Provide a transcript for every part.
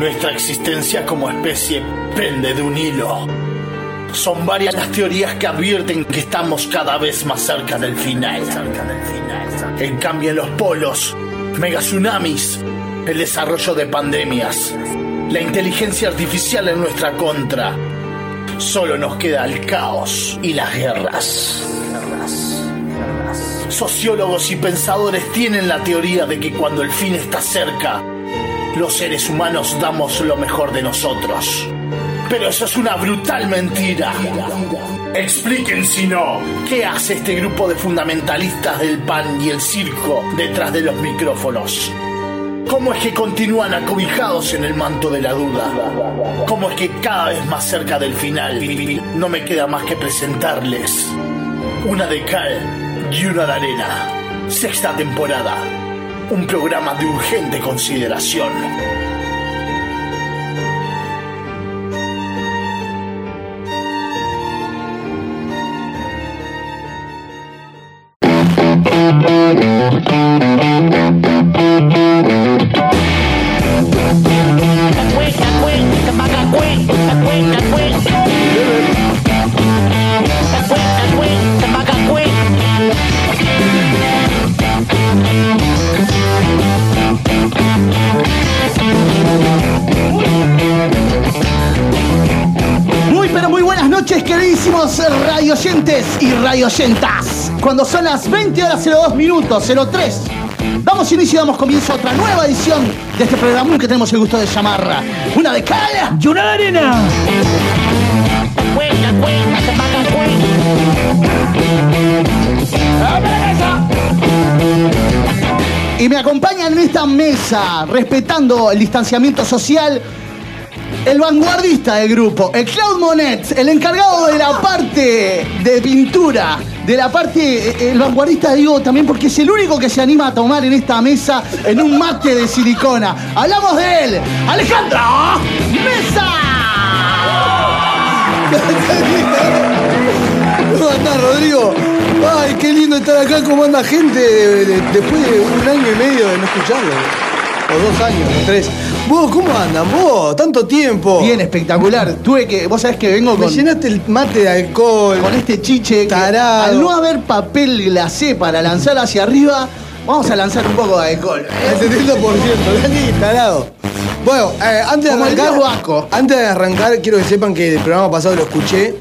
Nuestra existencia como especie pende de un hilo. Son varias las teorías que advierten que estamos cada vez más cerca del final. En cambio, en los polos, mega tsunamis, el desarrollo de pandemias, la inteligencia artificial en nuestra contra. Solo nos queda el caos y las guerras. Sociólogos y pensadores tienen la teoría de que cuando el fin está cerca, los seres humanos damos lo mejor de nosotros. Pero eso es una brutal mentira. Expliquen si no, ¿qué hace este grupo de fundamentalistas del pan y el circo detrás de los micrófonos? ¿Cómo es que continúan acobijados en el manto de la duda? ¿Cómo es que cada vez más cerca del final no me queda más que presentarles una de cal y una de arena? Sexta temporada. Un programa de urgente consideración. Cuando son las 20 horas 02 minutos 03, damos inicio y damos comienzo a otra nueva edición de este programa que tenemos el gusto de llamar Una de Cal ¡Y una de arena! y me acompañan en esta mesa, respetando el distanciamiento social, el vanguardista del grupo, el Claude Monet, el encargado de la parte de pintura, de la parte, eh, el vanguardista digo también porque es el único que se anima a tomar en esta mesa en un mate de silicona. Hablamos de él, Alejandro Mesa. ¿Cómo andás, Rodrigo? Ay, qué lindo estar acá. ¿Cómo anda gente de- de- después de un año y medio de no escucharlo? O dos años, tres. Vos, ¿cómo andan? Vos, tanto tiempo. Bien espectacular. Tuve que, vos sabés que vengo Me con, llenaste el mate de alcohol. con este chiche que Tarado. al no haber papel glacé para lanzar hacia arriba, vamos a lanzar un poco de alcohol. Al 70%, Dani, tarado. Bueno, eh, antes de Como el arrancar. viejo Vasco. Antes de arrancar, quiero que sepan que el programa pasado lo escuché.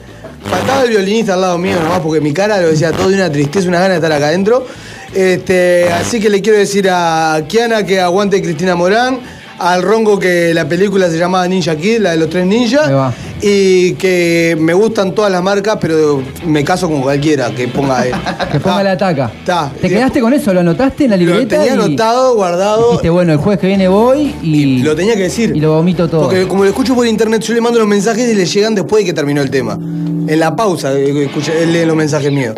Faltaba el violinista al lado mío nomás, porque mi cara lo decía todo de una tristeza, una gana de estar acá adentro. Este, así que le quiero decir a Kiana que aguante Cristina Morán, al Rongo que la película se llamaba Ninja Kid, la de los tres ninjas. Y que me gustan todas las marcas, pero me caso con cualquiera que ponga él. Que ponga la taca. Está. ¿Te quedaste con eso? ¿Lo anotaste en la Lo libreta? tenía y anotado, guardado. Dijiste, bueno, el jueves que viene voy y. Lo tenía que decir. Y lo vomito todo. Porque como lo escucho por internet, yo le mando los mensajes y le llegan después de que terminó el tema. En la pausa, eh, escucha, él lee los mensajes míos.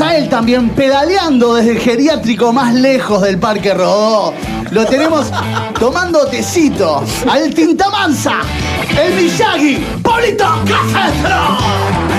A él también pedaleando desde el geriátrico más lejos del Parque Rodó. Lo tenemos tomando tecito al Tintamanza, el Miyagi, Pablito Castro.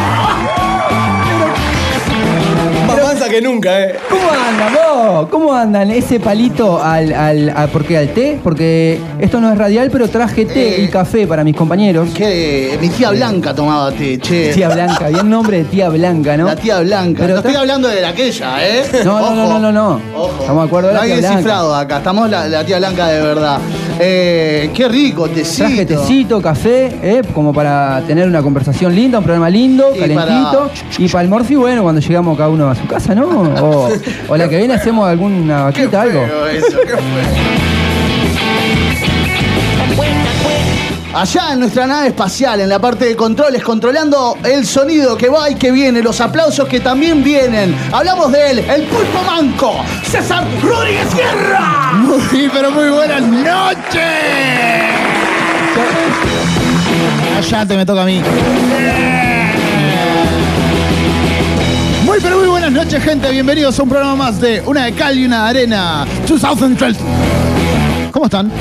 Que nunca, ¿eh? ¿Cómo andan vos? ¿Cómo andan? Ese palito al, al, a- ¿Por qué al té? Porque esto no es radial, pero traje té Eh. y café para mis compañeros. Que mi tía Blanca tomaba té, che. Tía Blanca, bien nombre de tía Blanca, ¿no? La tía Blanca. Pero no estoy tra- hablando de la aquella, ¿eh? No, no, no, no, no, no. Ojo. Estamos de acuerdo de No la hay tía Blanca. descifrado acá. Estamos la, la tía Blanca de verdad. Eh, qué rico, tecito. Traje tecito, café, ¿eh? como para tener una conversación linda, un programa lindo, Y calentito. Y para el Morphy, bueno, cuando llegamos cada uno a su casa, ¿no? O, o la que viene hacemos alguna vaquita, algo. eso, qué. Allá en nuestra nave espacial, en la parte de controles, controlando el sonido que va y que viene, los aplausos que también vienen. Hablamos de él, el pulpo manco, César Rodríguez Guerra. Muy, pero muy buenas noches. Allá te me toca a mí. Muy, pero muy buenas noches, gente. Bienvenidos a un programa más de Una de Cal y una de Arena 2012. ¿Cómo están?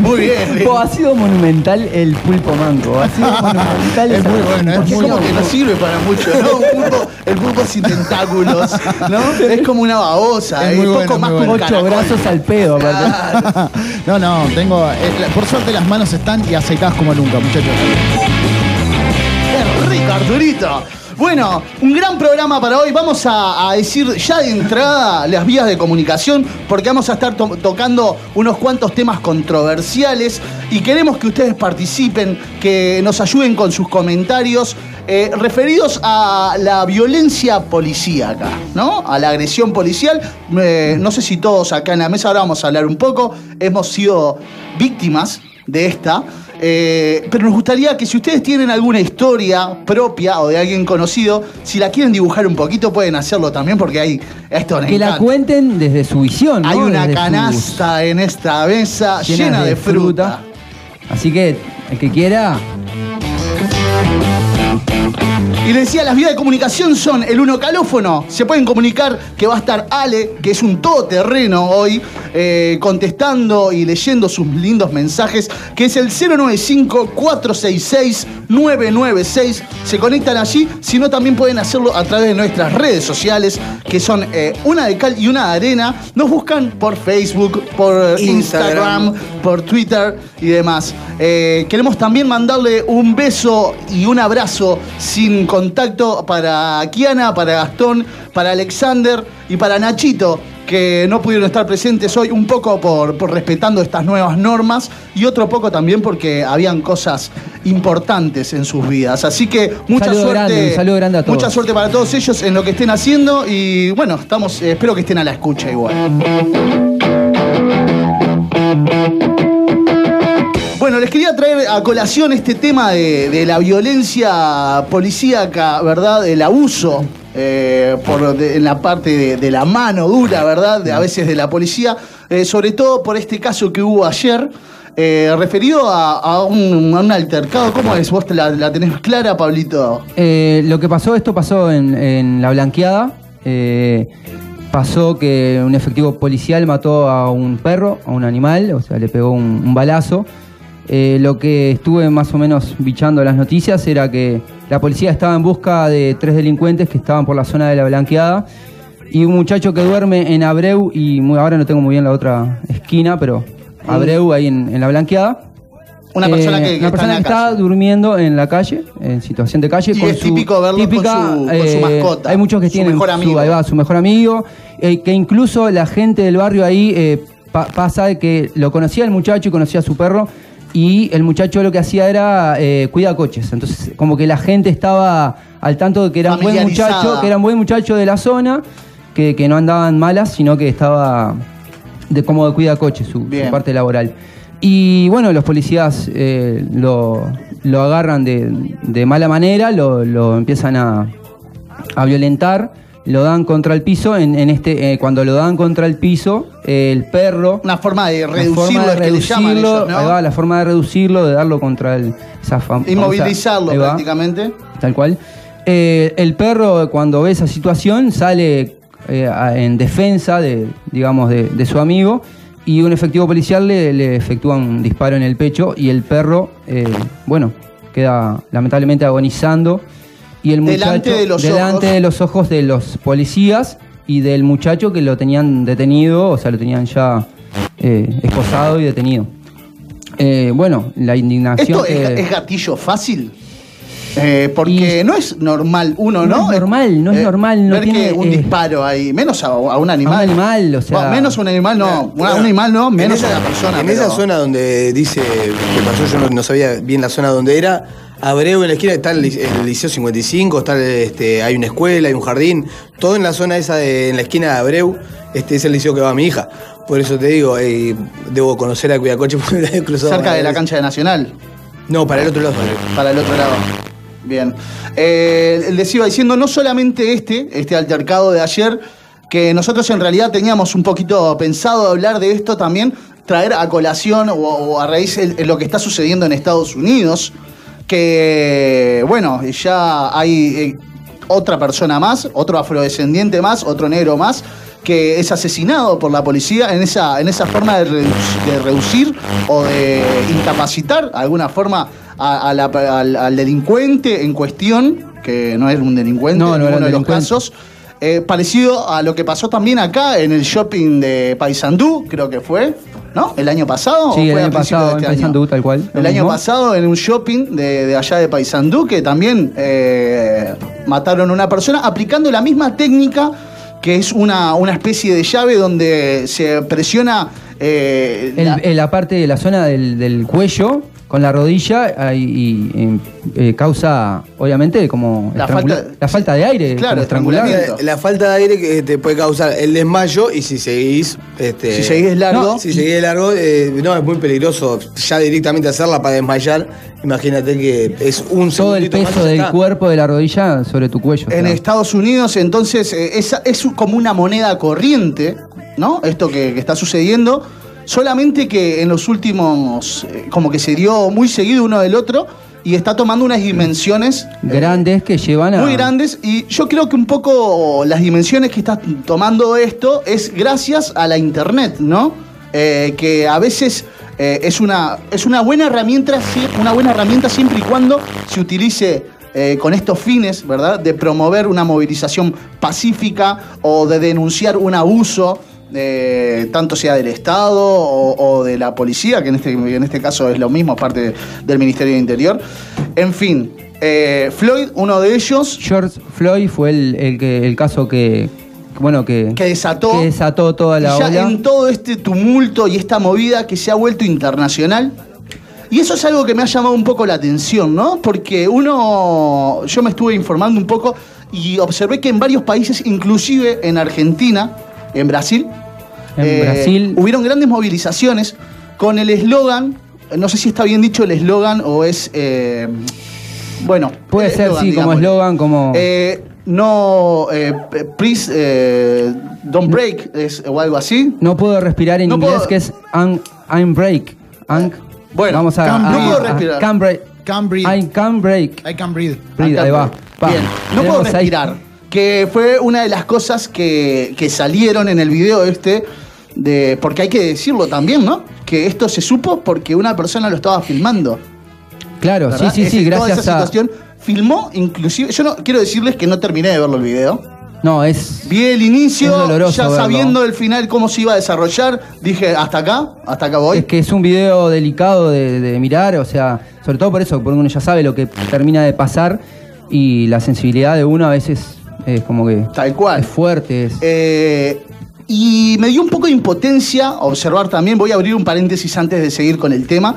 Muy bien. Po, ha sido monumental el pulpo manco. Ha sido monumental. Es esa- muy bueno, es Porque muy como que no sirve para mucho, ¿no? Un pulpo- el pulpo sin tentáculos, ¿no? Es como una babosa, Es es muy poco bueno, más muy que un bueno. Ocho caracol. brazos al pedo, aparte. Claro. No, no, tengo. eh, la- por suerte las manos están y aceitadas como nunca, muchachos. Qué rico, Arturito. Bueno, un gran programa para hoy. Vamos a, decir ya de entrada las vías de comunicación, porque vamos a estar to- tocando unos cuantos temas controversiales y queremos que ustedes participen, que nos ayuden con sus comentarios eh, referidos a la violencia policíaca, ¿no? A la agresión policial. Eh, no sé si todos acá en la mesa, ahora vamos a hablar un poco, hemos sido víctimas de esta. Eh, pero nos gustaría que si ustedes tienen alguna historia propia o de alguien conocido, si la quieren dibujar un poquito, pueden hacerlo también, porque hay esto Que la cuenten desde su visión. ¿no? Hay una Desde sus- canasta en esta mesa llena, de, fruta. Así que el que quiera, Y les decía, las vías de comunicación son el unocalófono. Se pueden comunicar que va a estar Ale, que es un todoterreno hoy, eh, contestando y leyendo sus lindos mensajes, que es el 095-466-996. Se conectan allí, si no también pueden hacerlo a través de nuestras redes sociales, que son eh, una de cal y una de arena. Nos buscan por Facebook, por Instagram. Instagram por Twitter y demás. Eh, queremos también mandarle un beso y un abrazo sin contacto para Kiana, para Gastón, para Alexander y para Nachito, que no pudieron estar presentes hoy, un poco por, por respetando estas nuevas normas y otro poco también porque habían cosas importantes en sus vidas. Así que mucha saludo suerte. grande, saludo grande a todos. Mucha suerte para todos ellos en lo que estén haciendo y bueno, estamos, eh, espero que estén a la escucha igual. Bueno, les quería traer a colación este tema de, la violencia policíaca, ¿verdad? El abuso eh, en la parte de, la mano dura, ¿verdad? De, a veces de la policía, eh, sobre todo por este caso que hubo ayer. eh, referido a, un, altercado, ¿cómo es? ¿Vos la, tenés clara, Pablito? Lo que pasó, esto pasó en, la blanqueada. Pasó que un efectivo policial mató a un perro, a un animal, o sea, le pegó un balazo. Eh, lo que estuve más o menos bichando las noticias era que la policía estaba en busca de tres delincuentes que estaban por la zona de la blanqueada y un muchacho que duerme en Abreu y muy- ahora no tengo muy bien la otra esquina, pero Abreu ahí en, en la blanqueada. Una persona que- que una está persona la que está durmiendo en la calle, en situación de calle. Y es típico verlo con su- con su mascota, Hay muchos que su tienen mejor su, amigo. ahí va, su mejor amigo, eh, que incluso la gente del barrio ahí eh, pa- pasa de que lo conocía el muchacho y conocía a su perro. Y el muchacho lo que hacía era eh, cuida coches. Entonces, como que la gente estaba al tanto de que era un buen muchacho, que era un buen muchacho de la zona, que, que no andaban malas, sino que estaba de como de cuida coches, su, parte laboral. Y bueno, los policías eh, lo, lo agarran de, de mala manera, lo, lo empiezan a, a violentar, lo dan contra el piso. En, en este, eh, cuando lo dan contra el piso, eh, el perro. Una forma de reducirlo, forma de es que le llaman reducirlo, ellos, ¿no? ahí va, la forma de reducirlo, de darlo contra el. esa fam- Inmovilizarlo va, prácticamente. Tal cual. Eh, el perro, cuando ve esa situación, sale eh, en defensa de, digamos, de, de su amigo y un efectivo policial le, le efectúa un disparo en el pecho y el perro, eh, bueno, queda lamentablemente agonizando y el Delante de los delante ojos. de los ojos de los policías y del muchacho que lo tenían detenido, o sea, lo tenían ya eh, esposado y detenido. Eh, bueno, la indignación ¿Esto es, que- es gatillo fácil? Eh, porque Y- no es normal uno, No ¿no? es normal, no es normal, no ver tiene, que un eh, disparo ahí, menos a, a un animal. a un animal, o sea- Bueno, menos a un animal no, a un animal no, menos en a una persona. En pero- esa zona donde dice que pasó, yo no, no sabía bien la zona donde era. Abreu en la esquina está el, el Liceo 55, está este, hay una escuela, hay un jardín. Todo en la zona esa, de, en la esquina de Abreu, este es el liceo que va mi hija. Por eso te digo, eh, debo conocer a Cuidacoche porque la he cruzado. cerca de la cancha de Nacional. No, para el otro lado. para el otro lado. Bien. Eh, les iba diciendo, no solamente este, este altercado de ayer, que nosotros en realidad teníamos un poquito pensado hablar de esto también, traer a colación o, o a raíz de lo que está sucediendo en Estados Unidos, que, bueno, ya hay... eh, otra persona más, otro afrodescendiente más, otro negro más, que es asesinado por la policía en esa, en esa forma de, redu- de reducir o de incapacitar de alguna forma a- a la- al, al delincuente en cuestión, que no era un delincuente No, en no era ninguno un de los casos. Eh, parecido a lo que pasó también acá en el shopping de Paysandú, creo que fue, ¿no? El año pasado. Sí, ¿o el fue año pasado de en este año? Paysandú, tal cual, El año mismo. pasado en un shopping de, de allá de Paysandú que también eh, mataron a una persona aplicando la misma técnica que es una, una especie de llave donde se presiona eh, El- la- en la parte de la zona del, del cuello con la rodilla ahí, y, eh, causa, obviamente, como La falta- la falta de aire. Claro, estrangular. estrangulamiento. La, la falta de aire que te puede causar el desmayo y si seguís. Este, si seguís largo. No, Si seguís largo, eh, no, es muy peligroso ya directamente hacerla para desmayar. Imagínate que es un Todo el más peso del está. cuerpo de la rodilla sobre tu cuello. En. Estados Unidos, entonces, eh, es, es como una moneda corriente, ¿no? Esto que, que está sucediendo. Solamente que en los últimos, eh, como que se dio muy seguido uno del otro y está tomando unas dimensiones eh, Grandes que llevan a. muy grandes. Y yo creo que un poco las dimensiones que está tomando esto es gracias a la internet, ¿no? Eh, que a veces eh, es, una, es una buena herramienta, una buena herramienta siempre y cuando se utilice eh, con estos fines, ¿verdad? De promover una movilización pacífica o de denunciar un abuso. Eh, tanto sea del Estado o, o de la policía, que en este, en este caso es lo mismo, parte del Ministerio de Interior. En fin, eh, Floyd, uno de ellos, George Floyd fue el, el que, el caso que. Bueno, que. que desató, que desató toda la ya ola. en todo este tumulto y esta movida que se ha vuelto internacional. Y eso es algo que me ha llamado un poco la atención, ¿no? Porque uno, yo me estuve informando un poco y observé que en varios países, inclusive en Argentina, en Brasil, En eh, Brasil. hubieron grandes movilizaciones con el eslogan, no sé si está bien dicho el eslogan o es, eh, bueno, Puede ser, sí, como eslogan, como. Eh, no, eh, please, eh, don't break, es, o algo así. No puedo respirar en No inglés, puedo- que es un, I'm break. Un- Bueno, vamos a. can't a-. No puedo a- respirar. Can't break. Can't breathe. I can break. I can breathe. Breathe, ahí va. Bien, no puedo ahí- respirar. Que fue una de las cosas que, que salieron en el video este. De, porque hay que decirlo también, ¿no? Que esto se supo porque una persona lo estaba filmando. Claro, sí, ¿verdad? sí, sí, Ese- toda gracias esa a. situación filmó, inclusive. Yo no quiero decirles que no terminé de verlo el video. No, es. Vi el inicio, ya verlo. sabiendo el final cómo se iba a desarrollar, dije hasta acá, hasta acá voy. Es que es un video delicado de, de mirar, o sea, sobre todo por eso, porque uno ya sabe lo que termina de pasar y la sensibilidad de uno a veces es como que Tal cual. es fuerte. es- Eh, y me dio un poco de impotencia observar también, voy a abrir un paréntesis antes de seguir con el tema,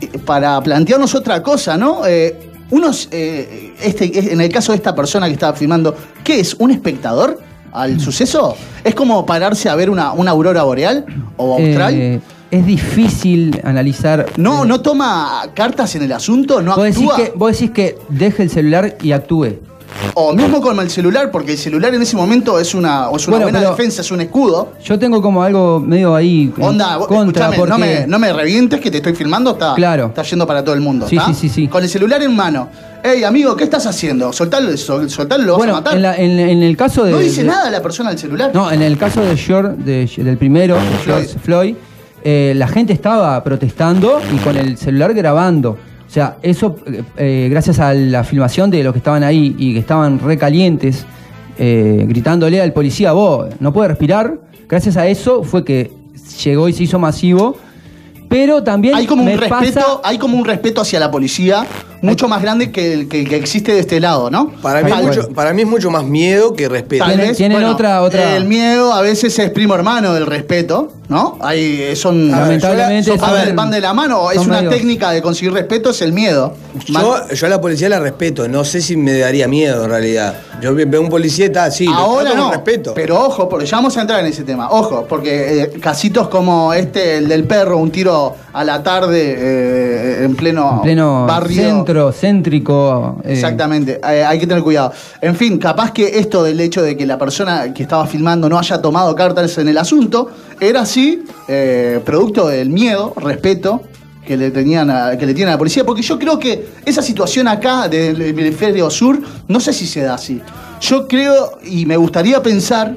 eh, para plantearnos otra cosa, ¿no? Eh, unos, eh, este, en el caso de esta persona que estaba filmando, ¿qué es? ¿Un espectador al suceso? ¿Es como pararse a ver una, una aurora boreal o austral? Eh, es difícil analizar. no, no toma cartas en el asunto, no vos decís, actúa. que, vos decís que deje el celular y actúe. O mismo con el celular, porque el celular en ese momento es una, es una Bueno, buena pero- defensa, es un escudo. Yo tengo como algo medio ahí. Onda, vos- contra, escuchame, porque no, me, no me revientes que te estoy filmando, está, Claro. está yendo para todo el mundo. Sí, ¿está? sí, sí, sí. Con el celular en mano. Ey, amigo, ¿qué estás haciendo? Soltalo, sol- soltalo, lo vas bueno, a matar. en, la- en- en el caso de. no dice de- nada la persona del celular. No, en el caso de George, de- del primero, George Floyd, eh, la gente estaba protestando y con el celular grabando. O sea, eso, eh, eh, gracias a la filmación de los que estaban ahí y que estaban recalientes, eh, gritándole al policía, vos, no puede respirar, gracias a eso fue que llegó y se hizo masivo. Pero también hay como un respeto, pasa- hay como un respeto hacia la policía mucho más grande que el que, el que existe de este lado, ¿no? Para mí, es mucho, para mí es mucho más miedo que respeto. tal Tienen- vez, tienen otra- otra- El miedo a veces es primo hermano del respeto, ¿no? Hay, eh, son, Lamentablemente son- a son- ver, van de la mano. Es una medio- técnica de conseguir respeto, es el miedo. Yo, yo a la policía la respeto, no sé si me daría miedo en realidad. Yo ve- veo un policía y está así, Ahora no, respeto. pero ojo, porque ya vamos a entrar en ese tema. Ojo, porque eh, casitos como este, el del perro, un tiro a la tarde eh, en pleno, en pleno barrio. centro, céntrico. eh, Exactamente, eh, hay que tener cuidado. En fin, capaz que esto del hecho de que la persona que estaba filmando no haya tomado cartas en el asunto, era así, producto del miedo, respeto, que le tenían a- que le tienen a la policía, porque yo creo que esa situación acá del hemisferio sur, no sé si se da así. Yo creo y me gustaría pensar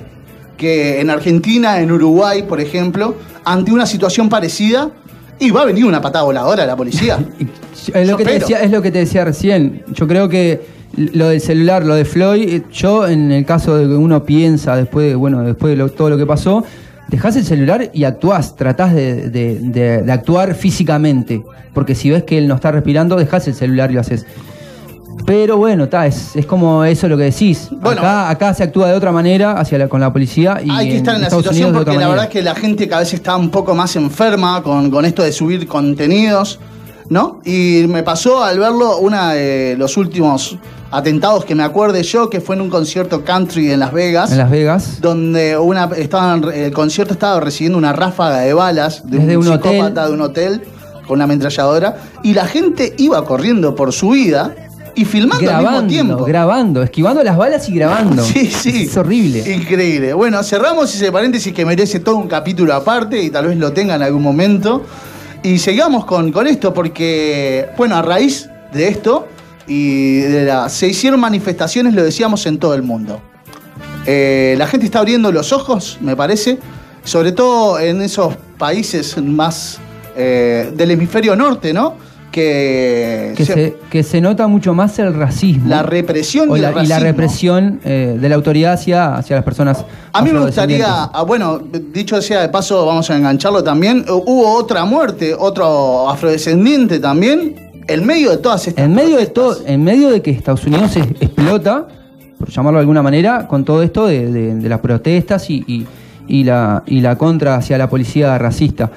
que en Argentina, en Uruguay, por ejemplo, ante una situación parecida, y va a venir una patada voladora de la policía. Es lo, que te decía, es lo que te decía recién. Yo creo que lo del celular, lo de Floyd, eh, yo en el caso de que uno piensa después de, bueno, después de lo- todo lo que pasó, dejás el celular y actuás, tratás de, de- de- de actuar físicamente. Porque si ves que él no está respirando, dejás el celular y lo haces. Pero bueno, está, es, es como eso lo que decís. Bueno. acá, acá se actúa de otra manera hacia la- con la policía y Hay que estar en la Estados situación Unidos porque la manera. verdad es que la gente cada vez está un poco más enferma con, con esto de subir contenidos, ¿no? Y me pasó al verlo una de los últimos atentados que me acuerde yo, que fue en un concierto country en Las Vegas. En Las Vegas. donde una, estaban, el concierto estaba recibiendo una ráfaga de balas de Desde un, un psicópata hotel. de un hotel con una ametralladora y la gente iba corriendo por su vida y filmando al mismo tiempo. grabando, esquivando las balas y grabando. Sí, sí. Es horrible. Increíble. Bueno, cerramos ese paréntesis que merece todo un capítulo aparte y tal vez lo tenga en algún momento. Y sigamos con, con esto porque, bueno, a raíz de esto y de la, se hicieron manifestaciones, lo decíamos, en todo el mundo. Eh, la gente está abriendo los ojos, me parece, sobre todo en esos países más eh, del hemisferio norte, ¿no? Que, que, se, que se nota mucho más el racismo. la represión y, la, y represión eh, de la autoridad hacia, hacia las personas. A mí me gustaría, ah, bueno, dicho sea de paso, vamos a engancharlo también. uh, Hubo otra muerte, otro afrodescendiente también, en medio de todas estas. En medio de todo, en medio de que Estados Unidos es- explota, por llamarlo de alguna manera, con todo esto de, de- de las protestas y, y- y la, y la contra hacia la policía racista.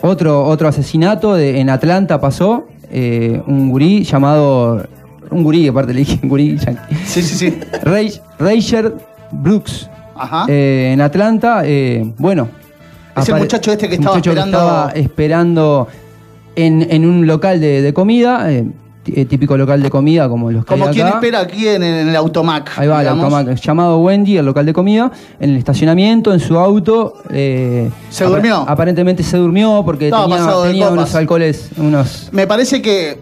Otro, otro asesinato de- en Atlanta pasó, eh, un gurí llamado, un gurí, aparte le dije gurí, yankee. Sí, sí, sí. Ray- Rager Brooks, Ajá. eh, en Atlanta, eh, bueno. Es el apare- muchacho este que estaba muchacho esperando- estaba esperando en, en un local de, de comida, típico local de comida como los que Como hay quien acá. espera aquí en, en el automac. Ahí va, el automac, llamado Wendy, el local de comida, en el estacionamiento, en su auto. eh, ¿Se durmió? Aparentemente se durmió porque Estaba tenía, unos alcoholes, unos... Me parece que eh,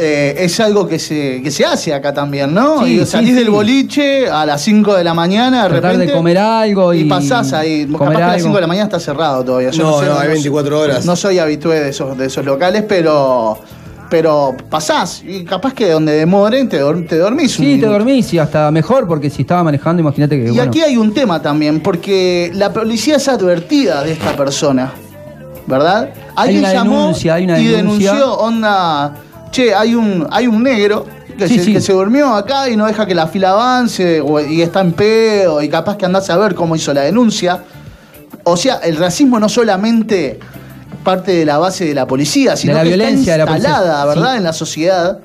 eh, es algo que se, que se hace acá también, ¿no? Sí, y salís sí. del boliche a las 5 de la mañana, de Tratar de comer algo y- pasás ahí. Capaz comer que a las algo. 5 de la mañana está cerrado todavía. Yo No, sé, no, hay 24 horas. No soy habitué de esos, de esos locales, pero. Pero pasás y capaz que donde demoren te, te dormís un Sí, te dormís y hasta mejor porque si estaba manejando, imagínate que... Y bueno, aquí hay un tema también, porque la policía es advertida de esta persona, ¿verdad? Hay Alguien una llamó denuncia, hay una y denuncia. denunció, onda, che, hay un, hay un negro que, Sí, se, sí. que se durmió acá y no deja que la fila avance o- y está en pedo y capaz que andás a ver cómo hizo la denuncia. O sea, el racismo no solamente parte de la base de la policía, sino la que violencia de la está policía, instalada, ¿verdad?, sí. en la sociedad.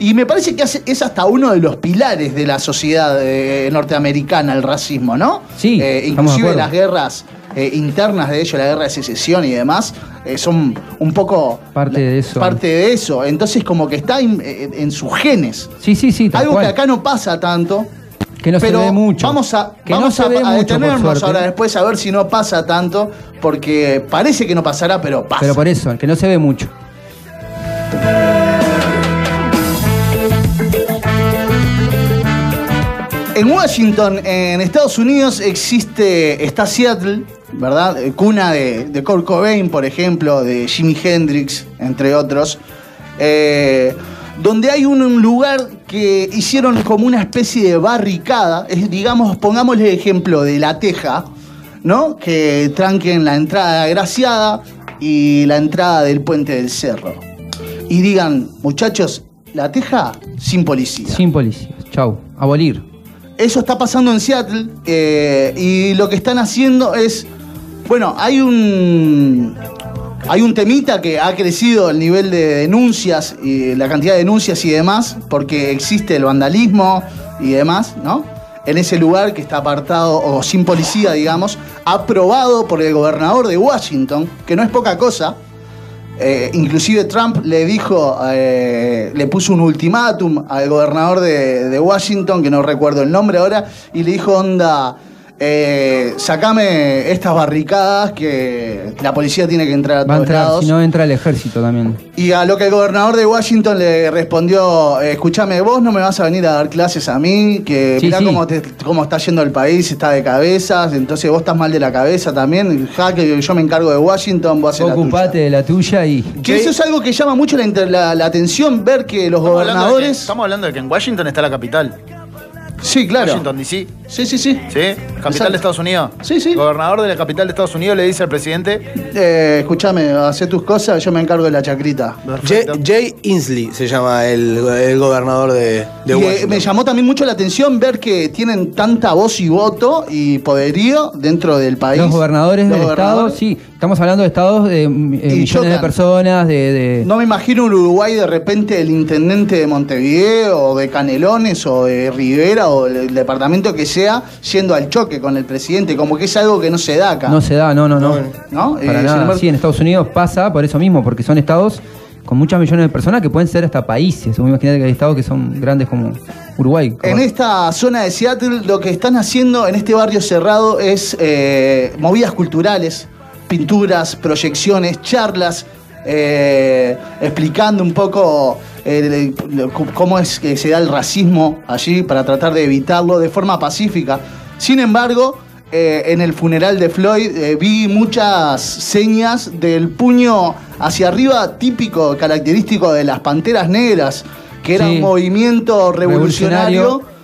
Y me parece que es hasta uno de los pilares de la sociedad eh, norteamericana, el racismo, ¿no? Sí, Eh, de inclusive las guerras eh, internas de ellos, la guerra de secesión y demás, eh, son un poco Parte de eso. Parte de eso. Entonces como que está en, sus genes. Sí, sí, sí, Algo cual. que acá no pasa tanto. Que no pero se ve mucho. Vamos a, Que vamos a, mucho, detenernos ahora después a ver si no pasa tanto, porque parece que no pasará, pero pasa. Pero por eso, que no se ve mucho. En Washington, en Estados Unidos, existe, está Seattle, ¿verdad? Eh, Cuna de, de Kurt Cobain, por ejemplo, de Jimi Hendrix, entre otros. eh, donde hay un, un lugar que hicieron como una especie de barricada, es, digamos, pongámosle ejemplo de La Teja, ¿no? Que tranquen la entrada de Graciada y la entrada del puente del cerro. Y digan, muchachos, La Teja sin policía. Sin policías. Chau. Abolir. Eso está pasando en Seattle eh, y lo que están haciendo es, bueno, hay un hay un temita que ha crecido el nivel de denuncias y la cantidad de denuncias y demás porque existe el vandalismo y demás, ¿no? En ese lugar que está apartado o sin policía, digamos, aprobado por el gobernador de Washington, que no es poca cosa. Eh, inclusive Trump le dijo, eh, le puso un ultimátum al gobernador de, de Washington, que no recuerdo el nombre ahora, y le dijo, onda, eh, sacame estas barricadas que la policía tiene que entrar a Va a todos entrar, lados. si no entra el ejército también. Y a lo que el gobernador de Washington le respondió, eh, escúchame, vos no me vas a venir a dar clases a mí, que Sí, mirá sí. Cómo, te- cómo está yendo el país, está de cabeza, entonces vos estás mal de la cabeza también, ja, que yo me encargo de Washington, vos haces ocupate de la tuya y. Que eso es algo que llama mucho la, inter- la- la atención, ver que los Estamos hablando de que- gobernadores... estamos hablando de que en Washington está la capital. Sí, claro. Washington, D.C. Sí, sí, sí. ¿Sí? Capital Exacto. de Estados Unidos. Sí, sí. Gobernador de la capital de Estados Unidos le dice al presidente. Eh, escúchame, hacé tus cosas, yo me encargo de la chacrita. Perfecto. Jay, Jay Inslee se llama el, el gobernador de, de Y, eh, me llamó también mucho la atención ver que tienen tanta voz y voto y poderío dentro del país. Los gobernadores Los del gobernadores. estado, sí, estamos hablando de estados de eh, millones chocan. de personas, de, de- No me imagino un Uruguay de repente el intendente de Montevideo o de Canelones o de Rivera o el departamento que sea yendo al choque con el presidente, como que es algo que no se da acá. no se da, no, no, no. ¿No? Para Eh, nada. embargo- Sí, en Estados Unidos pasa por eso mismo, porque son estados con muchas millones de personas que pueden ser hasta países. Imagínate que hay estados que son grandes como Uruguay. En esta zona de Seattle lo que están haciendo en este barrio cerrado es eh, movidas culturales, pinturas, proyecciones, charlas, eh, explicando un poco eh, cómo es que se da el racismo allí para tratar de evitarlo de forma pacífica. Sin embargo, eh, en el funeral de Floyd eh, vi muchas señas del puño hacia arriba típico, característico de las Panteras Negras, que era Sí. un movimiento revolucionario, Revolucionario.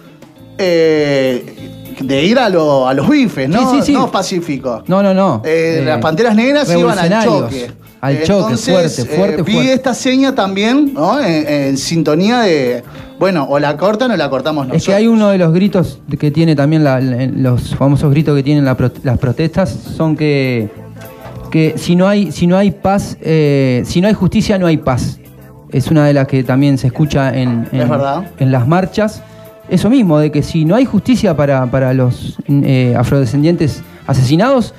eh, de ir a, lo- a los bifes, ¿no? Sí, sí, sí. No pacífico. No, no, no. Eh, Eh, las panteras negras iban al choque. Al choque, Entonces, fuerte, fuerte, eh, vi fuerte. esta seña también, ¿no? En, en sintonía de, bueno, o la cortan o la cortamos nosotros. Es que hay uno de los gritos que tiene también la- los famosos gritos que tienen la las protestas son que, que si no hay si no hay paz eh, si no hay justicia no hay paz es una de las que también se escucha en, en, Es verdad. en las marchas eso mismo de que si no hay justicia para, para los eh, afrodescendientes asesinados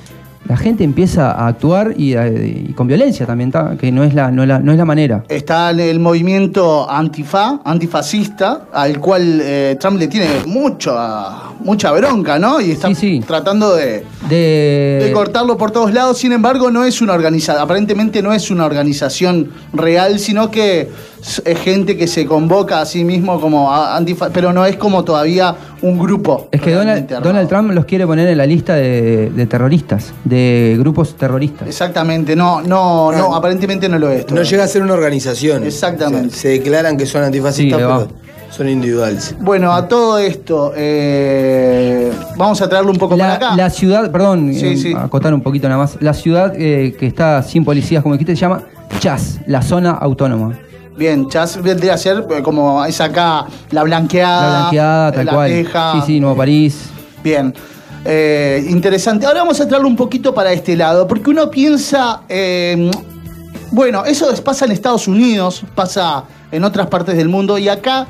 la gente empieza a actuar y, a- y con violencia también que no es la no, es la- no es la manera Está el movimiento antifa, antifascista, al cual eh, Trump le tiene mucha, mucha bronca, ¿no? Y está Sí, sí. tratando de, de, de cortarlo por todos lados. Sin embargo, no es una organización, aparentemente no es una organización real, sino que es gente que se convoca a sí mismo como a- antifa, pero no es como todavía un grupo. Es que Donald. Donald Trump los quiere poner en la lista de, de terroristas, de grupos terroristas. Exactamente, no, no, no, aparentemente no lo es. No llega a ser una organización. Exactamente. Se declaran que son antifascistas, Sí, pero son individuales. Bueno, a todo esto, eh, vamos a traerlo un poco para La, acá. la ciudad, perdón, Sí, eh, sí. acotar un poquito nada más. La ciudad eh, que está sin policías, como dijiste, se llama Chas, la zona autónoma. Bien, Chas vendría a ser eh, como es acá la blanqueada. La blanqueada, tal la cual. Teja. Sí, sí, Nuevo París. Bien. Eh, interesante. Ahora vamos a traerlo un poquito para este lado, porque uno piensa, eh, bueno, eso es- pasa en Estados Unidos, pasa en otras partes del mundo, y acá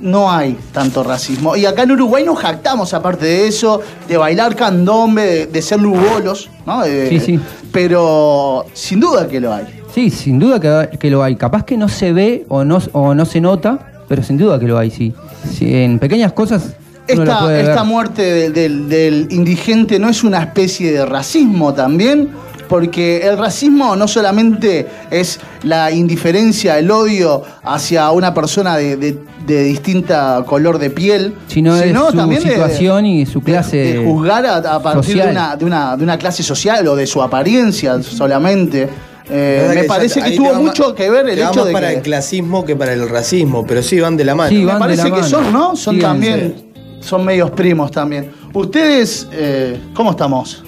no hay tanto racismo. Y acá en Uruguay nos jactamos, aparte de eso, de bailar candombe, de, de ser lugolos, ¿no? De- Sí, sí. Pero sin duda que lo hay. Sí, sin duda que, que lo hay. Capaz que no se ve o no, o no se nota, pero sin duda que lo hay, sí. Sí, en pequeñas cosas Esta, esta muerte del, del- del indigente no es una especie de racismo también, porque el racismo no solamente es la indiferencia, el odio hacia una persona de, de- de distinta color de piel, Sino es su situación y su de- clase de, juzgar a, a partir de una, de, una, de una clase social o de su apariencia solamente. Eh, me ya parece que tuvo mucho que ver el hecho más de para que... el clasismo que para el racismo, pero sí van de la mano. Sí, Me parece la que mano. son, ¿no? Son Sí, también, son medios primos también. Ustedes, eh, ¿cómo estamos?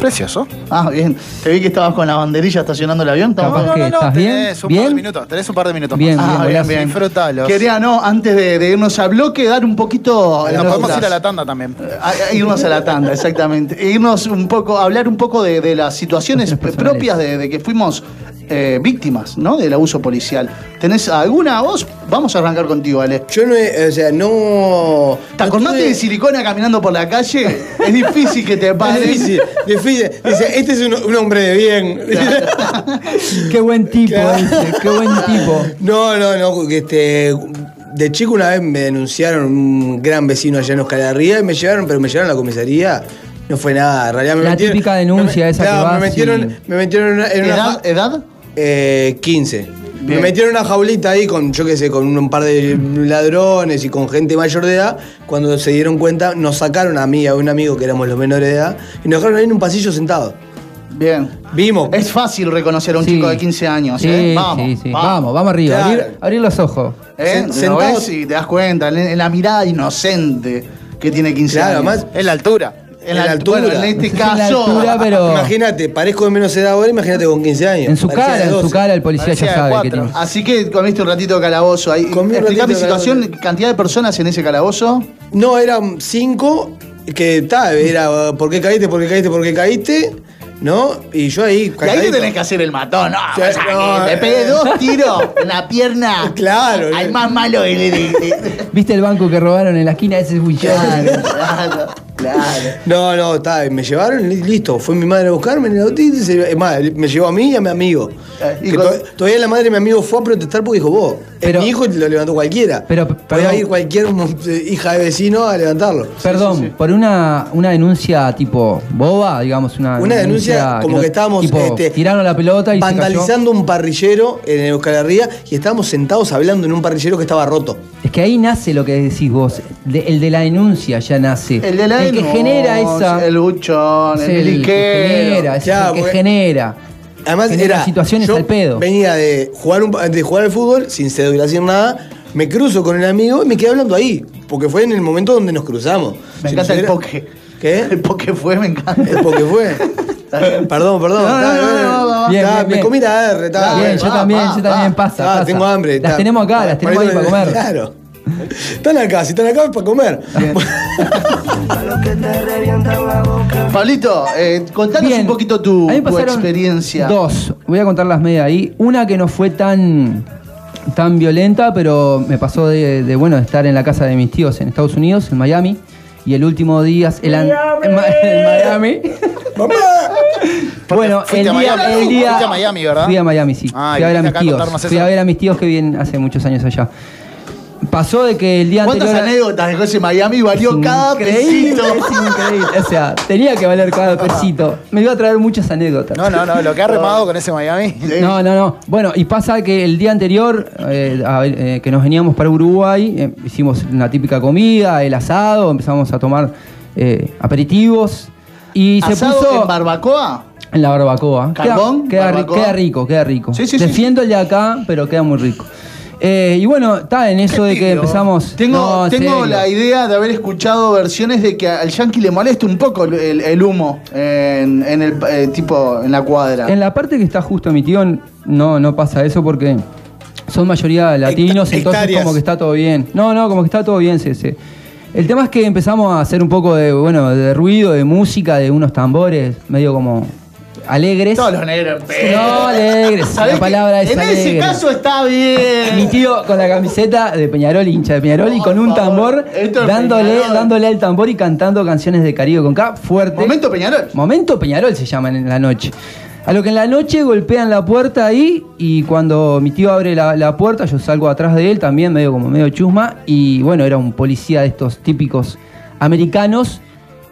Precioso. Ah, bien. Te vi que estabas con la banderilla estacionando el avión. ¿estamos Capaz bien? que- ¿estás bien? tenés un par ¿Bien? de minutos. Tenés un par de minutos Bien, más. Ah, bien, golazo. bien. Disfrútalos. Quería, no, antes de, de irnos al bloque, dar un poquito... Nos podemos ir a la tanda también. a- a irnos a la tanda, exactamente. E irnos un poco, hablar un poco de, de las situaciones propias de, de que fuimos eh, víctimas, ¿no? Del abuso policial. ¿Tenés alguna voz? Vamos a arrancar contigo, Ale. Yo no, he- o sea, no. ¿Te no acordaste tuve- de silicona caminando por la calle? Es difícil que te Es pares. difícil, difícil. Dice, este es un, un hombre de bien. Qué buen tipo, Claro. dice, qué buen tipo. No, no, no, que este, de chico una vez me denunciaron un gran vecino allá en Oscalarría y me llevaron, pero me llevaron a la comisaría. No fue nada, en realidad me La metieron. típica denuncia me- esa que vas me metieron, y- me metieron en una, en una ¿Edad? ja- ¿Edad? eh, 15. Bien. Me metieron en una jaulita ahí con, yo qué sé, con un par de ladrones y con gente mayor de edad. Cuando se dieron cuenta, nos sacaron a mí y a un amigo que éramos los menores de edad y nos dejaron ahí en un pasillo sentados. Bien. Vimos. Es fácil reconocer a un Sí. chico de 15 años, Sí, ¿eh? Vamos, sí, sí. Vamos, vamos arriba. Claro. Abrir, abrir los ojos. ¿Eh? Sen- Lo sentados- ves y te das cuenta, en, en la mirada inocente que tiene 15 Claro, años. además, Es la altura. En la, en la altura. Bueno, en este En la caso. altura, pero Imagínate, parezco de menos edad ahora, imagínate con 15 años. en su cara, de en su 12. cara el policía Parecía ya de sabe que tiene. Así que comiste un ratito de calabozo ahí. Explicame de situación, calabozo. cantidad de personas en ese calabozo. No, eran cinco, que tal, era ¿por qué caíste? ¿Por qué caíste? ¿Por qué caíste? ¿No? Y yo ahí, Y ahí te tenés que hacer el matón, ¿no? O sea, no, que te pegué dos tiros en la pierna. Claro, Al más malo que le. ¿Viste el banco que robaron en la esquina? Ese fui yo. Claro, claro, claro. No, no, está, me llevaron y listo. Fue mi madre a buscarme en el autito y se- es más, me llevó a mí y a mi amigo. Eh, y Que to- todavía la madre de mi amigo fue a protestar porque dijo, vos, Pero- es mi hijo y lo levantó cualquiera. Pero, Podía ir cualquier eh, hija de vecino a levantarlo. Perdón, por una, una denuncia tipo boba, digamos, una, Una denuncia como no- que estábamos tipo, este, tiraron la pelota y vandalizando un parrillero en Euskal Herria y estábamos sentados hablando en un parrillero que estaba roto. Es que ahí nace lo que decís vos. De- el de la denuncia ya nace. El de la que denuncia, genera esa. El buchón, es el, el que genera, es Ya, el que porque- genera. Además Genera era situaciones yo al pedo. Venía de jugar un, de jugar al fútbol sin cédula, sin nada. Me cruzo con el amigo y me quedé hablando ahí, porque fue en el momento donde nos cruzamos. Me Si encanta no el era- poke. ¿Qué? El poke fue, me encanta. El poke fue. perdón, perdón. No, no, Está, no, bueno. no, no, no. Bien, Está, bien, me comí la R, está, Bien, yo va, también, yo también pasa. Ah, pasa. tengo hambre. Las tenemos acá, las tenemos ahí para comer. Claro. Están acá, si están acá es para comer. Pablito, eh, contanos Bien. un poquito tu, A mí me tu pasaron experiencia. Dos. Voy a contar las media ahí. Una que no fue tan, tan violenta, pero me pasó de, de, bueno, de estar en la casa de mis tíos en Estados Unidos, en Miami. Y el último día. El an- en, Ma- en Miami. ¡Mamá! bueno, el a día, Miami. el día. Fuiste a Miami, ¿verdad? Fui a Miami, sí. Ah, fui a ver a viniste mis acá a tíos. contarnos Fui eso. a ver a mis tíos que vienen hace muchos años allá. Pasó de que el día ¿Cuántas anterior. anécdotas dejó ese Miami? Valió cada pesito. es increíble. O sea, tenía que valer cada pesito. Me iba a traer muchas anécdotas. No, no, no, lo que ha remado con ese Miami. No, no, no. Bueno, y pasa que el día anterior, eh, a eh, que nos veníamos para Uruguay, eh, hicimos una típica comida, el asado, empezamos a tomar eh, aperitivos y se ¿Asado puso en barbacoa? en la barbacoa. ¿Carbón? Queda, queda ri- ¿Barbacoa? queda rico, queda rico. Sí, sí, sí. Defiendo el de acá, pero queda muy rico. Eh, y bueno, está en eso de que empezamos. Tengo, No, tengo la idea de haber escuchado versiones de que al yankee le molesta un poco el, el- el humo en, en el eh, tipo en la cuadra. En la parte que está justo mi tío, no, no pasa eso porque son mayoría latinos, Hecta- entonces hectáreas. como que está todo bien. No, no, como que está todo bien. Se, se- El tema es que empezamos a hacer un poco de, bueno, de ruido, de música, de unos tambores, medio como alegres. Todos los negros. No, alegres. ¿Sabés La palabra es En ese caso está bien. Mi tío con la camiseta de Peñarol, hincha de Peñarol, y con un tambor, dándole, Peñarol. dándole al tambor y cantando canciones de Caribe con K, fuerte. Momento Peñarol. Momento Peñarol se llaman en la noche. A lo que en la noche golpean la puerta ahí y cuando mi tío abre la, la puerta, yo salgo atrás de él también, medio como medio chusma, y bueno, era un policía de estos típicos americanos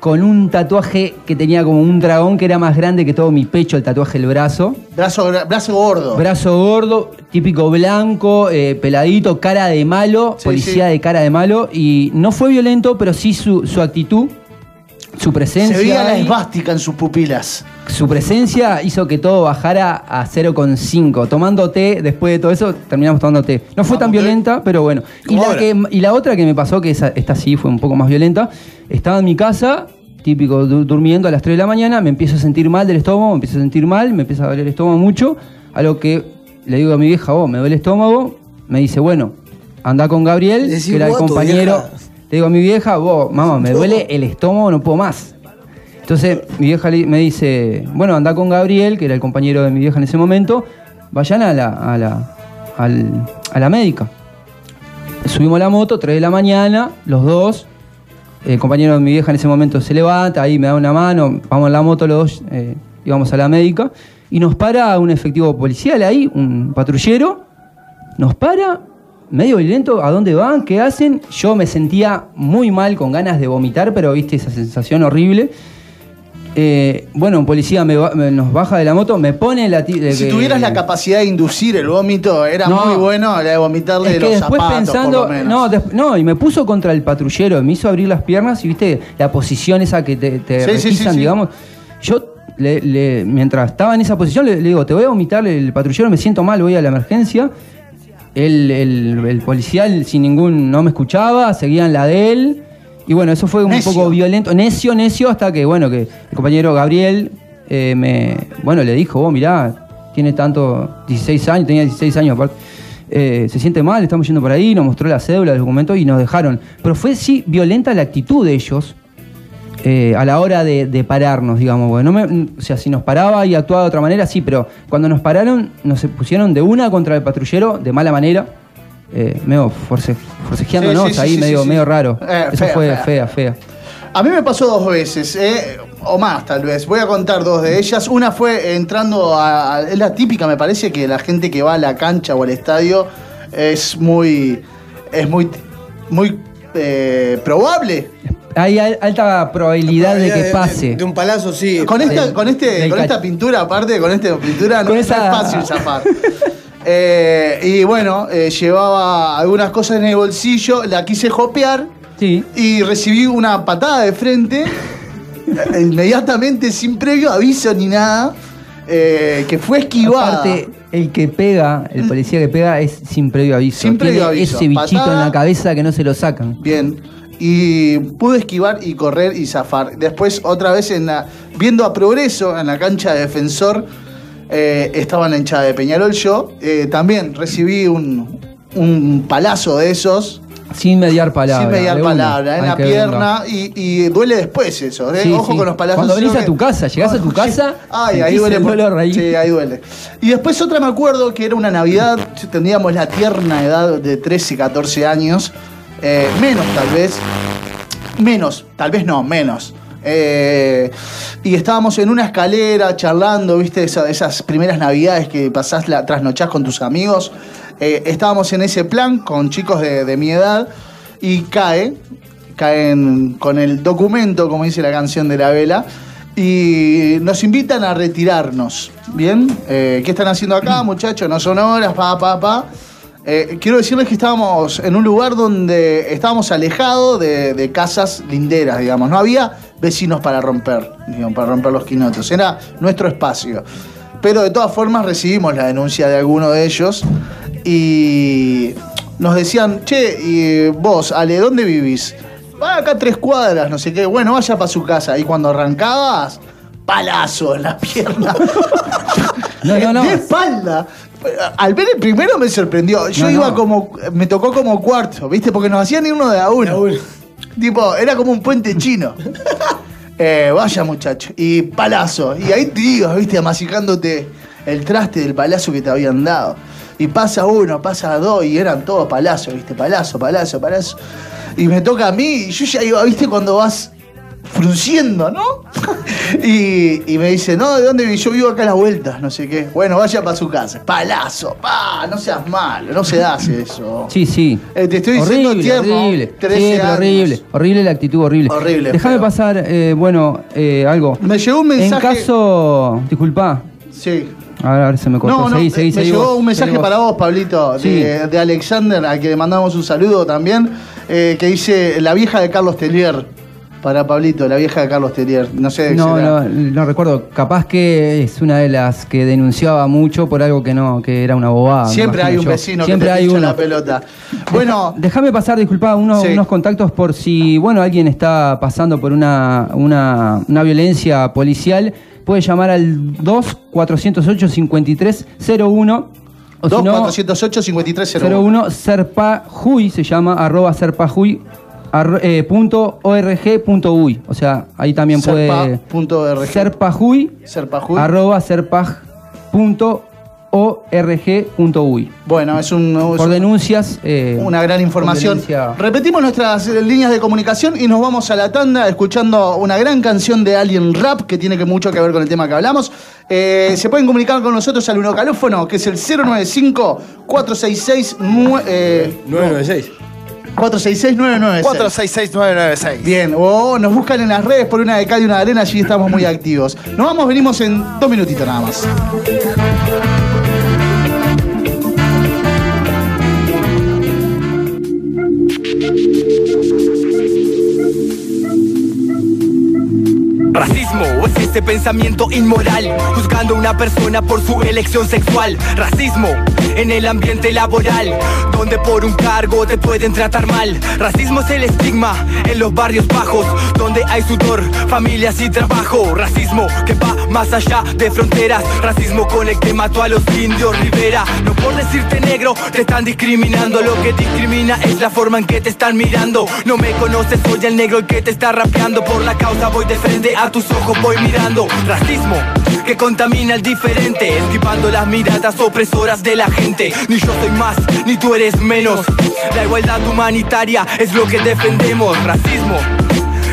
con un tatuaje que tenía como un dragón que era más grande que todo mi pecho, el tatuaje del brazo. Brazo, brazo gordo. Brazo gordo, típico blanco, eh, peladito, cara de malo, Sí, policía sí. de cara de malo. Y no fue violento, pero sí su, su actitud, su presencia. Se veía la esvástica en sus pupilas. Su presencia hizo que todo bajara a 0,5. Tomando té, después de todo eso, terminamos tomando té. No fue tan té. violenta, pero bueno. Y la, ahora. que, y la otra que me pasó, que esa- esta sí fue un poco más violenta, estaba en mi casa, típico, du- durmiendo a las 3 de la mañana, me empiezo a sentir mal del estómago, me empiezo a sentir mal, me empieza a doler el estómago mucho, a lo que le digo a mi vieja, oh, me duele el estómago, me dice, bueno, anda con Gabriel, que era el vos compañero. vieja. Le digo a mi vieja, vos, mamá, me duele el estómago, no puedo más. Entonces mi vieja me dice, bueno, anda con Gabriel, que era el compañero de mi vieja en ese momento, vayan a la, a la, al- a la médica. Subimos a la moto, 3 de la mañana, los dos. El compañero de mi vieja en ese momento se levanta, ahí me da una mano, vamos en la moto los dos, eh, íbamos a la médica. Y nos para un efectivo policial ahí, un patrullero, nos para, medio violento, ¿a dónde van? ¿Qué hacen? Yo me sentía muy mal, con ganas de vomitar, pero viste esa sensación horrible. Eh, bueno, un policía me ba- me- nos baja de la moto, me pone la... de Si tuvieras la capacidad de inducir el vómito, era No. muy bueno la de vomitarle Es que los después zapatos, pensando, por lo menos. no, des- no, y me puso contra el patrullero, me hizo abrir las piernas y viste la posición esa que te, te Sí, sí, sí, digamos. Yo, le- le- mientras estaba en esa posición, le, le digo, te voy a vomitar el patrullero, me siento mal, voy a la emergencia. El, el- el policial sin ningún, no me escuchaba, seguía en la de él. Y bueno, eso fue un Necio. poco violento, necio, necio, hasta que, bueno, que el compañero Gabriel, eh, me, bueno, le dijo, vos mirá, tiene tanto, 16 años, tenía 16 años aparte. eh, se siente mal, estamos yendo por ahí, nos mostró la cédula, los documentos y nos dejaron. Pero fue sí violenta la actitud de ellos eh, a la hora de, de pararnos, digamos. porque no me- o sea, si nos paraba y actuaba de otra manera, sí, pero cuando nos pararon, nos pusieron de una contra el patrullero, de mala manera, eh, medio force, forcejeándonos Sí, ahí, sí, medio, sí, sí. medio raro. Eh, Eso fea, fue fea. fea, fea. A mí me pasó dos veces, eh, o más tal vez. Voy a contar dos de ellas. Una fue entrando a, a- Es la típica, me parece, que la gente que va a la cancha o al estadio es muy. Es muy. Muy eh, probable. Hay al- alta probabilidad de que pase. De, un palazo, sí. Con esta, con este, con esta pintura, aparte, con esta pintura, no, Con no esa- es fácil zafar. Eh, y bueno, eh, llevaba algunas cosas en el bolsillo, la quise jopear Sí. y recibí una patada de frente, inmediatamente, sin previo aviso ni nada, eh, que fue esquivada. Aparte, el que pega, el policía que pega es sin previo aviso. Sin previo Tiene aviso. ese bichito Patada. en la cabeza que no se lo sacan. Bien. Y pude esquivar y correr y zafar. Después, otra vez, en la, viendo a progreso en la cancha de defensor, eh, estaba en la hinchada de Peñarol yo. eh, también recibí un, un palazo de esos, Sin mediar palabra. sin mediar de palabra, en Hay la pierna, y, y duele después eso. ¿eh? Sí, Ojo sí. con los palazos. Cuando venís a tu casa, llegás a tu casa, Ay, ahí duele. el dolor ahí. Sí, ahí duele. Y después otra me acuerdo que era una Navidad, tendríamos la tierna edad de 13, 14 años, eh, menos tal vez, menos, tal vez no, menos. Eh, y estábamos en una escalera charlando, viste, Esa- esas primeras navidades que pasás, la, trasnochás con tus amigos. Eh, estábamos en ese plan con chicos de, de mi edad y cae, caen con el documento, como dice la canción de la vela, y nos invitan a retirarnos. ¿Bien? Eh, ¿Qué están haciendo acá, muchachos? No son horas, pa, pa, pa. Eh, quiero decirles que estábamos en un lugar donde estábamos alejados de, de casas linderas, digamos. No había vecinos para romper, digamos, para romper los quinotos. Era nuestro espacio. Pero de todas formas recibimos la denuncia de alguno de ellos y nos decían, che, y vos, Ale, ¿dónde vivís? Va acá a tres cuadras, no sé qué. Bueno, vaya para su casa. Y cuando arrancabas, palazo en la pierna. No, no, no. De espalda. Al ver el primero me sorprendió. Yo No, iba no. como. Me tocó como cuarto, ¿viste? Porque nos hacían ir uno de a uno. Tipo, era como un puente chino. Eh, vaya muchacho. Y palazo. Y ahí te digo, viste, amasicándote el traste del palazo que te habían dado. Y pasa uno, pasa dos, y eran todos palazos, viste, palazo, palazo, palazo. Y me toca a mí, y yo ya iba, viste, cuando vas frunciendo, ¿no? y, y me dice, no, ¿de dónde? Yo vivo acá a las vueltas, no sé qué. Bueno, vaya para su casa. Palazo, pa, no seas malo, no se hace eso. Sí, sí. Eh, te estoy diciendo horrible, tierno, horrible. 13 Sí, pero años. horrible. Horrible la actitud, horrible. Horrible, Déjame pasar, eh, bueno, eh, algo. Me llegó un mensaje. En caso. Disculpa. Sí. A ver, a ver, se me cortó. No, no, Seguí, seguí, me seguí llegó vos, un mensaje para vos, Pablito, de, Sí. de Alexander, a quien le mandamos un saludo también, eh, que dice la vieja de Carlos Telier. Para Pablito, la vieja de Carlos Telier. No sé. No, no, no recuerdo. Capaz que es una de las que denunciaba mucho por algo que no, que era una bobada. Siempre hay un yo. vecino Siempre que te hay uno. la pelota. Bueno, Déjame pasar, disculpa, unos, Sí. unos contactos por si, bueno, alguien está pasando por una, una, una violencia policial. Puede llamar al 2-408-5301. O si no, 2408-5301. 01 Serpajuy se llama, arroba serpajuy eh, punto org punto uy. O sea, ahí también puede. Serpa.org. Serpajuy Serpajuy. arroba serpaj punto org.uy. Bueno, es un. es Por un- denuncias. eh, Una gran información. Repetimos nuestras eh, líneas de comunicación y nos vamos a la tanda escuchando una gran canción de Alien Rap que tiene que mucho que ver con el tema que hablamos. Eh, se pueden comunicar con nosotros al unocalófono que es el 095-466. 996. 466-996. 466996. Bien, o nos buscan en las redes por una de cal y una de arena, allí estamos muy activos. Nos vamos, venimos en dos minutitos nada más. Racismo es ese pensamiento inmoral, juzgando a una persona por su elección sexual. Racismo en el ambiente laboral, donde por un cargo te pueden tratar mal. Racismo es el estigma en los barrios bajos, donde hay sudor, familias y trabajo. Racismo que va más allá de fronteras. Racismo con el que mató a los indios Rivera. No por decirte negro te están discriminando. Lo que discrimina es la forma en que te están mirando. No me conoces, soy el negro el que te está rapeando. Por la causa voy de frente a tus ojos, voy mirando. Racismo que contamina el diferente, esquivando las miradas opresoras de la gente. Ni yo soy más, ni tú eres menos. La igualdad humanitaria es lo que defendemos. Racismo.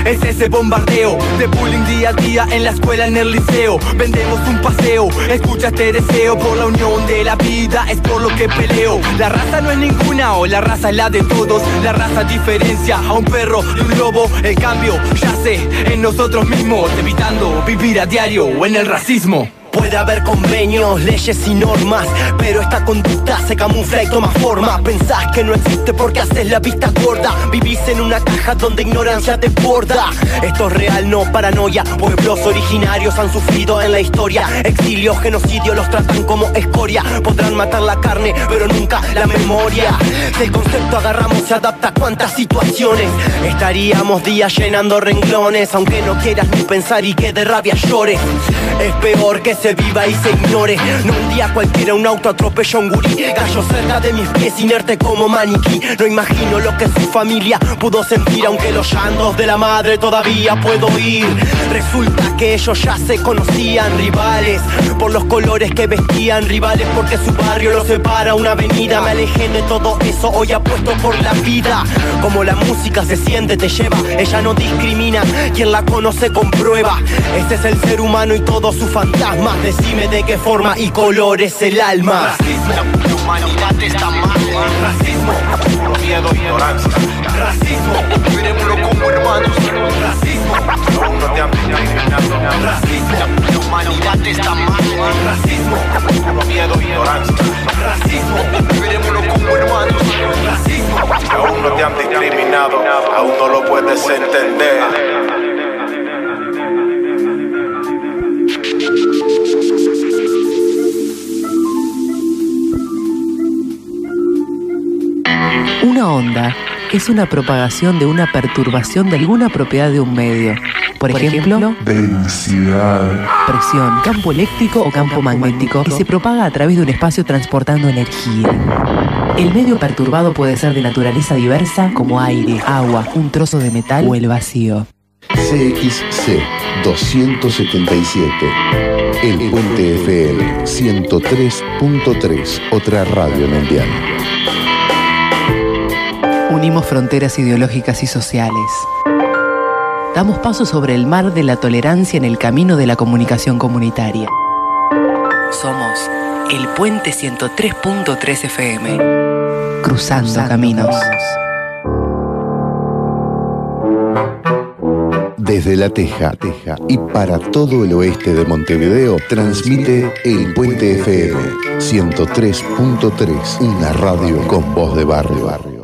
Es ese bombardeo de bullying día a día en la escuela, en el liceo. Vendemos un paseo, escucha este deseo por la unión de la vida, es por lo que peleo. La raza no es ninguna o la raza es la de todos. La raza diferencia a un perro de un lobo. El cambio yace en nosotros mismos, evitando vivir a diario en el racismo. Puede haber convenios, leyes y normas, pero esta conducta se camufla y toma forma. Pensás que no existe porque haces la vista gorda. Vivís en una caja donde ignorancia te borda. Esto es real, no paranoia. Pueblos originarios han sufrido en la historia. Exilio, genocidio, los tratan como escoria. Podrán matar la carne, pero nunca la memoria. Si el concepto agarramos, se adapta a cuántas situaciones. Estaríamos días llenando renglones, aunque no quieras ni pensar y que de rabia llores. Es peor que se viva y se ignore. No un día cualquiera un auto atropella un gurí. Gallo cerca de mis pies, inerte como maniquí. No imagino lo que su familia pudo sentir, aunque los llantos de la madre todavía puedo oír. Resulta que ellos ya se conocían, rivales, por los colores que vestían, rivales porque su barrio los separa una avenida. Me alejé de todo eso, hoy apuesto por la vida. Como la música se siente, te lleva, ella no discrimina. Quien la conoce comprueba. Este es el ser humano y todos sus fantasmas. Decime de qué forma y color es el alma. Racismo, la humanidad está mal. Racismo, miedo, ignorancia. Racismo, miremoslo como hermanos. Racismo, no te. Racismo, la humanidad está mal. Racismo, miedo, ignorancia. Racismo, miremoslo como hermanos. Racismo, Aún no te han discriminado, aún no lo puedes entender. Una onda es una propagación de una perturbación de alguna propiedad de un medio. Por, ejemplo, Densidad. presión, campo eléctrico o campo magnético, y se propaga a través de un espacio transportando energía. El medio perturbado puede ser de naturaleza diversa, como aire, agua, un trozo de metal o el vacío. CXC 277. El Puente FM 103.3. Otra radio mundial. Unimos fronteras ideológicas y sociales. Damos paso sobre el mar de la tolerancia en el camino de la comunicación comunitaria. Somos el Puente 103.3 FM. Cruzando, caminos. Desde La Teja, Teja y para todo el oeste de Montevideo, transmite El Puente FM 103.3. Una radio con voz de barrio. Puente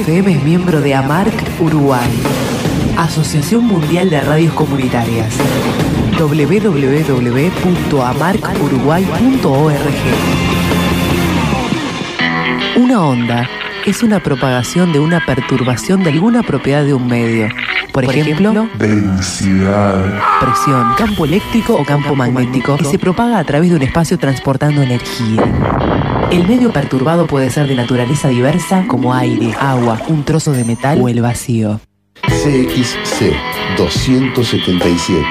FM es miembro de AMARC Uruguay, Asociación Mundial de Radios Comunitarias. www.amarcuruguay.org Una onda es una propagación de una perturbación de alguna propiedad de un medio. Por, ejemplo, densidad, presión, campo eléctrico o campo magnético, y se propaga a través de un espacio transportando energía. El medio perturbado puede ser de naturaleza diversa como aire, agua, un trozo de metal o el vacío. CXC 277.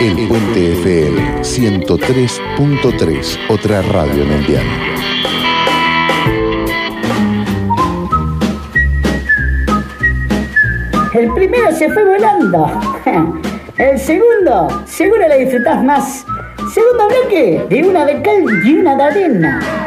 El Puente FM 103.3. Otra radio mundial. El primero se fue volando. El segundo, seguro lo disfrutás más. Segundo bloque, de una de cal y una de arena.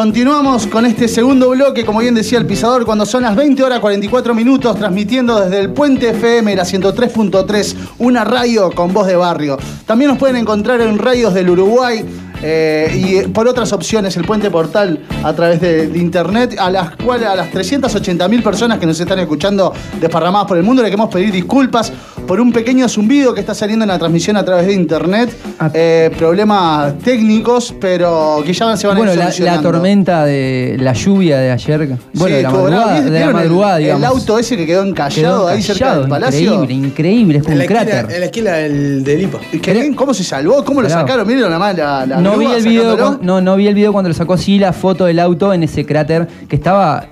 Continuamos con este segundo bloque, como bien decía el pisador, cuando son las 20 horas 44 minutos, transmitiendo desde el Puente FM, la 103.3, una radio con voz de barrio. También nos pueden encontrar en radios del Uruguay. eh, y por otras opciones, el puente portal a través de, internet, a las cuales a las 380.000 personas que nos están escuchando desparramadas por el mundo, le queremos pedir disculpas por un pequeño zumbido que está saliendo en la transmisión a través de internet. Eh, problemas técnicos, pero que ya se van a Bueno, ir la, la tormenta de la lluvia de ayer, bueno, Sí, la madrugada, de la ¿Vieron el- madrugada, el, digamos. auto ese que quedó encallado Quedó ahí cerca del palacio. Increíble, increíble, es como En la un esquina, cráter. en la esquina del, del IPA. ¿Qué- ¿Cómo se salvó? ¿Cómo lo sacaron? Miren nada más la, la no vi el video no, no vi el video cuando lo sacó sí la foto del auto en ese cráter que estaba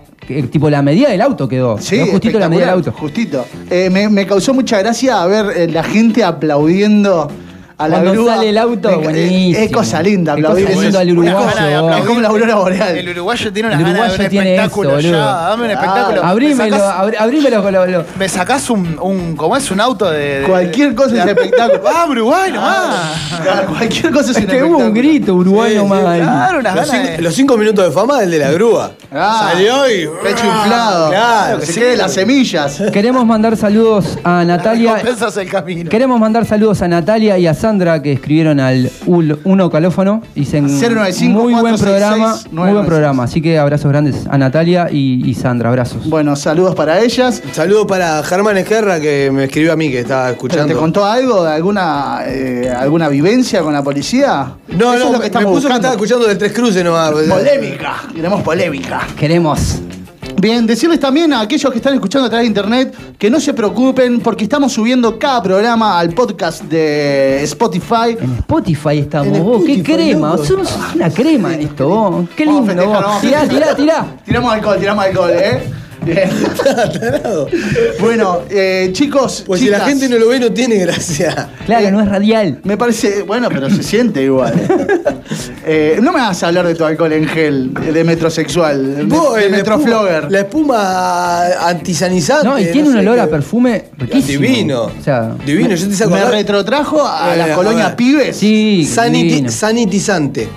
tipo la medida del auto quedó. Sí, Quedó justito la medida del auto. Justito. Eh, me, me causó mucha gracia ver eh, la gente aplaudiendo a la Cuando grúa. sale el auto, eh, buenísimo. Es cosa linda Es aplaudir. cosa eso. al Una uruguayo. gana. Es como la aurora boreal. El uruguayo tiene unas El ganas de un tiene espectáculo eso, ya. Dame un espectáculo. Me Abrímelo, sacás- abrí- abrímelo con lo, Me sacás un, un. ¿Cómo es? Un auto de. de- Cualquier cosa de- es espectáculo. Ah, Uruguay nomás. Claro, cualquier cosa es un Es que hubo un espectáculo. grito uruguayo más ahí. Claro, unas Los ganas cinco, de. los cinco minutos de fama del de la grúa. Ah, Salió y. Pecho inflado. Claro, que se sí. quede las semillas. Queremos mandar saludos a Natalia. El camino. Queremos mandar saludos a Natalia y a Sandra que escribieron al ul- uno calófono. Dicen 095 muy buen 466 programa, muy buen 996. programa. Así que abrazos grandes a Natalia y, y Sandra, abrazos. Bueno, saludos para ellas. Saludo para Germán Esquerra que me escribió a mí que estaba ¿Pero escuchando. ¿Te contó algo de alguna, eh, alguna vivencia con la policía? No, Eso no, es lo que me estamos puso que estaba escuchando del Tres Cruces nomás. Polémica, queremos polémica. Queremos. Bien, decirles también a aquellos que están escuchando a través de internet que no se preocupen porque estamos subiendo cada programa al podcast de Spotify. En Spotify estamos, En vos. Qué Spotify, crema. loco. Somos una crema esto, vos. Qué Vamos a lindo. festejar, vos. vamos a Tirá, festejar. tirá, tirá. Tiramos alcohol, tiramos alcohol, ¿eh? Bueno, eh, chicos. Pues si la gente no lo ve, no tiene gracia. Claro, no es radial. Me parece, bueno, pero se siente igual. Eh, no me vas a hablar de tu alcohol en gel, de metrosexual, de, Vos, de la metroflogger. espuma- La espuma antisanizante. No, y tiene un olor qué. a perfume riquísimo. Divino. O sea, Divino, yo te saco Me retrotrajo a Eh, las a colonias ver. pibes. sí, Saniti- divino. sanitizante.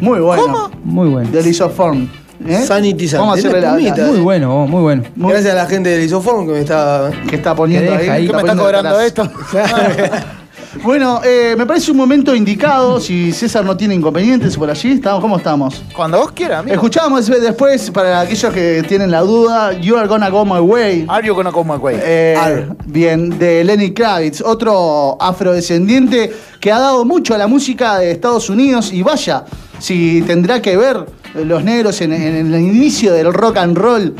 Muy bueno. Muy bueno. Del Isoform. ¿Eh? Sanitizante. Vamos a hacerle la, la- Muy bueno, muy bueno. muy- Gracias a la gente del Isoform que me está. que está poniendo Que ahí. ahí. ¿Qué me está cobrando esto? Bueno, eh, me parece un momento indicado. Si César no tiene inconvenientes por allí, ¿estamos, ¿cómo estamos? Cuando vos quieras, amigo. Escuchamos después, para aquellos que tienen la duda, You Are Gonna Go My Way. Are you gonna come my way? Eh, bien, de Lenny Kravitz, otro afrodescendiente que ha dado mucho a la música de Estados Unidos y vaya, si tendrá que ver los negros en, en el inicio del rock and roll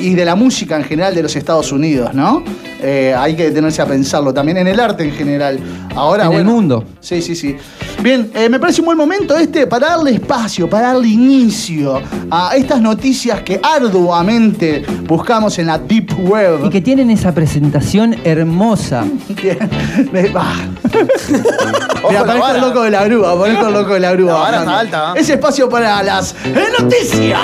y de la música en general de los Estados Unidos, ¿no? Eh, hay que detenerse a pensarlo también en el arte en general. Ahora, En el mundo. Sí, sí, sí. Bien, eh, me parece un buen momento este para darle espacio, para darle inicio a estas noticias que arduamente buscamos en la Deep Web. Y que tienen esa presentación hermosa. Bien. Me- bah. Mira, la parezco vara. el loco de la grúa, parezco el loco de la grúa. La vara está alta, ¿eh? Ese espacio para las eh, noticias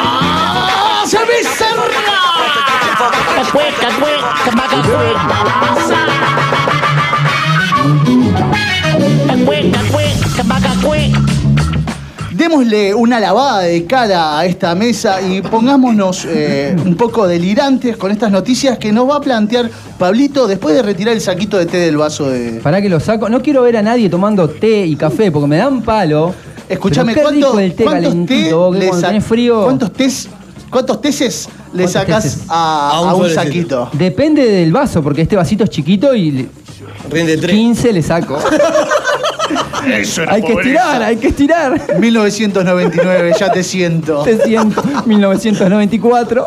démosle una lavada de cara a esta mesa y pongámonos eh, un poco delirantes con estas noticias que nos va a plantear Pablito después de retirar el saquito de té del vaso de. Para que lo saco. No quiero ver a nadie tomando té y café porque me dan palo. Escúchame, Pero qué ¿cuánto- rico el té ¿cuántos té le tenés frío. ¿Cuántos tés, cuántos teces le ¿Cuántos teces? a, A un a un solecito. saquito? Depende del vaso, porque este vasito es chiquito y le- Rinde 3. 15 le saco. Eso era hay que pobreza. estirar, hay que estirar. 1999, ya te siento. Te siento. 1994.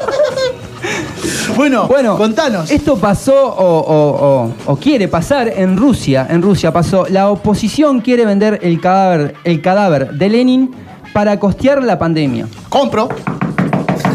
Bueno, Bueno, contanos. Esto pasó o, o- o- o quiere pasar en Rusia. En Rusia pasó. La oposición quiere vender el cadáver, el cadáver de Lenin para costear la pandemia. Compro.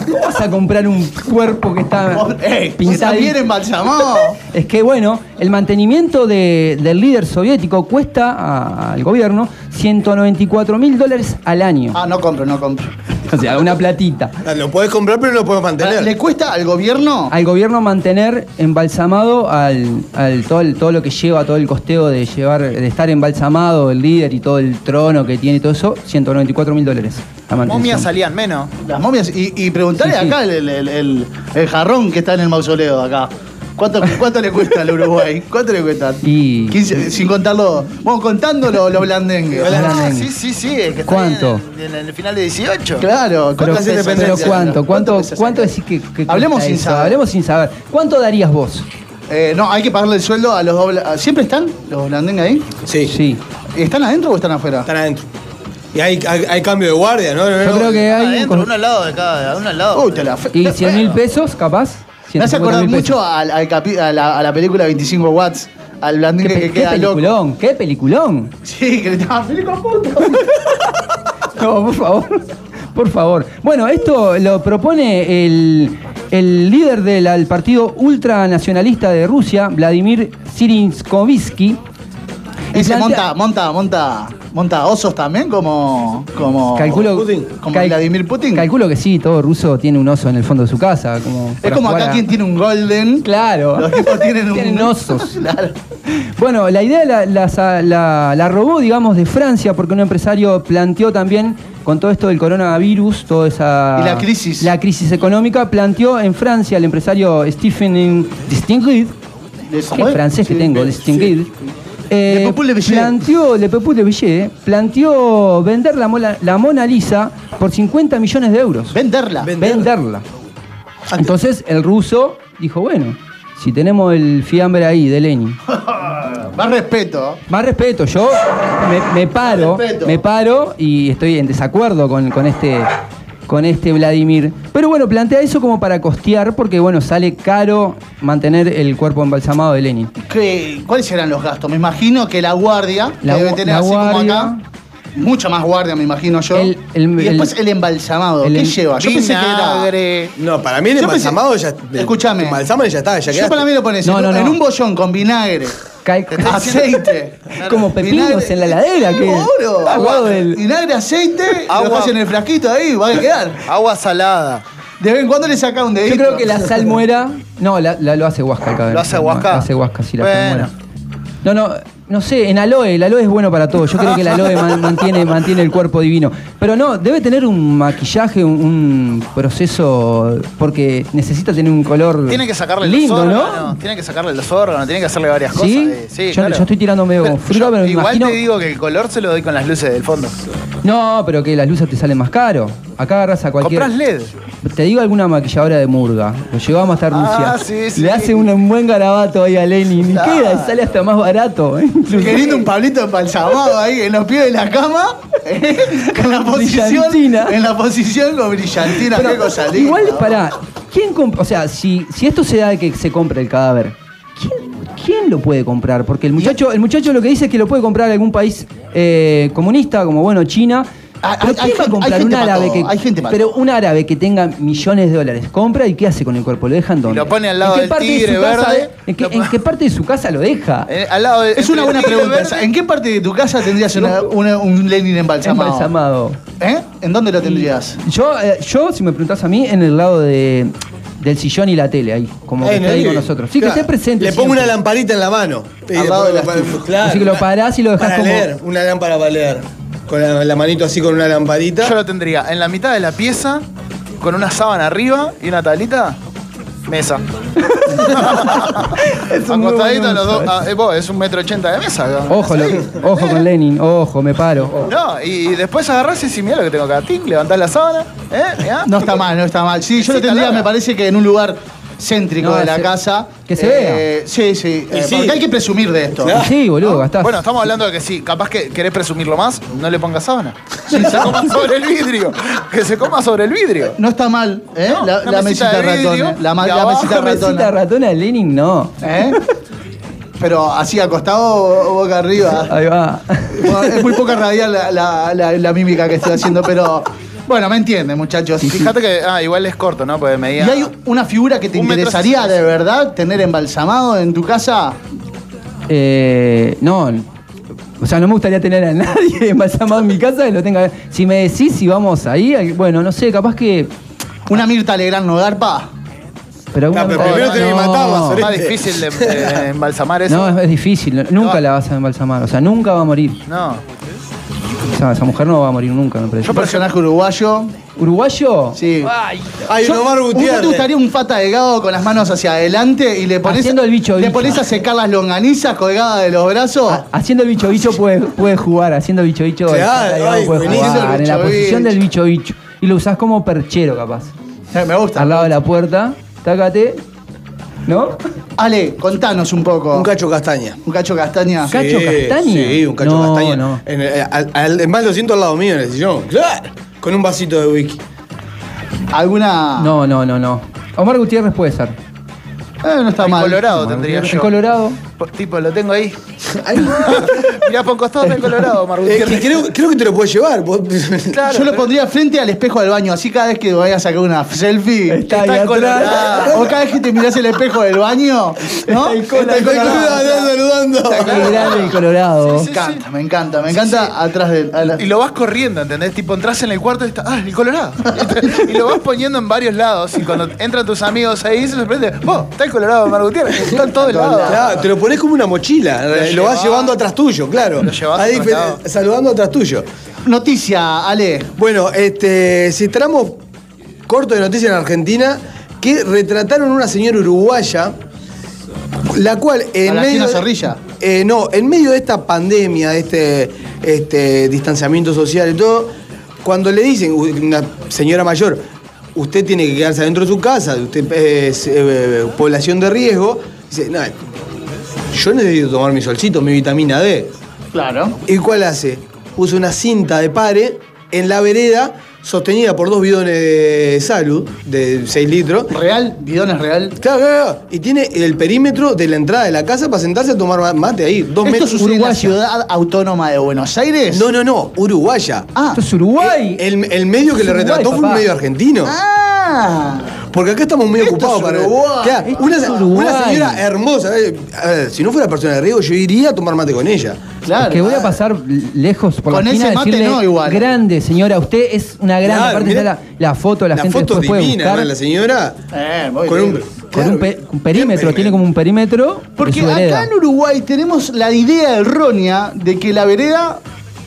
¿Cómo vas a comprar un cuerpo que está Ey, pintado? bien embalsamado. Es que bueno, el mantenimiento de- del líder soviético cuesta a- al gobierno 194 mil dólares al año. Ah, no compro, no compro. O sea, una platita. Lo puedes comprar, pero no lo puedes mantener. ¿Le cuesta al gobierno? Al gobierno mantener embalsamado al, al- todo, el- todo lo que lleva, todo el costeo de llevar, de estar embalsamado el líder y todo el trono que tiene y todo eso, 194 mil dólares. La mantención. Momias salían menos. Las momias. Y, y preguntarle Sí, sí. acá el, el- el- el jarrón que está en el mausoleo acá. ¿Cuánto, cuánto le cuesta al Uruguay? ¿Cuánto le cuesta? Y 15, sin contarlo. Bueno, contándolo los blandengues. Blandengue. Ah, sí, sí, sí. el que está ¿Cuánto? En, en el final de 18. Claro, Pero, ¿cuánto pero? ¿cuánto? ¿Cuánto, decís que, que Hablemos sin eso? saber. Hablemos sin saber. ¿Cuánto darías vos? Eh, no, hay que pagarle el sueldo a los dobles. ¿Siempre están los blandengues ahí? Sí, Sí. ¿Están adentro o están afuera? están adentro. Y hay, hay, hay cambio de guardia, ¿no? No, Yo no. creo que hay. Adentro, uno al lado de cada, uno al lado. Uy, te la fe- ¿Y 100 mil pesos, capaz? Me hace 150 acordar mucho pesos. al, al capi- a, la, a la película 25 watts. Al ¿Qué, pe- que qué queda loco. peliculón? ¿Qué peliculón? Sí, que le estaba feliz con puto. No, por favor. Por favor. Bueno, esto lo propone el, el líder del partido ultranacionalista de Rusia, Vladimir Sirinskovsky. Y Ese plantea- monta, monta, monta, monta osos también como. como Calculo, Como cal- Vladimir Putin. Calculo que sí, todo ruso tiene un oso en el fondo de su casa. Como es como acá a- quien tiene un golden. Claro. Los tipos tienen un. Osos. Claro. Bueno, la idea la, la sa- la- la robó, digamos, de Francia, porque un empresario planteó también, con todo esto del coronavirus, toda esa... Y la crisis. La crisis económica, planteó en Francia el empresario Stephen Distinguid, De- qué ¿cómo es? francés que tengo. Distinguid, eh, Le de Villiers. planteó, Le Peuple de Villiers, planteó vender la, Mola- la Mona Lisa por 50 millones de euros. Venderla. venderla. Entonces el ruso dijo, bueno, si tenemos el fiambre ahí de Lenin, Más respeto. más respeto, yo me, me paro, respeto. me paro y estoy en desacuerdo con, con este con este Vladimir. Pero bueno, plantea eso como para costear, porque bueno, sale caro mantener el cuerpo embalsamado de Lenin. ¿Qué- ¿Cuáles serán los gastos? Me imagino que la guardia que La debe tener la así como guardia. acá. Mucha más guardia, me imagino yo. El- el- y después el- el, embalsamado. el ¿Qué em- lleva? Yo pensé que era. Vinagre. No, para mí el Yo pensé- embalsamado ya. Escúchame. El embalsaman y ya está, ya Yo quedaste. para mí lo pones No, en, no, en no. un bollón con vinagre, Cae- aceite. como pepinos Vinagre- en la heladera, que Seguro. al lado del- Vinagre, aceite, Agua. lo dejas en el frasquito ahí, va a quedar. Agua salada. De vez en cuando le saca un dedito. Yo creo que la salmuera. No, la, la- lo hace Huasca el cadáver. ¿Lo hace Huasca? Lo hace Huasca, sí, la Bueno. salmuera. No, no, no sé, en aloe, el aloe es bueno para todo. Yo creo que el aloe man- mantiene, mantiene el cuerpo divino. Pero no, debe tener un maquillaje, un, un proceso, porque necesita tener un color Tiene que sacarle lindo, los ¿no? Tiene que sacarle los órganos, tiene que hacerle varias cosas. ¿Sí? eh, sí, yo, claro. yo estoy tirando medio con fruta, yo pero me igual imagino. te digo que el color se lo doy con las luces del fondo. No, pero que las luces te salen más caro. Acá agarras a cualquier. Comprás LED. Te digo alguna maquilladora de murga. Lo llevamos hasta Rusia. Ah, sí, sí. Le hace un, un buen garabato ahí a Lenin. Y queda, y sale hasta más barato. ¿eh? Queriendo un Pablito embalsamado ahí en los pies de la cama, ¿eh? en la posición, Brillantina. en la posición con brillantina, Pero qué cosa linda. igual, para ¿quién comp- O sea, si, si esto se da de que se compre el cadáver, ¿quién, quién lo puede comprar? Porque el muchacho, el muchacho lo que dice es que lo puede comprar algún país eh, comunista, como bueno, China. Hay- Pero hay- ¿quién hay va a comprar hay un gente árabe que hay gente para pero un árabe que tenga millones de dólares compra y qué hace con el cuerpo? ¿Lo deja en dónde? lo pone al lado ¿En qué del parte de su tigre casa- verde. ¿en, qué, Lo en pone- qué parte de su casa lo deja? Al lado de- Es una buena tigre pregunta. verde-. ¿En qué parte de tu casa tendrías una- una- un Lenin embalsamado? Embalsamado. ¿Eh? ¿En dónde lo tendrías? Yo, eh, yo, si me preguntás a mí, en el lado de, del sillón y la tele, ahí, como que Eh, está ahí con nosotros. Sí, claro. que esté presente. Le pongo siempre. una lamparita en la mano. Al lado de la. Así que lo parás y lo dejás para como- leer, una lámpara para leer. Con la, la manito así con una lamparita. Yo lo tendría en la mitad de la pieza, con una sábana arriba y una tablita, mesa. Es un Acostadito buen los dos. ah, eh, vos, es un metro ochenta de mesa. ¿no? Ojo, lo- ojo con Lenin, ojo, me paro. ojo. No, y después agarrás y decís, mirá lo que tengo acá. Ting, levantás la sábana. ¿eh? Mirá. No está mal, no está mal. Sí, yo lo tendría, me parece que en un lugar céntrico No, de la se- casa. que se Eh, Sí, sí. eh, sí. Porque hay que presumir de esto. Y Sí, boludo, gastás. Bueno, estamos hablando de que sí, capaz que querés presumirlo más, no le pongas sábana. Que se coma sobre el vidrio. Que se coma sobre el vidrio. No está mal, ¿eh? No, la, la mesita mesita de vidrio, ratona. La, la abajo mesita Mesita ratona. ratona de Lenin, no. ¿Eh? Pero así acostado o boca arriba. Ahí va. Bueno, es muy poca radial la, la- la- la mímica que estoy haciendo, pero bueno, me entienden, muchachos. Fíjate que, ah, igual es corto, ¿no? Porque medía. ¿Y hay una figura que te Un metro interesaría sesenta. de verdad tener embalsamado en tu casa? Eh, no, o sea, no me gustaría tener a nadie embalsamado en mi casa que lo tenga. Si me decís si vamos ahí, bueno, no sé, capaz que. ¿Una Mirta Legrand no garpa? Pero, Ah, alguna- pero primero tenés que matarla, Es Sorete. más difícil de, de embalsamar eso. No, es, es difícil, nunca la vas a embalsamar, o sea, nunca va a morir. No. Esa mujer no va a morir nunca, me parece. Un personaje uruguayo. ¿Uruguayo? Sí. Hay Yo- un Omar ¿Vos te Gutiérrez. gustaría un fata delgado con las manos hacia adelante y le pones, Haciendo el bicho le bicho. pones a secar las longanizas colgadas de los brazos? Ha- Haciendo el bicho bicho puede, puede jugar, haciendo bicho bicho el Claro, ay, puede buenísimo jugar, el en la bicho posición bicho. del bicho bicho. Y lo usás como perchero capaz. Eh, me gusta. Al lado de la puerta, tácate. ¿No? Ale, contanos un poco. Un cacho castaña. Un cacho castaña. Ca- ¿Cacho castaña? Sí, un cacho No, castaña. no. En el- al, al- en más lo siento al lado mío en el sillón. Claro. Con un vasito de whisky. ¿Alguna? No, no, no, no. Omar Gutiérrez puede ser. Eh, no está En mal. Colorado Omar tendría Gutiérrez. yo. En Colorado. Po- Tipo, lo tengo ahí. Mirá, por un costado está Colorado, Mar Eh, que creo, creo que te lo puedes llevar. Claro, Yo lo pero- pondría frente al espejo del baño, así cada vez que vayas a sacar una selfie. Está ahí Está colorado. O cada vez que te mirás el espejo del baño, ¿no? ahí Está cola. colorado. saludando. Qué grande el Colorado. Me encanta, me encanta, me encanta atrás del. la- Y lo vas corriendo, ¿entendés? Tipo, entras en el cuarto y está, ah, el Colorado. y lo vas poniendo en varios lados. Y cuando entran tus amigos ahí, se sorprende, vos, está el Colorado, Mar Gutiérrez. Está en todos lados. Claro, te lo pones como una mochila. Lo, vas llevás- llevando atrás tuyo, claro. Lo Ahí, saludando atrás tuyo. Noticia, Ale. Bueno, este, si entramos corto de noticias en Argentina, que retrataron una señora uruguaya, la cual en ¿A la medio Zorrilla? eh, no, en medio de esta pandemia, de este, este distanciamiento social y todo, cuando le dicen, una señora mayor, usted tiene que quedarse adentro de su casa, usted es eh, población de riesgo, dice, no, yo necesito tomar mi solcito, mi vitamina D. Claro. ¿Y cuál hace? Puso una cinta de pare en la vereda sostenida por dos bidones de salud de 6 litros. ¿Real? ¿Bidones real? Claro, claro, claro. Y tiene el perímetro de la entrada de la casa para sentarse a tomar ma- mate ahí. Dos ¿Esto la uruguaya. ciudad autónoma de Buenos Aires? No, no, no. Uruguaya. Ah. Esto es Uruguay. El, el medio que Es le Uruguay, retrató fue un medio argentino. Ah. Porque acá estamos muy ocupados es para. Uruguay. Claro, una, es una Uruguay. señora hermosa. eh, a ver, si no fuera persona de riesgo, yo iría a tomar mate con ella. Claro. Que voy a pasar lejos por Con la esquina ese a mate decirle, no, igual. grande señora, usted es una gran, Claro, aparte mirá. está la, la foto, la, La gente foto después puede divina, buscar. ¿no? La señora. Eh, muy Con un, bien. Con claro, un, pe- un perímetro, tiene como un perímetro Porque vereda. acá en Uruguay tenemos la idea errónea de que la vereda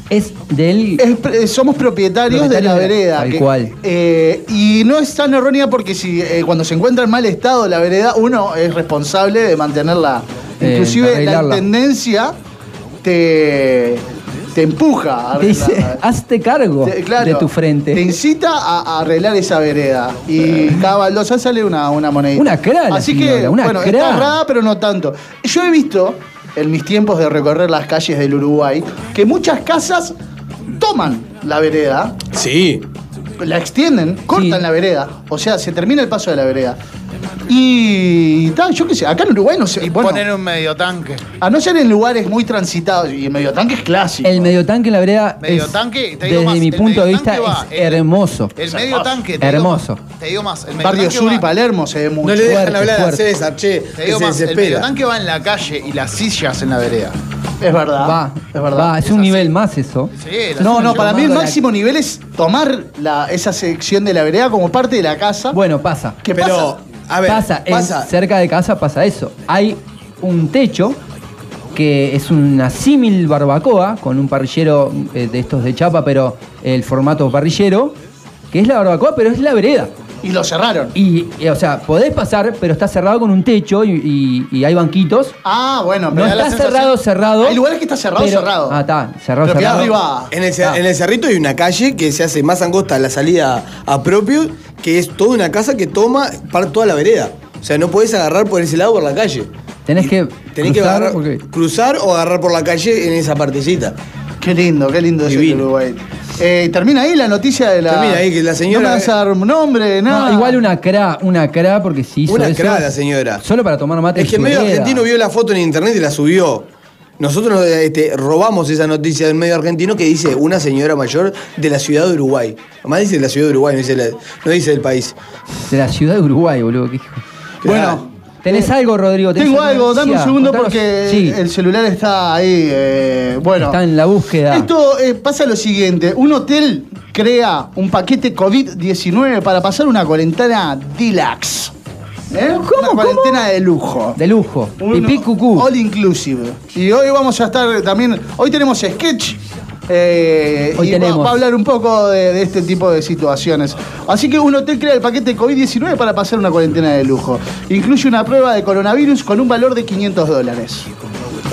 Es del... es pre- somos propietarios, de la vereda. tal que- cual. eh, y no es tan errónea porque si eh, cuando se encuentra en mal estado la vereda, uno es responsable de mantenerla. Eh, Inclusive la intendencia te, te empuja a Te dice, hazte cargo Te- claro, de tu frente. Te incita a, a arreglar esa vereda. Y cada baldosa sale una, una monedita. Una cra la Así señora, que, una bueno, está errada, pero no tanto. Yo he visto, en mis tiempos de recorrer las calles del Uruguay, que muchas casas toman la vereda, Sí. la extienden, cortan Sí. la vereda. O sea, se termina el paso de la vereda. Y tal, yo qué sé, acá en Uruguay no sé. Y bueno, poner un medio tanque. a no ser en lugares muy transitados, y el medio tanque es clásico. El mediotanque en la vereda Medio es, tanque, te digo desde más, mi punto de medio vista tanque va, es el- hermoso. El medio tanque. te Hermoso. Te digo más. El medio Barrio tanque Sur y Palermo se ve mucho. No le dejan fuerte, hablar fuerte. a César, che. Te que digo se más, el medio tanque va en la calle y las sillas en la vereda. Es verdad. Va, es verdad. va, es un nivel más eso. Sí, la No, no, para mí el la- máximo nivel es tomar la, esa sección de la vereda como parte de la casa. Bueno, pasa. ¿Qué Pero, pasa? A ver, pasa, en- cerca de casa pasa eso. Hay un techo que es una símil barbacoa con un parrillero eh, de estos de chapa, pero el formato parrillero, que es la barbacoa, pero es la vereda. Y lo cerraron. Y, y, o sea, podés pasar, pero está cerrado con un techo y, y- y hay banquitos. Ah, bueno, No pero da la está sensación- cerrado, cerrado. Hay lugares que está cerrado, pero- cerrado. Ah, está, cerrado, Pero cerrado. arriba. En el, cer- en el cerrito hay una calle que se hace más angosta la salida a propio, que es toda una casa que toma para toda la vereda. O sea, no podés agarrar por ese lado por la calle. Tenés que Tenés que cruzar agarrar- porque- cruzar o agarrar por la calle en esa partecita. Qué lindo, qué lindo es el. Uruguay. Eh, termina ahí la noticia de la. Termina ahí, que la señora- No me vas a dar nombre, nada. No, igual una cra, una cra porque hizo Una eso cra la señora. Solo para tomar mate. Es que el medio argentino vio la foto en internet y la subió. Nosotros este, robamos esa noticia del medio argentino que dice una señora mayor de la ciudad de Uruguay. Además dice la ciudad de Uruguay, no dice, la- no dice el país. De la ciudad de Uruguay, boludo. qué hijo. Bueno, ¿Tenés algo, Rodrigo? ¿Tenés tengo algo, dame un segundo Contanos. porque Sí, el celular está ahí. eh, bueno. está en la búsqueda. Esto eh, pasa lo siguiente: un hotel crea un paquete COVID-19 para pasar una cuarentena deluxe. ¿Eh? una cuarentena de lujo. De lujo. Un- Pipí cucú. All inclusive. Y hoy vamos a estar también. Hoy tenemos sketch. Eh, Hoy y tenemos. Va, a hablar un poco de, de este tipo de situaciones. Así que un hotel crea el paquete COVID-19 para pasar una cuarentena de lujo. Incluye una prueba de coronavirus con un valor de 500 dólares.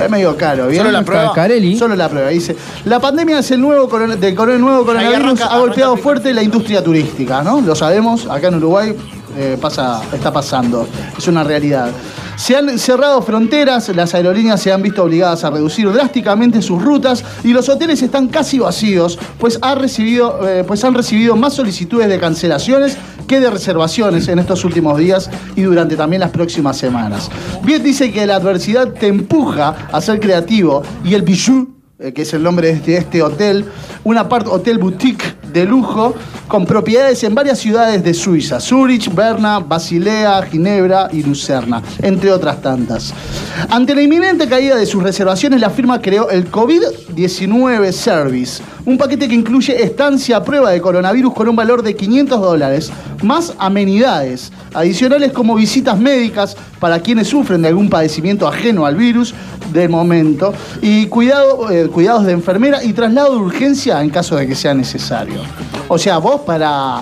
Es medio caro, ¿bien? ¿Solo la prueba? Carelli. Solo la prueba. Dice, la pandemia es el nuevo, corona- del nuevo coronavirus arranca- ha golpeado arranca- fuerte la industria turística, ¿no? Lo sabemos, acá en Uruguay eh, pasa, está pasando. Es una realidad. Se han cerrado fronteras, las aerolíneas se han visto obligadas a reducir drásticamente sus rutas y los hoteles están casi vacíos, pues, ha recibido, eh, pues han recibido más solicitudes de cancelaciones que de reservaciones en estos últimos días y durante también las próximas semanas. Bien dice que la adversidad te empuja a ser creativo y el bijou eh, que es el nombre de este, este hotel, un apart hotel boutique de lujo con propiedades en varias ciudades de Suiza, Zurich, Berna, Basilea, Ginebra y Lucerna, entre otras tantas. Ante la inminente caída de sus reservaciones, la firma creó el COVID-19 Service, un paquete que incluye estancia a prueba de coronavirus con un valor de 500 dólares, más amenidades adicionales como visitas médicas para quienes sufren de algún padecimiento ajeno al virus de momento y eh, cuidados de enfermera y traslado de urgencia en caso de que sea necesario. O sea, vos para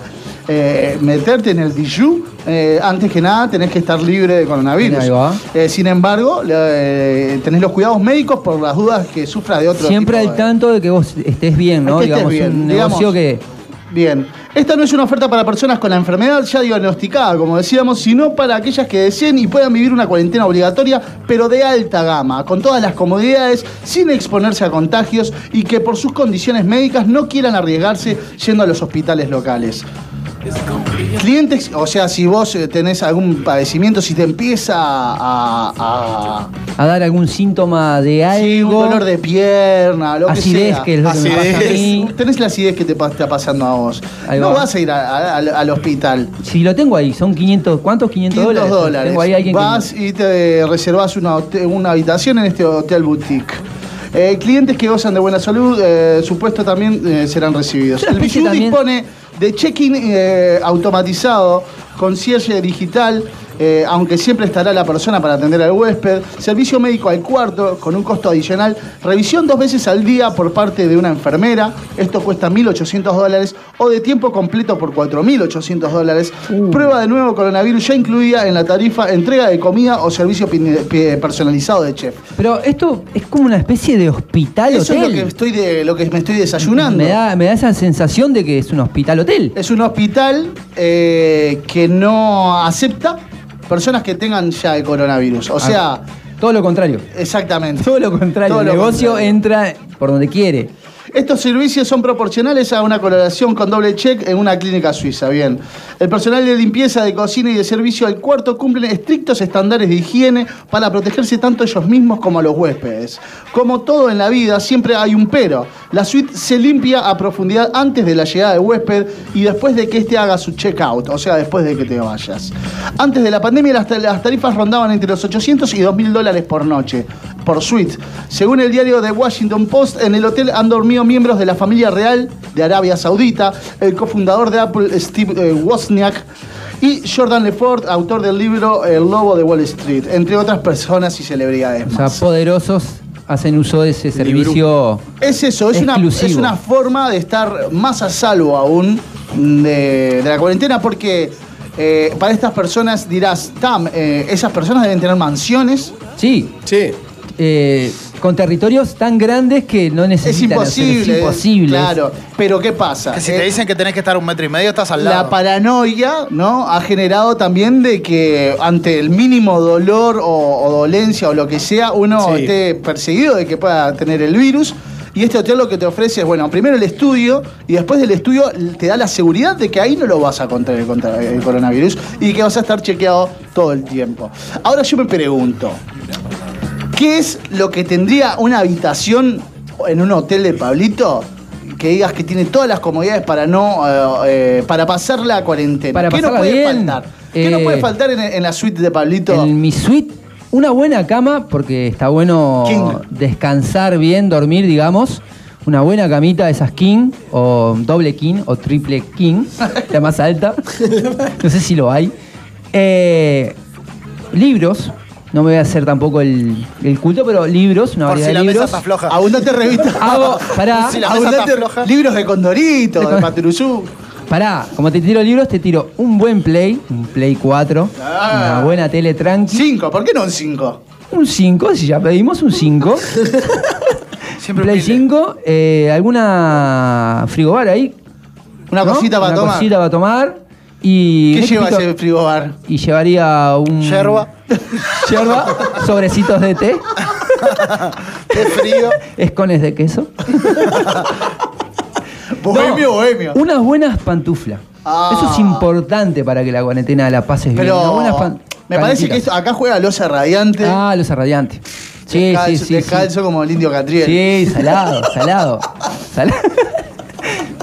eh, meterte en el Bijou, eh, antes que nada tenés que estar libre de coronavirus. Ahí va. Eh, sin embargo, eh, tenés los cuidados médicos por las dudas que sufras de otro Siempre tipo al de- tanto de que vos estés bien, ¿no? Es que estés Digamos, bien, un digamos. negocio que. Bien, esta no es una oferta para personas con la enfermedad ya diagnosticada, como decíamos, sino para aquellas que deseen y puedan vivir una cuarentena obligatoria, pero de alta gama, con todas las comodidades, sin exponerse a contagios y que por sus condiciones médicas no quieran arriesgarse yendo a los hospitales locales. Clientes, o sea, si vos eh, tenés algún padecimiento, si te empieza a, a- A dar algún síntoma de Sí, un algo. dolor de pierna, lo Acidez, que sea. que es lo que me pasa a mí. Tenés la acidez que te está pasando a vos. No va. vas a ir a- al- al hospital. Si lo tengo ahí, son 500. ¿Cuántos? 500, 500 dólares. dólares. Tengo ahí alguien que- Vas y te reservas una, una habitación en este hotel boutique. Eh, clientes que gozan de buena salud, eh, supuesto también eh, serán recibidos. El Bijou también- dispone de check-in eh, automatizado, concierge digital, eh, aunque siempre estará la persona para atender al huésped, servicio médico al cuarto con un costo adicional, revisión dos veces al día por parte de una enfermera, esto cuesta 1.800 dólares, o de tiempo completo por 4.800 dólares, prueba de nuevo coronavirus ya incluida en la tarifa, entrega de comida o servicio personalizado de chef. Pero esto es como una especie de hospital Eso es lo hotel. que, estoy de, lo que me estoy desayunando. Me da, me da esa sensación de que es un hospital hotel. Es un hospital eh, que no acepta personas que tengan ya el coronavirus. O sea, Todo lo contrario. exactamente. Todo lo contrario. Todo el lo negocio contrario. entra por donde quiere. Estos servicios son proporcionales a una coloración con doble check en una clínica suiza. Bien. El personal de limpieza, de cocina y de servicio al cuarto cumplen estrictos estándares de higiene para protegerse tanto ellos mismos como a los huéspedes. Como todo en la vida, siempre hay un pero. La suite se limpia a profundidad antes de la llegada del huésped y después de que éste haga su check-out, o sea, después de que te vayas. Antes de la pandemia, las tarifas rondaban entre los 800 y 2.000 dólares por noche, por suite. Según el diario The Washington Post, en el hotel han dormido miembros de la familia real de Arabia Saudita, el cofundador de Apple, Steve eh, Wozniak, y Jordan Lefort, autor del libro El Lobo de Wall Street, entre otras personas y celebridades. O sea, más. poderosos hacen uso de ese servicio. Es eso, es una, exclusivo. es una forma de estar más a salvo aún de, de la cuarentena porque eh, para estas personas dirás, Tam, eh, esas personas deben tener mansiones. Sí. Sí. eh, con territorios tan grandes que no Es necesitan hacer- imposible. Es imposible. Claro, pero ¿qué pasa? Que si Eh, te dicen que tenés que estar un metro y medio, estás al la lado. paranoia, ¿no? Ha generado también de que ante el mínimo dolor o, o dolencia o lo que sea, uno Sí. esté perseguido de que pueda tener el virus. Y este hotel lo que te ofrece es, bueno, primero el estudio y después del estudio te da la seguridad de que ahí no lo vas a contraer contra el coronavirus y que vas a estar chequeado todo el tiempo. Ahora yo me pregunto, ¿qué es lo que tendría una habitación en un hotel de Pablito? Que digas que tiene todas las comodidades para no eh, eh, para pasar la cuarentena. Para ¿Qué no puede bien, faltar? ¿Qué no eh, puede faltar en, en la suite de Pablito? En mi suite, una buena cama, porque está bueno King. descansar bien, dormir, digamos. Una buena camita, esas king, o doble king, o triple king, la más alta. No sé si lo hay. Eh, libros, no me voy a hacer tampoco el, el culto, pero libros, una Por variedad si la de mesa libros. está floja. Abundante revista. Hago, pará, Si la mesa está Abundante floja. libros de Condorito, de Patrusú. pará, como te tiro libros, te tiro un buen play, un play 4, Ah. una buena tele tranqui. Cinco, ¿por qué no un cinco? Un 5, si ya pedimos un 5. Siempre Play humilde. 5, eh, alguna frigobar ahí. Una ¿no? cosita para Una tomar. cosita para tomar. Y ¿Qué un lleva ese frigobar? Y llevaría un. Yerba. Yerba, sobrecitos de té, Qué frío. escones de queso. Bohemio, No, bohemio. Unas buenas pantuflas. Ah. Eso es importante para que la cuarentena la pases bien. Unas Pero buenas me parece que esto- acá juega Loza Radiante. Ah, los radiante. Sí, descalzo, sí, sí, sí. descalzo como el indio Catriel. Sí, salado, salado. salado.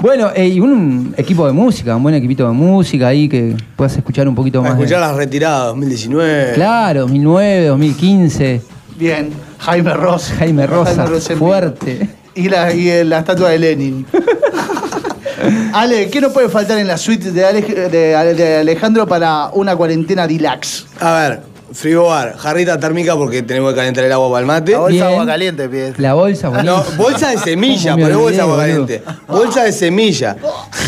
bueno, eh, y un equipo de música, un buen equipito de música ahí que puedas escuchar un poquito más. de- escuchar las retiradas 2019. Claro, 2009, 2015. Bien. Jaime Ross. Jaime Rosa, Rosa fuerte. Y la, y la estatua de Lenin. Ale, ¿qué no puede faltar en la suite de, Ale- de- de Alejandro para una cuarentena relax? A ver, frigobar, jarrita térmica porque tenemos que calentar el agua para el mate. La bolsa de Bien. agua caliente, pie. La bolsa, No, buenísima. bolsa de semilla, ¿Cómo me pero bolsa de agua olvidé, caliente. Bolsa de semilla.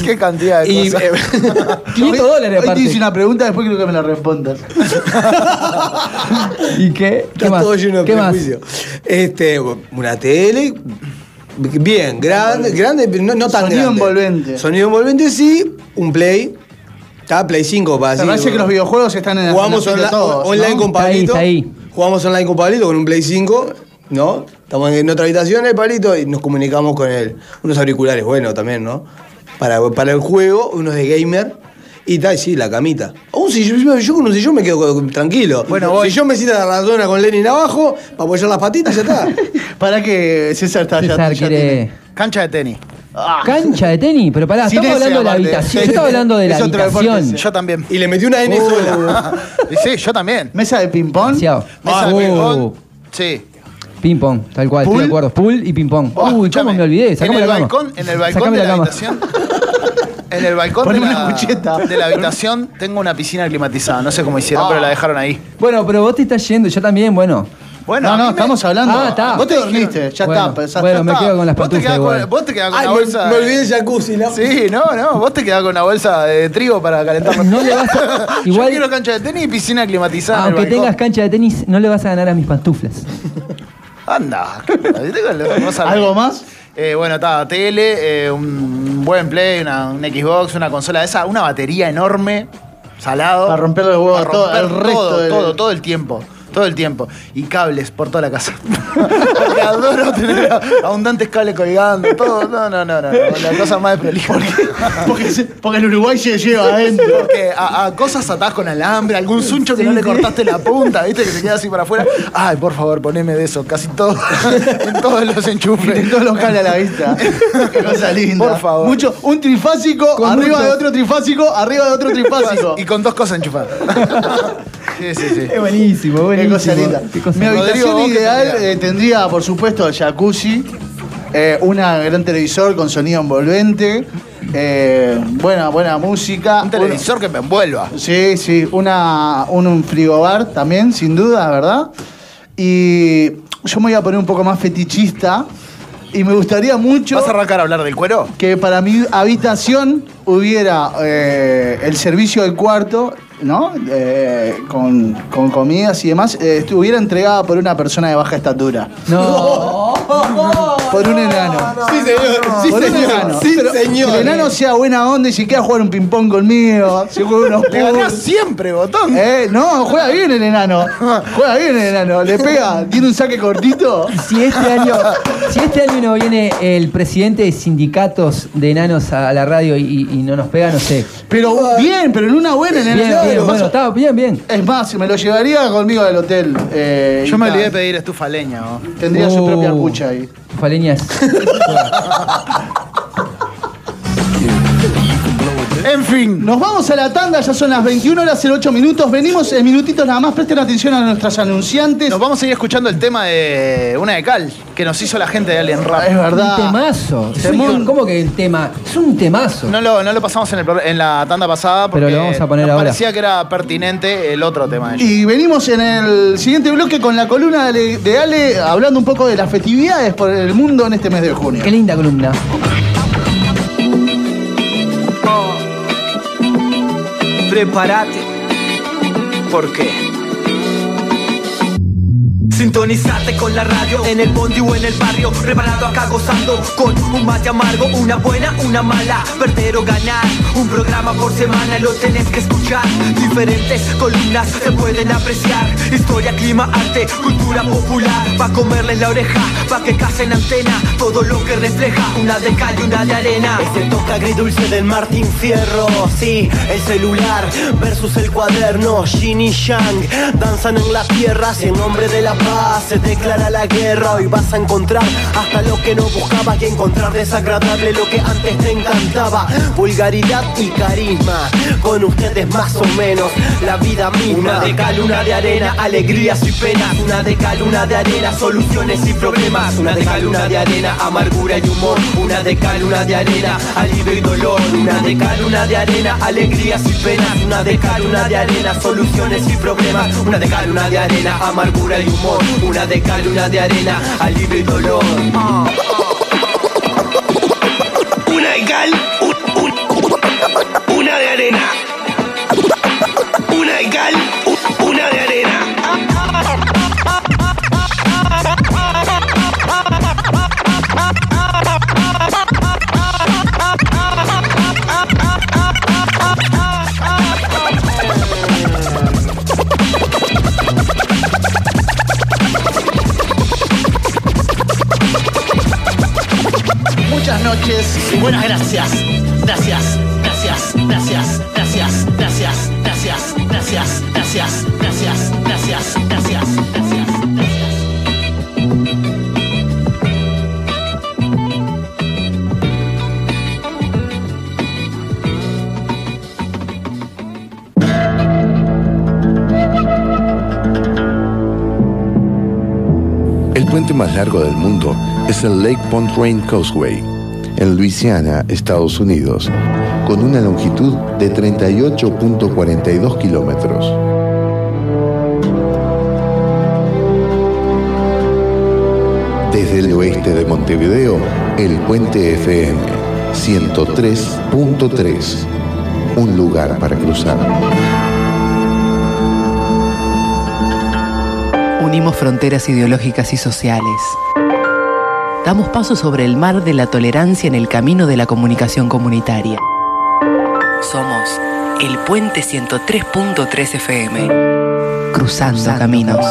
Qué cantidad de Y, cosas. eh, 500 dólares Hoy te hice aparte. una pregunta, después quiero que me la respondas. ¿Y qué? ¿Qué está más? todo lleno de ¿Qué más? prejuicio. Este, una tele. Bien, grande, grande, pero no, no tan Sonido grande. envolvente. Sonido envolvente, sí. Un play. Está Play 5 para Me así. parece que los videojuegos están en la Jugamos en la todos, online ¿no? con Está ahí, Pablito. está ahí. Jugamos online con Pablito con un Play 5, ¿no? Estamos en otra habitación, el Pablito, y nos comunicamos con él. Unos auriculares, bueno, también, ¿no? Para, para el juego, unos de gamer. Y tal, sí, la camita. Un sillón, yo, yo con un sillón me quedo tranquilo. Bueno, voy. Si yo me siento a la zona con Lenin abajo, para apoyar las patitas, ya está. Para que César está ya- César ya quiere. tiene- Cancha de tenis. Ah. Cancha de tenis, pero pará, Sin estamos ese, hablando de la aparte. habitación. Yo estaba hablando de la Es otro deporte habitación. ese. Yo también. Y le metí una N sola. Y sí, yo también. Mesa de ping-pong. Demasiado. Mesa de Uh, ping-pong. Sí. Ping pong, tal cual, estoy ¿Pool? de acuerdo. Pool y ping pong. Oh, Uy, cómo escuchame, me olvidé. En Sacame el la cama. balcón, en el balcón Sacame de la, cama. habitación. En el balcón de Poneme la, una cucheta. de la habitación tengo una piscina climatizada. No sé cómo hicieron, Ah. pero la dejaron ahí. Bueno, pero vos te estás yendo, yo también, bueno. Bueno, No, me- estamos hablando. Ah, está. Vos te dormiste, ya Bueno, está. bueno, ya me está. quedo con las Vos te, pantuflas quedás igual. con, vos te quedás con Ay, una me, bolsa. me olvidé el jacuzzi. ¿no? Sí, no, no. Vos te quedás con una bolsa de trigo para calentar No le vas a- Yo igual- quiero cancha de tenis y piscina climatizada. el Aunque tengas cancha de tenis, no le vas a ganar a mis pantuflas. Anda. ¿Algo más? Eh, bueno, está, tele, eh, un buen play, una, un Xbox, una consola de esa, una batería enorme, salado. Para romperle los huevos todo- romper al resto todo, del- todo, todo el tiempo. Todo el tiempo. Y cables por toda la casa. Porque adoro tener abundantes cables colgando, todo. No, no, no, no. no, La cosa más desprolija. Porque, se- porque el Uruguay se lleva adentro. Porque a, a cosas atadas con alambre, algún suncho que no le cortaste la punta, ¿viste? Que se queda así para afuera. Ay, por favor, poneme de eso. Casi todo. en todos los enchufes. Y todos los cables a la vista. Qué cosa linda. Por favor. Mucho, un trifásico, Con arriba mucho- de otro trifásico, arriba de otro trifásico. Y con dos cosas enchufadas. sí, sí, sí. Es buenísimo, Qué buenísimo. cosa linda. Qué cosa Mi linda. habitación Rodrigo, ¿vos qué ideal eh, tendría, por supuesto, el jacuzzi, eh, una gran televisor con sonido envolvente, eh, buena, buena música. Un televisor que me envuelva. Sí, sí, una, un, un frigobar también, sin duda, ¿verdad? Y yo me voy a poner un poco más fetichista y me gustaría mucho ¿Vas a arrancar a hablar del cuero? que para mi habitación hubiera eh, el servicio del cuarto, ¿no? Eh, con, con comidas y demás, eh, estuviera entregada por una persona de baja estatura. No. Por un enano. Sí, señor. Sí, Por un señor. enano. Sí, Pero señor. Que el enano sea buena onda y si quiera jugar un ping-pong conmigo, si juega unos Le ganás siempre, botón. Eh, no, juega bien el enano. Juega bien el enano. Le pega, tiene un saque cortito. Si este año, si este año no viene el presidente de sindicatos de enanos a la radio y, y no nos pega, no sé. Pero bien, pero en una buena en el Bien, enano. Bueno, está bien, bien. Es más, me lo llevaría conmigo del hotel. eh, Yo y me olvidé de pedir estufa leña. ¿no? Tendría su Uh. propia cucha ahí. Faleñas. En fin. Nos vamos a la tanda, ya son las 21 horas 08 minutos. Venimos en minutitos nada más. Presten atención a nuestras anunciantes. Nos vamos a ir escuchando el tema de una de cal que nos hizo la gente de Alien Rap. Es verdad. Un temazo. Es un- ¿Cómo que un tema? Es un temazo. No lo, no lo pasamos en, el en la tanda pasada porque Pero lo vamos a poner nos ahora. parecía que era pertinente el otro tema de ellos. Y venimos en el siguiente bloque con la columna de de Ale hablando un poco de las festividades por el mundo en este mes de junio. Qué linda columna. Prepárate. ¿Por qué? Sintonizate con la radio en el bondi o en el barrio, preparado acá gozando con un mate amargo, una buena, una mala, perder o ganar, un programa por semana lo tenés que escuchar, diferentes columnas se pueden apreciar, historia, clima, arte, cultura popular, pa' comerles la oreja, pa' que casen antena, todo lo que refleja, una de cal y una de arena. Este toque agridulce del Martín Fierro, sí, el celular versus el cuaderno, Yin y Yang danzan en la tierra, si en nombre de la paz se declara la guerra, hoy vas a encontrar hasta lo que no buscabas y encontrar desagradable lo que antes te encantaba, vulgaridad y carisma, con ustedes más o menos la vida misma. Una de cal, una de arena, alegrías y penas. Una de cal, una de arena, soluciones y problemas. Una de cal, una de arena, amargura y humor. Una de cal, una de arena, alivio y dolor. Una de cal, una de arena, alegrías y penas. Una de cal, una de arena, soluciones y problemas. Una de cal, una de arena, amargura y humor. Una de cal, una de arena, alivio y dolor. Una de cal, un- un- una de arena. Una de cal, un- noches y buenas gracias. Gracias, gracias, gracias, gracias, gracias, gracias, gracias, gracias, gracias, gracias, gracias, gracias. El puente más largo del mundo es el Lake Pontchartrain Causeway, en Luisiana, Estados Unidos, con una longitud de 38.42 kilómetros. Desde el oeste de Montevideo, el Puente FM 103.3, un lugar para cruzar. Unimos fronteras ideológicas y sociales. Damos paso sobre el mar de la tolerancia en el camino de la comunicación comunitaria. Somos el Puente 103.3 FM. Cruzando, caminos.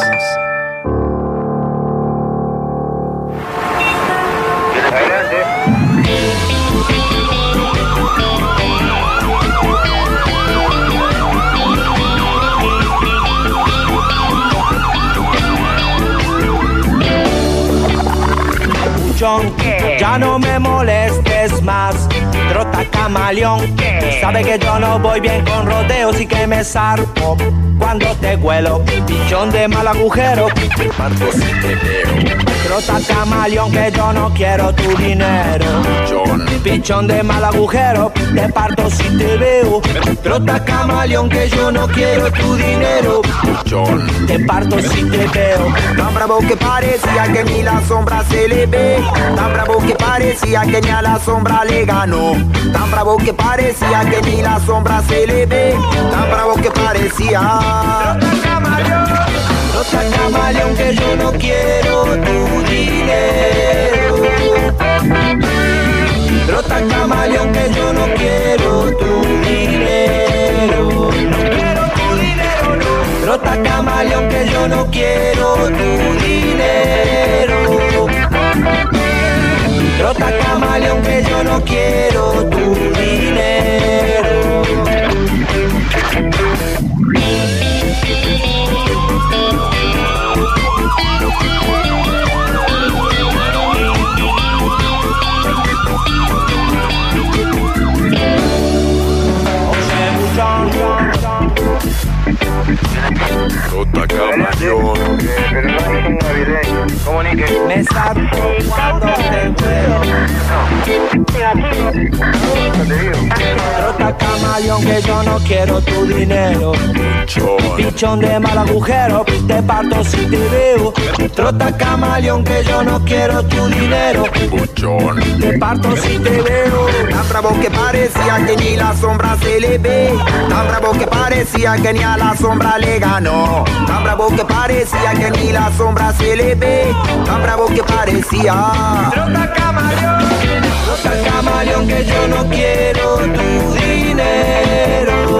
Ya no me molestes más. Trota camaleón, sabe que yo no voy bien con rodeos y que me zarpo cuando te huelo. Pichón de mal agujero, Marco si te veo. Trota camaleón que yo no quiero tu dinero. Pichón de mal agujero, te parto si te veo. Trota camaleón que yo no quiero tu dinero. Te parto si te veo. Tan bravo que parecía que ni la sombra se le ve. Tan bravo que parecía que ni a la sombra le ganó. Tan bravo que parecía que ni la sombra se le ve. Tan bravo que parecía. Trota camaleón que yo no quiero tu dinero. Trota camaleón que yo no quiero tu dinero. No quiero tu dinero, no. Trota camaleón que yo no quiero tu dinero. Trota camaleón que yo no quiero tu dinero. Trota camaleón. Me salto cuando te veo. Trota camaleón que yo no quiero tu dinero. Pichón de mal agujero, te parto si te veo. Trota camaleón que yo no quiero tu dinero. Te parto si te veo. Tan bravo que parecía que ni la sombra se le ve. Tan bravo que parecía que ni a la sombra le ganó. Tan bravo que parecía que ni la sombra se le ve. Tan bravo que parecía. Trota camaleón, trota camaleón que yo no quiero tu dinero.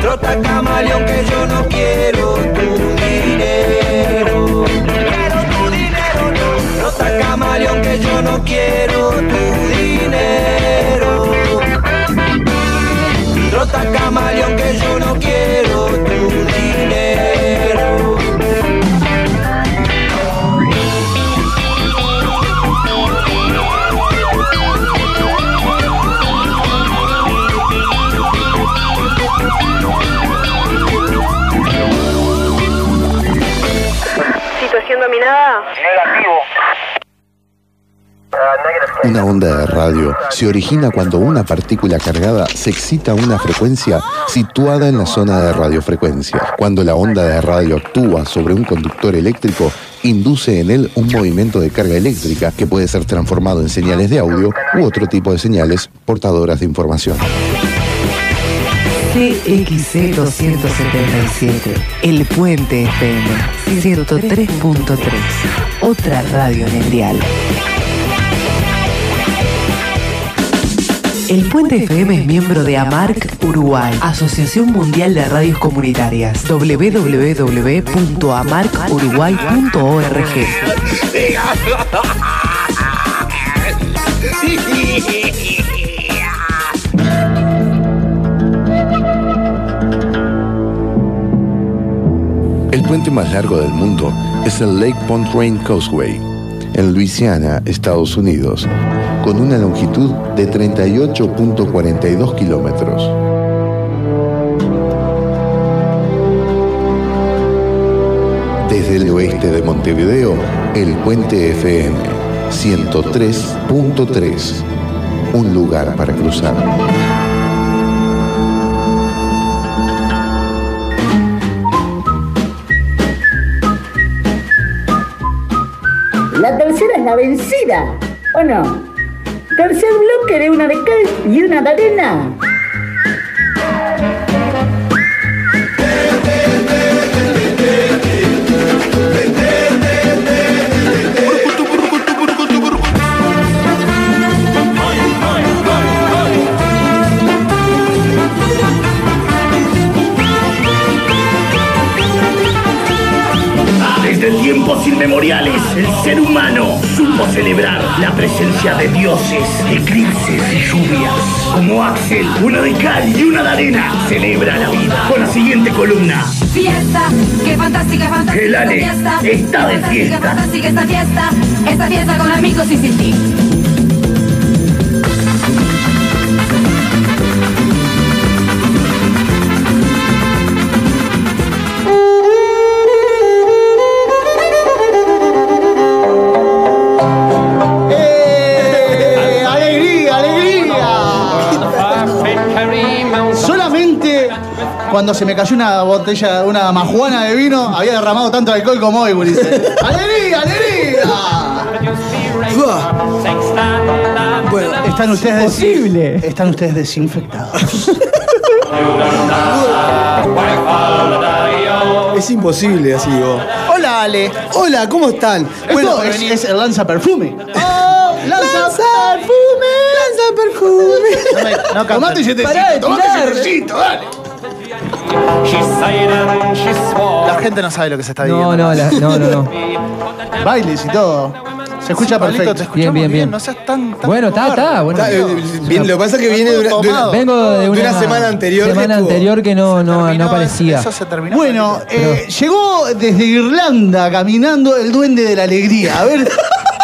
Trota camaleón que yo no quiero tu dinero. Quiero tu dinero, no. Trota camaleón que yo no quiero tu dinero. Trota camaleón que yo Una onda de radio se origina cuando una partícula cargada se excita a una frecuencia situada en la zona de radiofrecuencia. Cuando la onda de radio actúa sobre un conductor eléctrico, induce en él un movimiento de carga eléctrica que puede ser transformado en señales de audio u otro tipo de señales portadoras de información. CXC 277, El Puente FM 103.3, otra radio en el dial. El Puente FM es miembro de AMARC Uruguay, Asociación Mundial de Radios Comunitarias, www.amarcuruguay.org. El puente más largo del mundo es el Lake Pontchartrain Causeway, en Luisiana, Estados Unidos, con una longitud de 38.42 kilómetros. Desde el oeste de Montevideo, el Puente FM 103.3, un lugar para cruzar. La tercera es la vencida, ¿o no? Tercer bloque de una de cal y una de arena. Desde tiempos inmemoriales, el ser humano supo celebrar la presencia de dioses, eclipses y lluvias. Como Axel, una de cal y una de arena, celebra la vida con la siguiente columna. Fiesta, qué fantástica, fantástica El Ale fiesta. está de Fantástica, fiesta. fantástica esta fiesta. Esta fiesta con amigos y sin ti. Cuando se me cayó una botella, una majuana de vino, había derramado tanto alcohol como hoy, Ulises. ¡Alegría, alegría! Bueno, están ustedes Posible. Están ustedes desinfectados. Es imposible así, vos. Hola, Ale. Hola, ¿cómo están? Bueno, es, es el lanza perfume. ¡Oh! ¡Lanza perfume! ¡Lanza perfume! No, no Tomate ese cantan. tecito, tomate ese dale. La gente no sabe lo que se está viviendo. No, no, la- no, no, no. Bailes y todo. Se escucha perfecto. te escuchamos Bien, bien, bien. No seas tan, tan Bueno, está, está. Bueno, eh, bien, lo que pasa es que viene de una, de una- vengo de una, semana anterior. que semana estuvo- anterior que no, no, Terminó, no aparecía. Eso se terminó. Bueno, eh, llegó desde Irlanda caminando el duende de la alegría. A ver,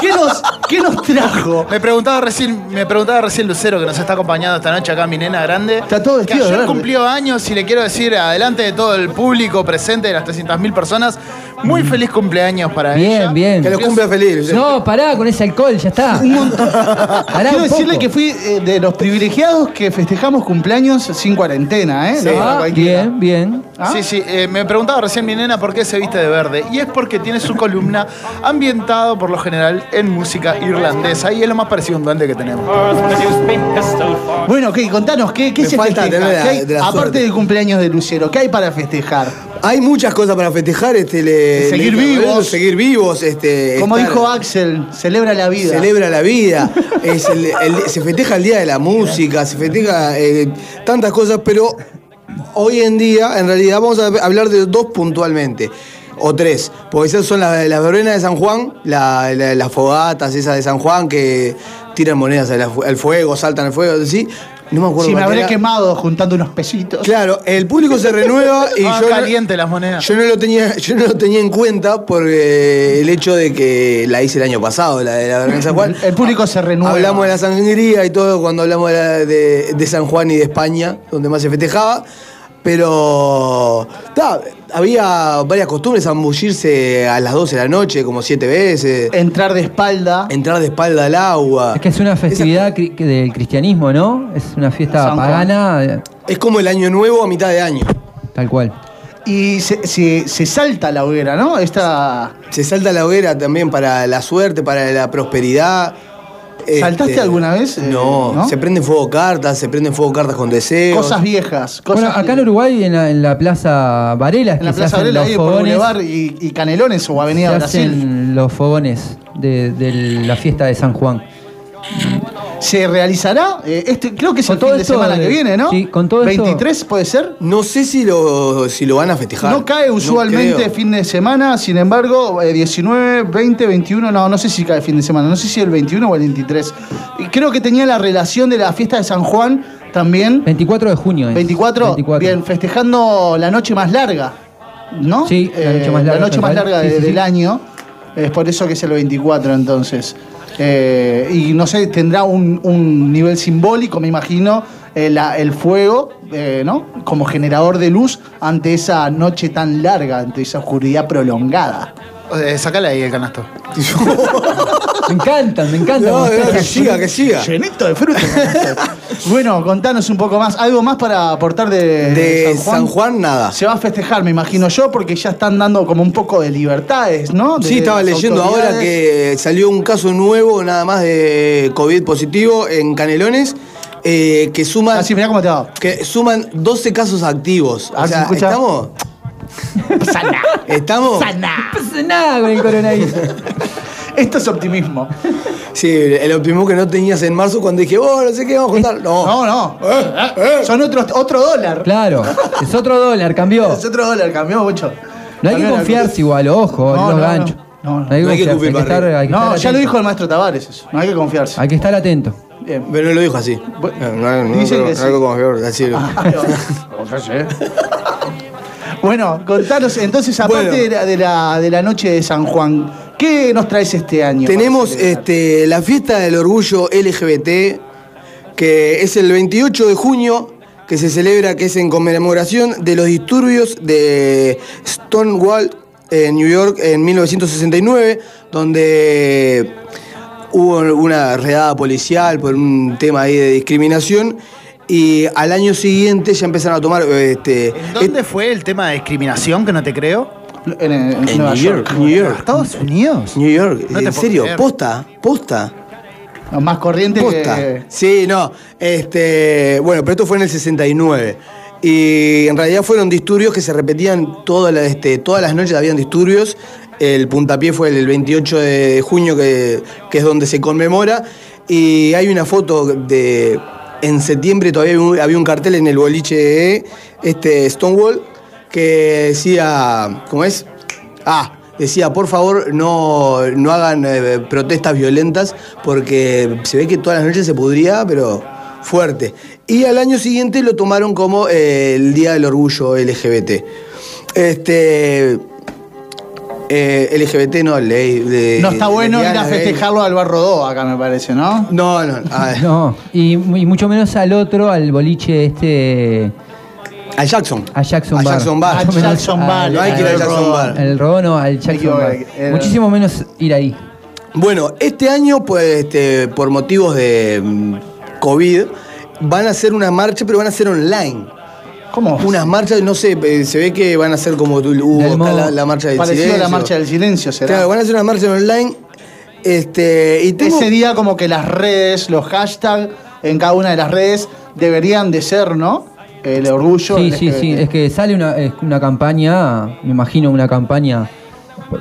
¿qué nos, qué nos trajo? Me preguntaba recién, me preguntaba recién Lucero, que nos está acompañando esta noche acá, mi nena grande. Está todo que vestido de ayer cumplió años y le quiero decir, adelante de todo el público presente, de las 300.000 personas, muy feliz cumpleaños para ella. Bien, bien. Que lo cumpla feliz. No, pará con ese alcohol, ya está. Un montón. Pará Quiero un decirle poco. que fui eh, de los privilegiados que festejamos cumpleaños sin cuarentena, ¿eh? No, Ah, cualquiera. bien, bien. ¿Ah? Sí, sí, eh, me preguntaba recién mi nena por qué se viste de verde. Y es porque tiene su columna ambientado por lo general en música irlandesa. Y es lo más parecido a un duende que tenemos. Bueno, ok, contanos, ¿qué, qué Me se falta festeja? tener la- ¿Qué hay- de la aparte suerte. del cumpleaños de Lucero, ¿qué hay para festejar? Hay muchas cosas para festejar, este, le, Seguir le- vivos. seguir vivos, este, Como estar- dijo Axel, celebra la vida. Celebra la vida, es el- el- se festeja el Día de la Música, se festeja eh, tantas cosas, pero hoy en día, en realidad, vamos a hablar de dos puntualmente, o tres, porque esas son las, las verbenas de San Juan, la- la- las fogatas esas de San Juan que tiran monedas al, fu- al fuego, saltan al fuego, ¿sí? No me acuerdo Si me habré era. quemado juntando unos pesitos. Claro, el público se renueva y Ah, yo, caliente las monedas. yo no lo tenía, yo no lo tenía en cuenta por el hecho de que la hice el año pasado, la de la San Juan. El público se renueva. Hablamos de la sangría y todo cuando hablamos de, la- de- de San Juan y de España, donde más se festejaba. Pero ta, había varias costumbres, zambullirse a las 12 de la noche como siete veces, Entrar de espalda. entrar de espalda al agua. Es que es una festividad cri- del cristianismo, ¿no? Es una fiesta San pagana, Es como el año nuevo a mitad de año. tal cual. Y se, se- se salta la hoguera, ¿no? Esta. Se salta la hoguera también para la suerte, para la prosperidad. ¿Saltaste Este, alguna vez? Eh, No, ¿no? se prenden fuego cartas, se prenden fuego cartas con deseos. Cosas viejas. Cosas Bueno, acá en Uruguay, en la, en la Plaza Varela, En la se Plaza Varela, ahí por fogones, Boulevard y, y Canelones o se Avenida Brasil. hacen los fogones de, de la fiesta de San Juan. ¿Se realizará? Eh, este, creo que es Con el todo fin de esto semana de- que viene, ¿no? sí, con todo esto- ¿23 puede ser? No sé si lo, si lo van a festejar. No cae usualmente creo. fin de semana, sin embargo, eh, 19, 20, 21, no, no sé si cae fin de semana, no sé si el 21 o el 23. Y creo que tenía la relación de la fiesta de San Juan también. 24 de junio. es. 24, 24. bien, festejando la noche más larga, ¿no? Sí, la noche más Eh, larga, La noche más cual. larga Sí, de- sí, sí. del año. Es por eso que es el 24 entonces. Eh, y no sé, tendrá un, un nivel simbólico, me imagino, eh, la- el fuego, eh, ¿no? Como generador de luz ante esa noche tan larga, ante esa oscuridad prolongada. Eh, sacale ahí el canasto. Me encantan, me encantan. No, ustedes. no, que siga, que siga. Llenito de fruta. bueno, contanos un poco más. ¿Algo más para aportar de, De San Juan, nada. Se va a festejar, me imagino yo, porque ya están dando como un poco de libertades, ¿no? De Sí, estaba leyendo ahora que salió un caso nuevo, nada más de COVID positivo en Canelones, eh, que suman. Así, mirá cómo te va. Que suman 12 casos activos. A O sea, escucha. estamos. Sana. Estamos. Sana. No pasa nada con el coronavirus. Esto es optimismo. Sí, el optimismo que no tenías en marzo cuando dije, oh, no sé qué vamos a contar. No. No, no. Son otros, otro dólar. Claro, es otro dólar, cambió. Es otro dólar, cambió mucho. No hay que confiarse igual, ojo, No, en los no, ganchos. no, no. hay que No hay que confiarse, hay que confirmar, estar, hay que No, estar ya lo dijo el maestro Tavares eso. No hay que confiarse. Hay que estar atento. Bien. Pero no lo dijo así. No, no, no, dicen que sí. algo como así. Bueno, contanos, entonces, aparte Bueno. de, la, de, la, de la noche de San Juan, ¿qué nos traes este año? Tenemos este, la fiesta del orgullo LGBT, que es el 28 de junio, que se celebra, que es en conmemoración de los disturbios de Stonewall en New York en 1969, donde hubo una redada policial por un tema ahí de discriminación Y al año siguiente ya empezaron a tomar. Este, ¿Dónde fue el tema de discriminación que no te creo? En, en Nueva New York, York. New York. ¿Estados Unidos? New York, No en serio, creer. posta, posta. No, más corriente Posta. que. Sí, no. Este, bueno, pero esto fue en el 69. Y en realidad fueron disturbios que se repetían todas las, este, todas las noches, habían disturbios. El puntapié fue el 28 de junio, que, que es donde se conmemora. Y hay una foto de. En septiembre todavía había un, había un cartel en el boliche este, Stonewall que decía. ¿Cómo es? Ah, decía, por favor, no, no hagan eh, protestas violentas porque se ve que todas las noches se pudría, pero fuerte. Y al año siguiente lo tomaron como eh, el Día del Orgullo LGBT. Este. eh, LGBT no, ley. De, No está bueno ir a festejarlo al Bar Rodó acá, me parece, ¿no? No, no. No, y, y mucho menos al otro, al boliche este. A Jackson. A Jackson A Bar. Jackson Bar. Mucho A menos Jackson Bar, al- no hay que ir a al Jackson. Bar. El Rodó no, al Jackson Bar. equivoqué, era- Muchísimo menos ir ahí. Bueno, este año, pues, este, por motivos de mm, COVID, van a hacer una marcha, pero van a ser online. ¿Cómo? Unas marchas, no sé, eh, se ve que van a ser como tu- hubo Del acá modo- la, la marcha del Parecido silencio. a la marcha del silencio, será. Claro, van a hacer una marcha online. Este, y tengo, Ese día como que las redes, los hashtags en cada una de las redes deberían de ser, ¿no? El orgullo. Sí, sí, sí. LGBT. Es que sale una, es una campaña, me imagino una campaña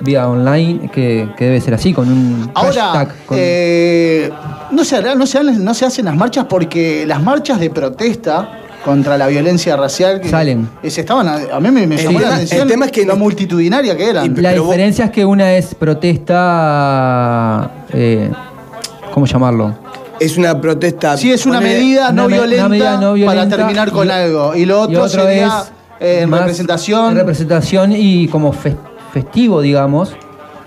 vía online que, que debe ser así, con un Ahora, hashtag. con- eh, no, se, hará- no, se, han- no se hacen las marchas porque las marchas de protesta contra la violencia racial que Salen. se estaban a, a mí me, me la tema- atención el tema es que lo multitudinaria que eran. la diferencia es que una es protesta. eh, ¿Cómo llamarlo? Es una protesta. Sí, es una medida, no, una me- una violenta medida no para terminar con y- algo. Y lo y otro, sería eh, en representación. representación y como fes- festivo, digamos.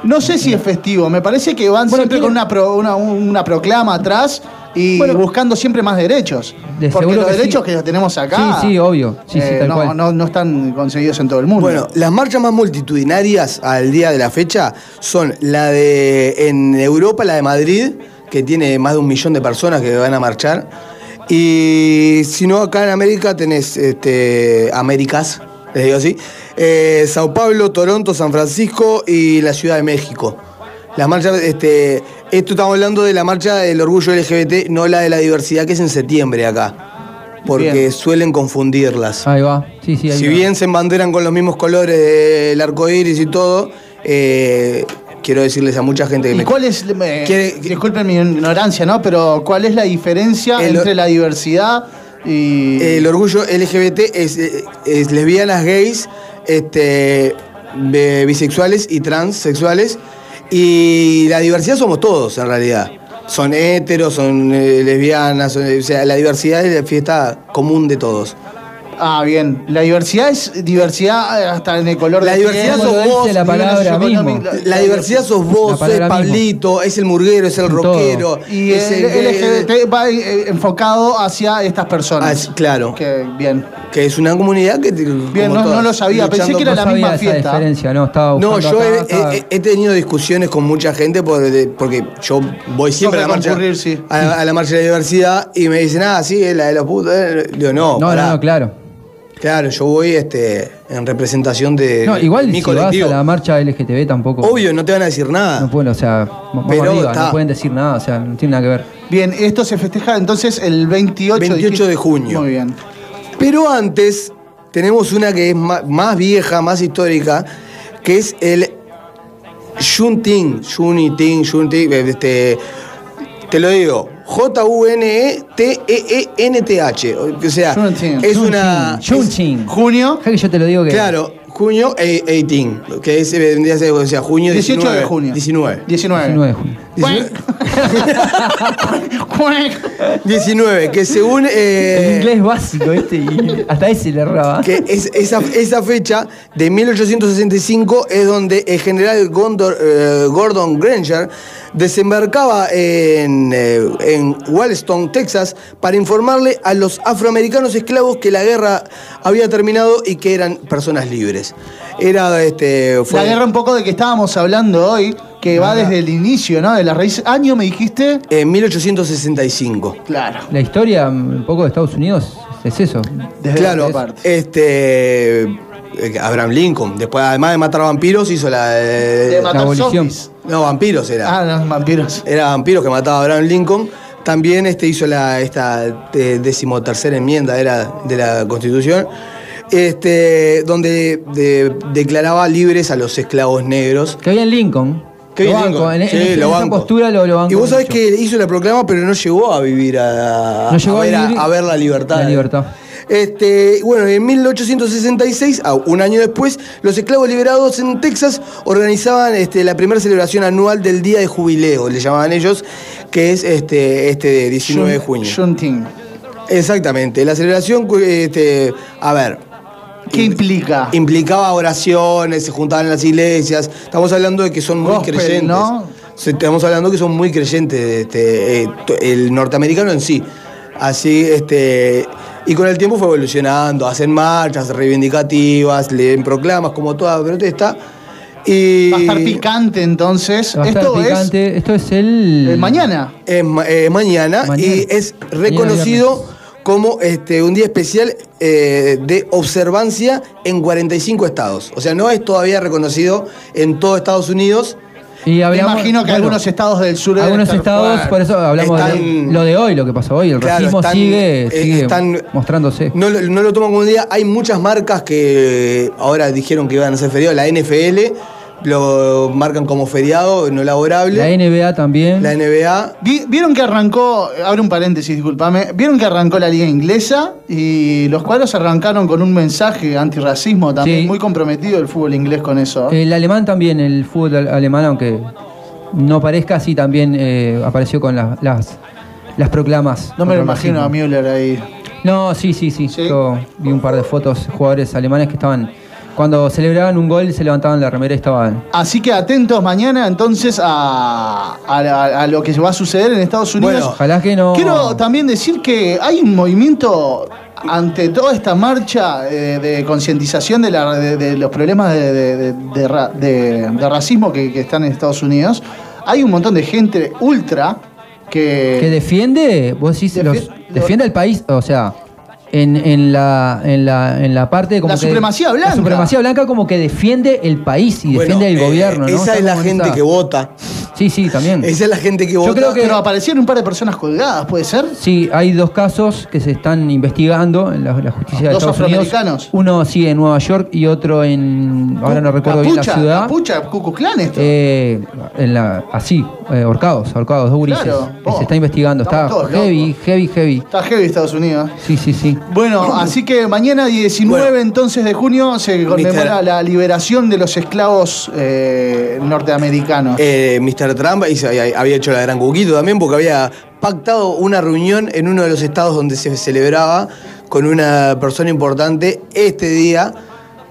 No sé si es festivo, me parece que van siempre con una, pro- una, una proclama atrás y buscando siempre más derechos. De Porque los que derechos sí. que tenemos acá Sí, sí, obvio. Sí, sí, eh, tal no, cual. no- no están conseguidos en todo el mundo. Bueno, las marchas más multitudinarias al día de la fecha son la de en Europa, la de Madrid, que tiene más de un millón de personas que van a marchar. Y si no, acá en América tenés este, Américas, les digo así, eh, Sao Paulo, Toronto, San Francisco y la Ciudad de México. Las marchas, este, esto estamos hablando de la marcha del orgullo LGBT, no la de la diversidad, que es en septiembre acá. Porque Bien. suelen confundirlas. Ahí va. Sí, sí, ahí Si va. bien se embanderan con los mismos colores del arco iris y todo, eh, quiero decirles a mucha gente que ¿Y me. cuál es, eh, disculpen mi ignorancia, ¿no? Pero ¿cuál es la diferencia El- entre la diversidad y... El orgullo LGBT es, es lesbianas, gays, este, bisexuales y transexuales. Y la diversidad somos todos, en realidad. Son heteros, son eh, lesbianas, son- o sea, la diversidad es la fiesta común de todos. Ah, bien. La diversidad es diversidad eh, hasta en el color La de diversidad piel, sos vos, la palabra mismo. La diversidad sos vos, La es Pablito, es el murguero, es el rockero. Y es el. LGBT va eh, enfocado hacia estas personas. Ah, claro. Que bien. Que es una comunidad que. Bien, no- no lo sabía, pensé que era la misma fiesta. diferencia, no, estaba No, buscando yo he, acá, estaba- he- he tenido discusiones con mucha gente por- de- porque yo voy siempre a la, marcha, sí. a, la, a la marcha de la diversidad y me dicen, ah, sí, es la de los putos. eh". Digo, no, No, pará. no, no, claro. Claro, yo voy este, en representación de No, igual mi si colectivo. vas a la marcha LGTB tampoco. Obvio, no te van a decir nada. No pueden, o sea, vamos Pero arriba, está. no pueden decir nada, o sea, no tiene nada que ver. Bien, esto se festeja entonces el 28, 28 de junio. Muy bien. Pero antes tenemos una que es más, vieja, más histórica, que es el Junting, Juniting, Junting, este, te lo digo, J-U-N-E-T-E-E-N-T-H. O sea, es una... Junting. Junio. que yo te lo digo que. Claro, junio e- 18, que es, vendría a ser, o sea, junio 18 19. de junio. 19. 19. 19 de junio. 19, que según... eh, El inglés básico, este, y hasta ese le erraba. que es, esa, esa fecha de 1865 es donde el general Gondor- eh, Gordon Granger desembarcaba en, eh, en Wellston, Texas, para informarle a los afroamericanos esclavos que la guerra había terminado y que eran personas libres. Era este. fue- La guerra un poco de que estábamos hablando hoy, que va desde el inicio, ¿no? De la raíz. Año me dijiste. En 1865. Claro. La historia, un poco de Estados Unidos, es eso. claro, este. eh, Abraham Lincoln. Después, además de matar a vampiros, hizo la. De matar abolición. zombies. No, vampiros era. Ah, no, vampiros. Era vampiros que mataba a Abraham Lincoln. También este hizo la, esta eh, decimotercera enmienda era de la Constitución, este, donde de- declaraba libres a los esclavos negros. Que había en Lincoln. Que Lo banco, en- lo esa banco. postura lo- lo banco Y vos sabés mucho. que hizo la proclama, pero no llegó a vivir a, No llegó a a ver, vivir a ver la libertad. la libertad. Este, bueno, en 1866, ah, un año después, los esclavos liberados en Texas organizaban este, la primera celebración anual del Día de Jubileo, le llamaban ellos, que es este, este 19 de junio. Junting. Exactamente. La celebración, este, a ver. ¿Qué implica? Implicaba oraciones, se juntaban en las iglesias. Estamos hablando de que son muy Gospel, creyentes. ¿no? Estamos hablando que son muy creyentes, este, eh, el norteamericano en sí. Así, este. Y con el tiempo fue evolucionando, hacen marchas reivindicativas, leen proclamas, como toda protesta. Y Va a estar picante entonces. Va a estar Esto picante. Esto es el. es eh, mañana. Es ma- eh, mañana, Mañana. y es reconocido como este, un día especial eh, de observancia en 45 estados. O sea, no es todavía reconocido en todo Estados Unidos. Y Me hablamos- imagino que bueno, algunos estados del sur Algunos estar estados, por eso hablamos de lo de hoy, lo que pasó hoy. El Claro, racismo están- sigue, eh, sigue están- mostrándose. No, no lo toman como un día. Hay muchas marcas que ahora dijeron que iban a ser feriados. La NFL lo marcan como feriado no laborable. La NBA también. La NBA. Vi- Vieron que arrancó, abre un paréntesis, discúlpame, vieron que arrancó la liga inglesa y los cuadros arrancaron con un mensaje antirracismo también, Sí. muy comprometido el fútbol inglés con eso. El alemán también, el fútbol al- alemán, aunque no parezca así, también eh, apareció con las, las, las proclamas. no me lo imagino a. Müller ahí. No, sí, sí, sí, Yo vi un par de fotos, jugadores alemanes que estaban, cuando celebraban un gol, se levantaban la remera y estaban. Así que atentos mañana entonces a, a- a- a lo que va a suceder en Estados Unidos. Bueno, ojalá que no. Quiero también decir que hay un movimiento ante toda esta marcha eh, de concientización de, de- de los problemas de, de- de- de ra- de- de racismo que, que están en Estados Unidos. Hay un montón de gente ultra que... que defiende, vos decís, los- defiende al país, o sea, en, en la, en, la, en la parte como La que- supremacía blanca. La supremacía blanca como que defiende el país y Bueno, defiende el eh, gobierno, ¿no? Esa es la gente que vota. Sí, sí, también. Esa es la gente que vota. creo que- Pero aparecieron un par de personas colgadas, ¿puede ser? Sí, hay dos casos que se están investigando en la, la justicia de Dos Estados Unidos. afroamericanos. Uno sí en Nueva York y otro en ahora no recuerdo bien la Capucha, ciudad. Capucha, Klan esto. Eh, en la, así, eh, ahorcados, ahorcados, dos. Claro. Se está investigando, está heavy, heavy, heavy. Está heavy Estados Unidos. Sí, sí, sí. Bueno, así que mañana 19 entonces de junio se conmemora Mister- la liberación de los esclavos eh, norteamericanos. Eh, Mr. Trump hizo- había hecho la gran cuquito también porque había pactado una reunión en uno de los estados donde se celebraba con una persona importante este día,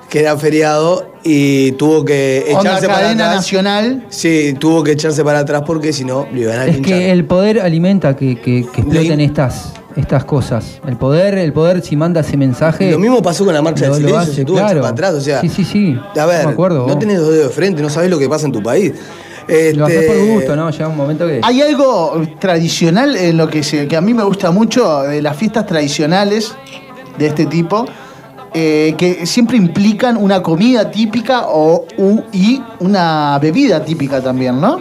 que era feriado, y tuvo que echarse para cadena atrás. nacional. Sí, tuvo que echarse para atrás porque si no, le iban a Es que el poder alimenta que, que- que exploten estas, estas cosas. El poder, el poder si manda ese mensaje. Lo mismo pasó con la marcha lo- del silencio, hace, se tuvo que echar claro. para atrás, o sea. Sí, sí, sí. A ver, No me acuerdo, no vos. tenés dos dedos de frente, no sabés lo que pasa en tu país. Lo haces Este, por gusto, ¿no? Llega un momento que. Hay algo tradicional en lo que, se, que a mí me gusta mucho de las fiestas tradicionales de este tipo, eh, que siempre implican una comida típica o, u- y una bebida típica también, ¿no?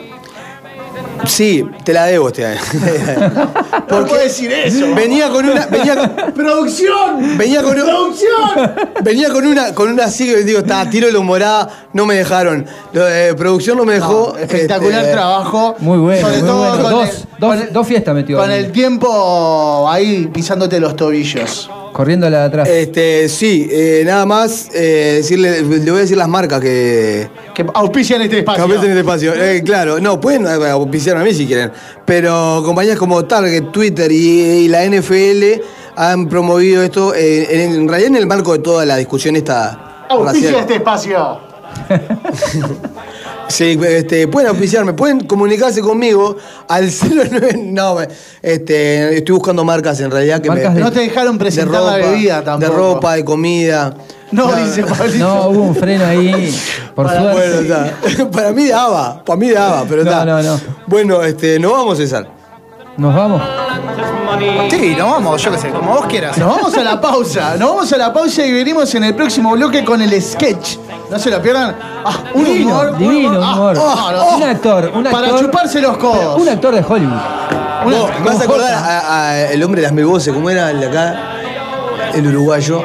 Sí, te la debo este año. ¿Por qué decir eso? Venía con una. Venía con, ¡Producción! venía con un- ¡Producción! Venía con una, con una así que digo, está, tiro la humorada, no me dejaron. Lo de producción no me dejó. Espectacular este, trabajo. Muy bueno, Sobre muy todo bueno. con Dos, el- dos, dos fiestas metió. Con ahí, el tiempo ahí pisándote los tobillos. Corriendo la de atrás. Este, sí, eh, nada más eh, decirle, le voy a decir las marcas que. Que auspician este Que espacio. auspician este espacio. Eh, claro, no, pueden auspiciar a mí si quieren. Pero compañías como Target, Twitter y, y la NFL han promovido esto eh, en, en realidad en el marco de toda la discusión esta Auspicia racial. este espacio. Sí, este, pueden auspiciarme, pueden comunicarse conmigo al 09. No, este, estoy buscando marcas en realidad que Marcas me. de- No te dejaron presentar la bebida tampoco. De ropa, de comida. No, dice Pablito. No, hubo un freno ahí. Por Para, suerte. bueno, está. para mí daba, para mí daba, pero No, está. no, no. Bueno, este, nos vamos, César. Nos vamos. Sí, nos vamos, yo qué sé, como vos quieras. Nos vamos a la pausa, nos vamos a la pausa y venimos en el próximo bloque con el sketch. No se lo pierdan. Ah, un Divino, humor, divino un humor. Ah, ah, un actor, un actor. Para chuparse los codos. Un actor de Hollywood. Una- Vos, vas a acordar a- a el hombre de las mevoces, ¿cómo era el de acá? El uruguayo.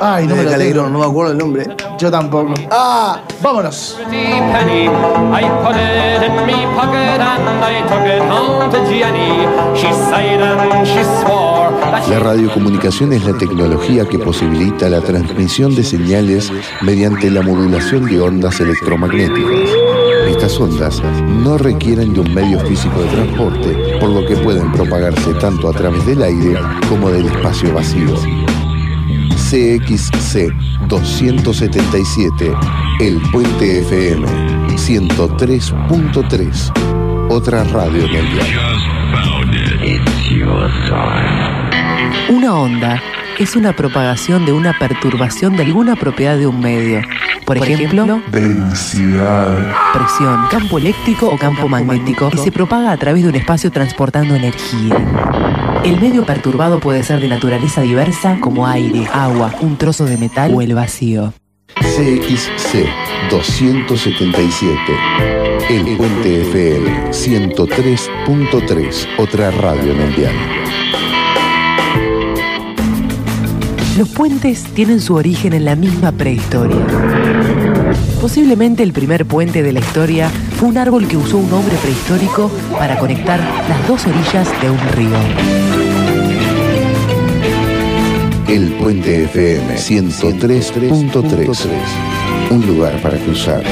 Ay, no me lo no me acuerdo el nombre. Yo tampoco. Ah, vámonos. penny. I put it in me pocket and I took it home to Jenny. She sighed and she swore that she La radiocomunicación es la tecnología que posibilita la transmisión de señales mediante la modulación de ondas electromagnéticas. Estas ondas no requieren de un medio físico de transporte, por lo que pueden propagarse tanto a través del aire como del espacio vacío. CXC 277, El Puente FM 103.3, otra radio mundial. Una onda es una propagación de una perturbación de alguna propiedad de un medio. Por ejemplo, Densidad. presión, campo eléctrico o campo magnético, y se propaga a través de un espacio transportando energía. El medio perturbado puede ser de naturaleza diversa como aire, agua, un trozo de metal o el vacío. CXC 277. El Puente FM 103.3, otra radio mundial. Los puentes tienen su origen en la misma prehistoria. Posiblemente el primer puente de la historia fue un árbol que usó un hombre prehistórico para conectar las dos orillas de un río. El Puente FM 103.3. Un lugar para cruzar.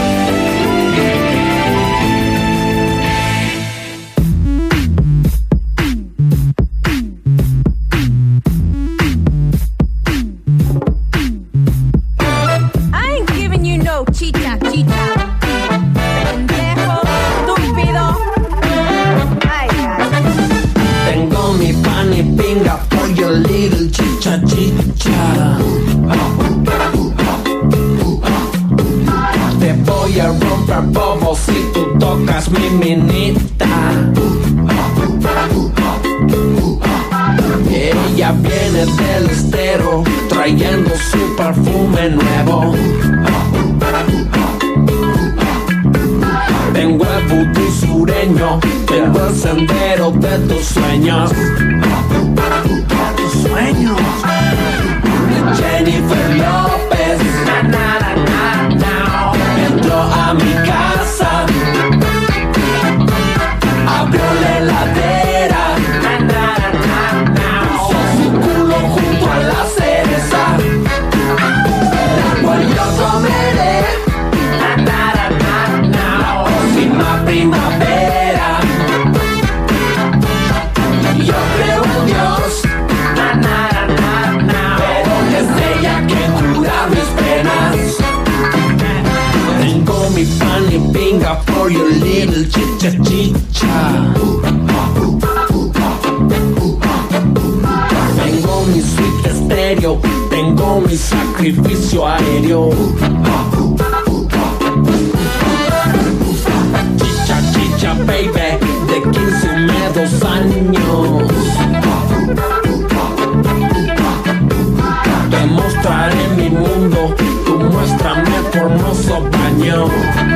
Hermoso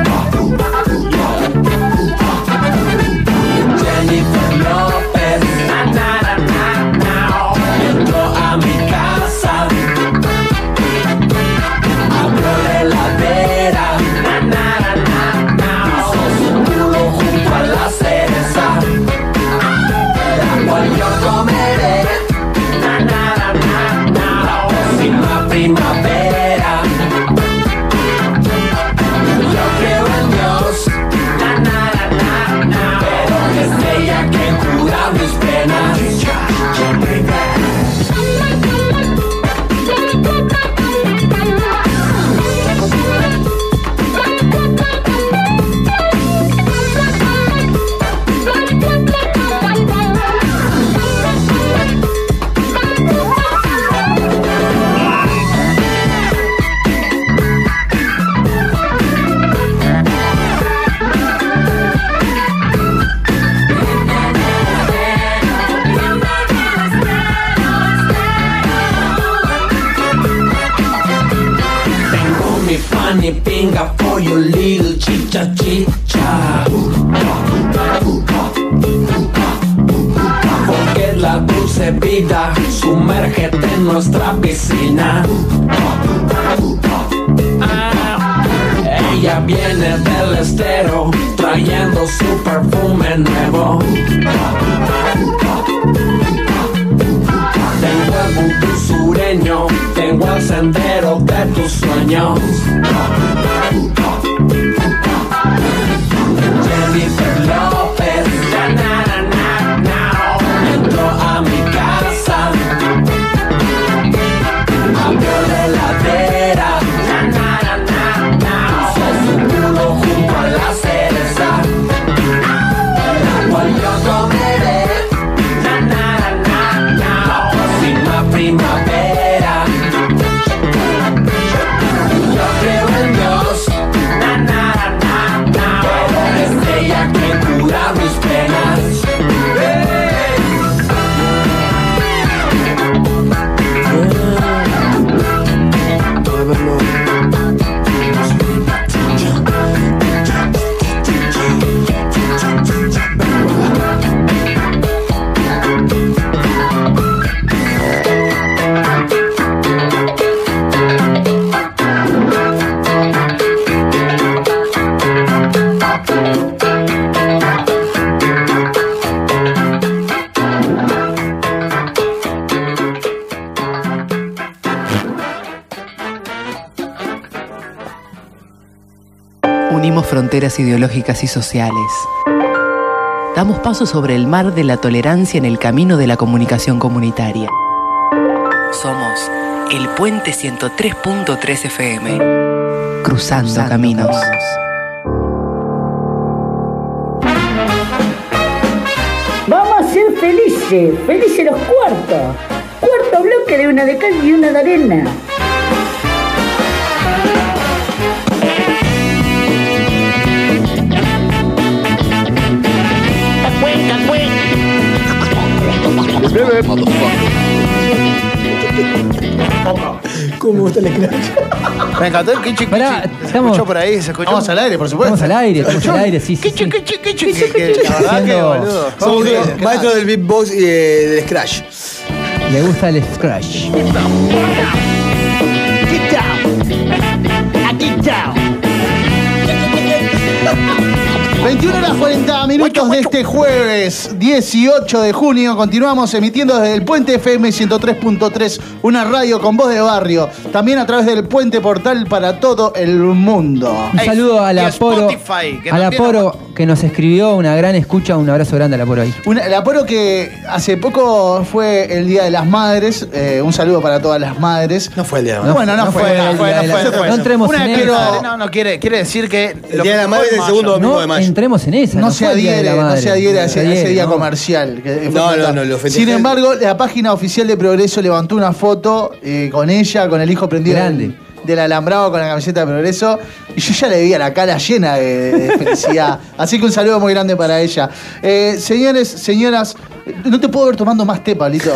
ideológicas y sociales. Damos paso sobre el mar de la tolerancia en el camino de la comunicación comunitaria. Somos el Puente 103.3 FM. Cruzando, caminos. Vamos a ser felices, felices los cuartos. Cuarto bloque de una de cal y una de arena. ¿Cómo gusta el scratch? Me encantó el kichi kichi. Se escuchó por ahí, se escuchó. Estamos al aire, por supuesto. Estamos al aire, estamos al aire, sí, sí. sí. Kichi kichi, que- que La verdad que, Haciendo- boludo. Somos qué maestros del beatbox y eh, del scratch. Le gusta el scratch. Get down. A get down. 21 horas 40 minutos de este jueves 18 de junio. Continuamos emitiendo desde el Puente FM 103.3, una radio con voz de barrio. También a través del Puente Portal para todo el mundo. Un saludo a la Poro, Spotify, que a la Poro que nos escribió una gran escucha, un abrazo grande a la Poro ahí. Una- el aporo que hace poco fue el Día de las Madres. eh, un saludo para todas las madres. No fue el día de la No, madre. bueno, no, No fue. fue, no el fue, Día no de fue, las- no fue. No entremos Una en que esa. no, no quiere, quiere decir que El día de la madre es el segundo domingo de No mayo. entremos en esa. No se adhiere, la no se adhiere a ese, día no. comercial. No, no, no, lo festejé. Sin embargo, la página oficial de Progreso levantó una foto eh, con ella, con el hijo prendido Grande. Del, alambrado con la camiseta de Progreso. Y yo ya le vi a la cara llena de, de felicidad. Así que un saludo muy grande para ella. Eh, señores, señoras, no te puedo ver tomando más té, Pablito.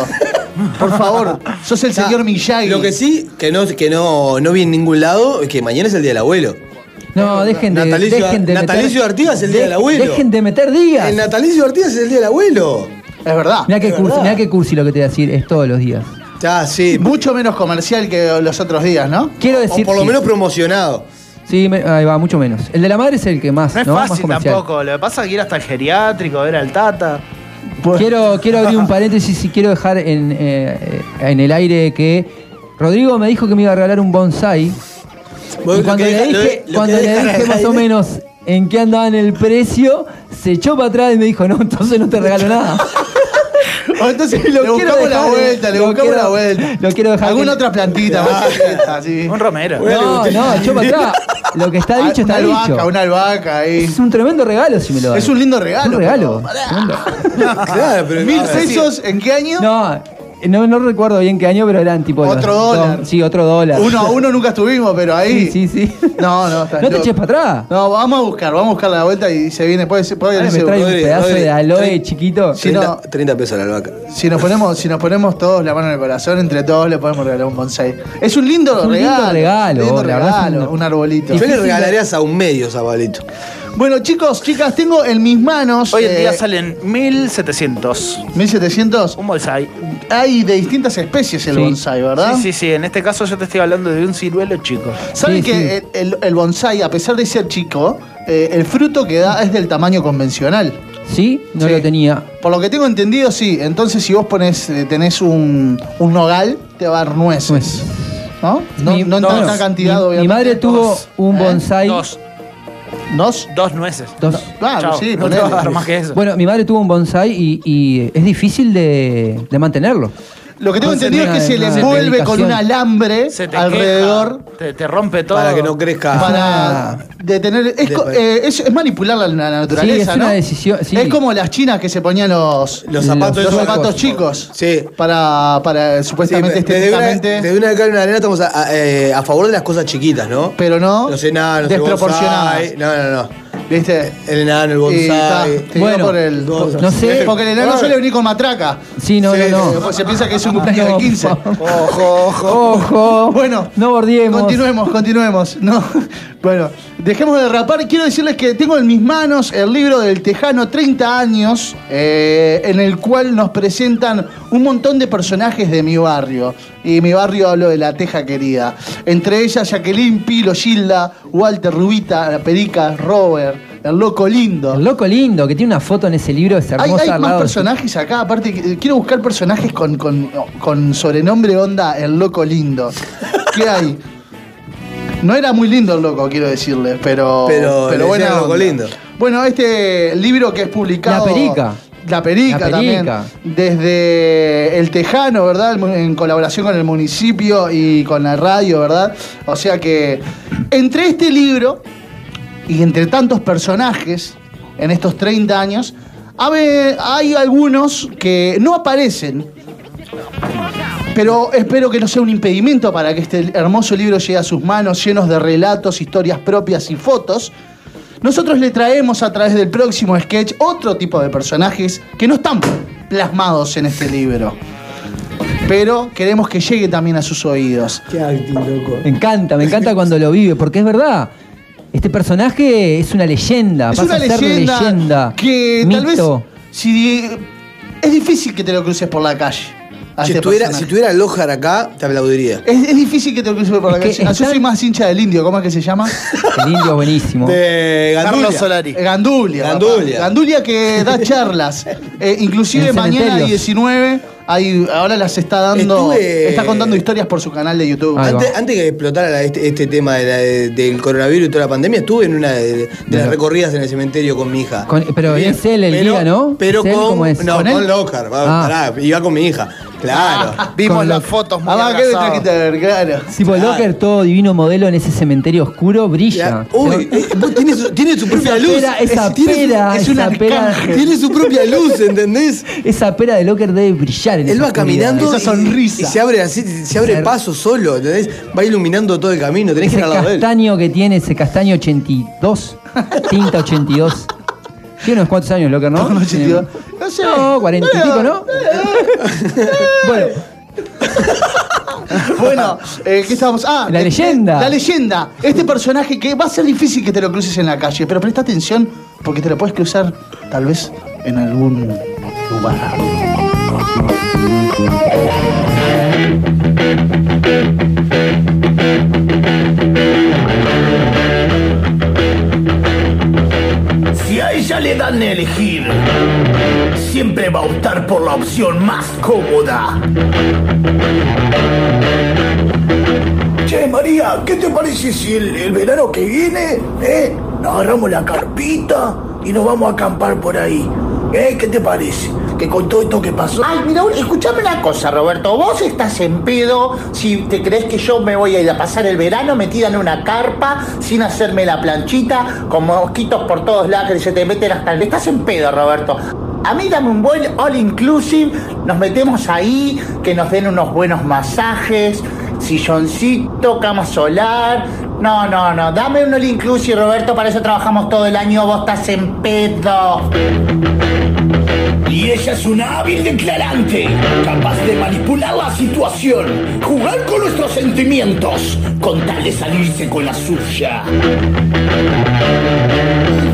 Por favor, sos el señor Miyagi. Lo que sí, que no, que no, no vi en ningún lado, es que mañana es el día del abuelo. No, dejen de, Natalicio, dejen de Natalicio meter, Artigas es el día de- del abuelo. Dejen de meter días. El natalicio de Artigas es el día del abuelo. Es verdad. Mirá qué, cursi, mirá qué cursi lo que te voy a decir, es todos los días. Ya, sí. Mucho menos comercial que los otros días, ¿no? Quiero O decir. por lo sí. menos promocionado. Sí, me- ahí va, mucho menos. El de la madre es el que más, No es ¿no? Más fácil comercial. tampoco. Lo que pasa es que ir hasta el geriátrico, ver al Tata. Quiero, quiero abrir un paréntesis y quiero dejar en, eh, en el aire que Rodrigo me dijo que me iba a regalar un bonsai. Vos Y lo cuando que le deja- lo dije, de- lo cuando que le dije al más o aire- menos en qué andaba en el precio, se echó para atrás y me dijo, no, entonces no te regalo nada. O entonces Lo le quiero buscamos la dejar, vuelta, le buscamos quiero- la vuelta. Lo quiero dejar. Alguna que- otra plantita más chiquita, así. Un romero. No, no, echó para atrás. Lo que está dicho una está albahaca, dicho. una albahaca ahí. Es un tremendo regalo si me lo das. Es un lindo regalo. Es un regalo. pero. Claro, pero ¿Mil pesos en qué año? No, No, no recuerdo bien qué año, pero eran tipo. Otro dólar. sí, otro dólar. Uno a uno nunca estuvimos, pero ahí. Sí, sí, sí. No, no, está No te eches para atrás. No, vamos a buscar, vamos a buscar la vuelta y se viene. Puede, ser- puede ser- trae un pedazo Rodri, de aloe chiquito. Si no, 30 pesos la albahaca. si nos ponemos, si nos ponemos todos la mano en el corazón, entre todos le podemos regalar un bonsai. Es un lindo Es un lindo regalo. regalo, la es un- regalo, un arbolito. Yo le regalarías a un medio zabalito. Bueno, chicos, chicas, tengo en mis manos. Hoy en eh, día salen 1700. 1700. Un bonsai. Hay de distintas especies el Sí. bonsai, ¿verdad? Sí, sí, sí. En este caso yo te estoy hablando de un ciruelo chico. ¿Saben que El, el- el bonsai, a pesar de ser chico, eh, el fruto que da es del tamaño convencional? ¿Sí? No Sí. lo tenía. Por lo que tengo entendido, sí. Entonces, si vos pones, eh, tenés un, un nogal, te va a dar nueces. ¿No? No, Mi- no en dos. tanta cantidad, Mi- mi obviamente. madre tuvo Dos. un ¿Eh? bonsai. Dos. ¿Dos? Dos nueces. Dos. Claro, Chao, sí, no te ponele. va a dar más que eso. Bueno, mi madre tuvo un bonsai y, y es difícil de, de mantenerlo. Lo que tengo entendido es que una- se le una envuelve con un alambre Se te alrededor queja, te, te rompe todo. Para que no crezca. para detener. Es, co- eh, es, es manipular la, la naturaleza, Sí, es ¿no? una decisión. sí. Es como las chinas que se ponían los, Los zapatos los esos- zapatos chicos. Sí. Para, para supuestamente desde, una, estéticamente. desde una vez en arena estamos a, a- eh, a favor de las cosas chiquitas, ¿no? pero no. Los enanos, el desproporcionadas. bonsai. No, no, no. ¿Viste? El enano, el bonsai. Bueno, por el, no por- no sé. Porque el enano suele venir con matraca. Sí, no, Sí, no, no. se piensa que es un cumpleaños de 15. por Ojo, ojo. Ojo. Bueno, No bordiemos. Continuemos, continuemos. No. Bueno, dejemos de rapar. Quiero decirles que tengo en mis manos el libro del Tejano 30 años, eh, en el cual nos presentan un montón de personajes de mi barrio. Y mi barrio hablo de la Teja querida. Entre ellas Jacqueline, Pilo, Gilda, Walter, Rubita, la Perica, Robert, el Loco Lindo. El loco lindo, que tiene una foto en ese libro, es Hay, hermosa. hay al más de- personajes acá, aparte que- quiero buscar personajes con, con, con sobrenombre onda el loco lindo. ¿Qué hay? No era muy lindo el loco, quiero decirles, pero. Pero buena decían loco lindo. Bueno, este libro que es publicado. La Perica. La Perica, La también. Perica. Desde El Tejano, ¿verdad? En colaboración con el municipio y con la radio, ¿verdad? O sea que entre este libro y entre tantos personajes en estos 30 años, hay algunos que no aparecen, pero espero que no sea un impedimento para que este hermoso libro llegue a sus manos llenos de relatos, historias propias y fotos. Nosotros le traemos a través del próximo sketch otro tipo de personajes que no están plasmados en este libro. Pero queremos que llegue también a sus oídos. Qué acting, loco. Me encanta, me encanta cuando lo vive, porque es verdad. Este personaje es una leyenda, Es pasa una a ser leyenda, leyenda. que tal vez si es difícil que te lo cruces por la calle. Si estuviera, si tuviera Lojar acá, te aplaudiría. es, es difícil que te lo por la calle. Ah, Yo soy más hincha del indio, ¿cómo es que se llama? El indio buenísimo. De Carlos. Solari. Gandulia. Gandulia. papá. Gandulia que da charlas. Eh, inclusive mañana cementerios. 19, hay, ahora las está dando. Estuve- Está contando historias por su canal de YouTube. Antes, antes que explotara la- este, este tema de la- de- del coronavirus y toda la pandemia, estuve en una de, de las recorridas en el cementerio con mi hija. Con- pero Bien, es él el pero- guía, ¿no? Pero ¿Es él? con, ¿Cómo es? No, ¿Con con, Ah. pará, iba con mi hija. Claro. Vimos Con las fotos muy Ah, va, ¿qué trajiste a ver? Claro. Tipo Claro. Locker, todo divino modelo en ese cementerio oscuro, brilla. Uy, eh, vos tiene su, tiene su propia luz. pera, esa Es- tiene su- pera, es un esa pera. arcángel. Tiene su propia luz, ¿entendés? Esa pera de Locker debe brillar en Él esa va oscuridad. caminando Esa y- sonrisa. Y, se abre así, se abre paso solo, ¿entendés? Va iluminando todo el camino, tenés que Ese ir al lado de él. castaño que tiene, ese castaño 82, tinta 82. Tiene unos cuantos años, Locker, ¿no? No, 82. No sé. No, 40 y pico, ¿no? bueno, Bueno, eh, ¿qué estábamos? Ah, La de- leyenda. La leyenda. Este personaje que va a ser difícil que te lo cruces en la calle, pero presta atención porque te lo puedes cruzar tal vez en algún lugar. Le dan a elegir, siempre va a optar por la opción más cómoda. Che, María, ¿qué te parece si el, verano que viene, eh, agarramos la carpita y nos vamos a acampar por ahí? ¿Qué te parece? Que con todo esto que pasó... Ay, mira, escuchame una cosa, Roberto. Vos estás en pedo si te crees que yo me voy a ir a pasar el verano metida en una carpa sin hacerme la planchita con mosquitos por todos lados que se te meten hasta el... Estás en pedo, Roberto. A mí dame un buen all inclusive, nos metemos ahí, que nos den unos buenos masajes, silloncito, cama solar. No, no, no, dame un all Roberto, para eso trabajamos todo el año, vos estás en pedo. Y ella es una hábil declarante, capaz de manipular la situación, jugar con nuestros sentimientos, con tal de salirse con la suya.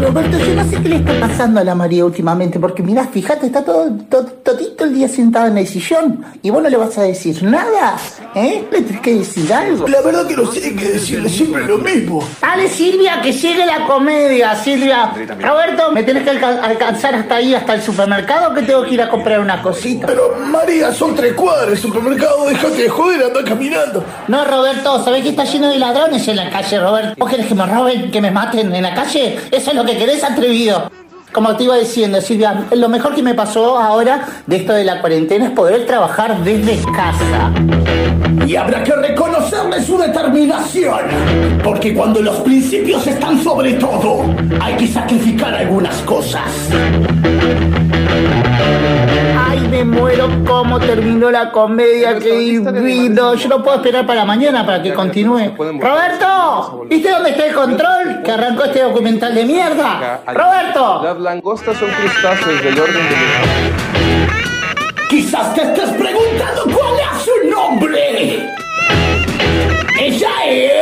Roberto, yo no sé qué le está pasando a la María últimamente, porque mirá, fíjate, está todo, todo, todito el día sentada en el sillón y vos no le vas a decir nada, ¿eh? Le tenés que decir algo. La verdad que no sé qué decirle, siempre lo mismo. Dale, Silvia, que llegue la comedia, Silvia. Roberto, ¿me tenés que alca- alcanzar hasta ahí, hasta el supermercado, o que tengo que ir a comprar una cosita? Pero María, son tres cuadras, el supermercado, déjate de joder, anda caminando. No, Roberto, ¿sabés que está lleno de ladrones en la calle, Roberto? ¿Vos querés que me roben, que me maten en la calle? ¿Eso es lo que querés, atrevido? Como te iba diciendo, Silvia, lo mejor que me pasó ahora de esto de la cuarentena es poder trabajar desde casa. Y habrá que reconocerle su determinación, porque cuando los principios están sobre todo, hay que sacrificar algunas cosas. Me muero cómo terminó la comedia, qué divino. Yo no puedo esperar para mañana para que continúe. Roberto, ¿viste dónde está el control que arrancó este documental de mierda? Roberto. Las langostas son crustáceos del orden de Quizás te estés preguntando cuál es su nombre. Ella es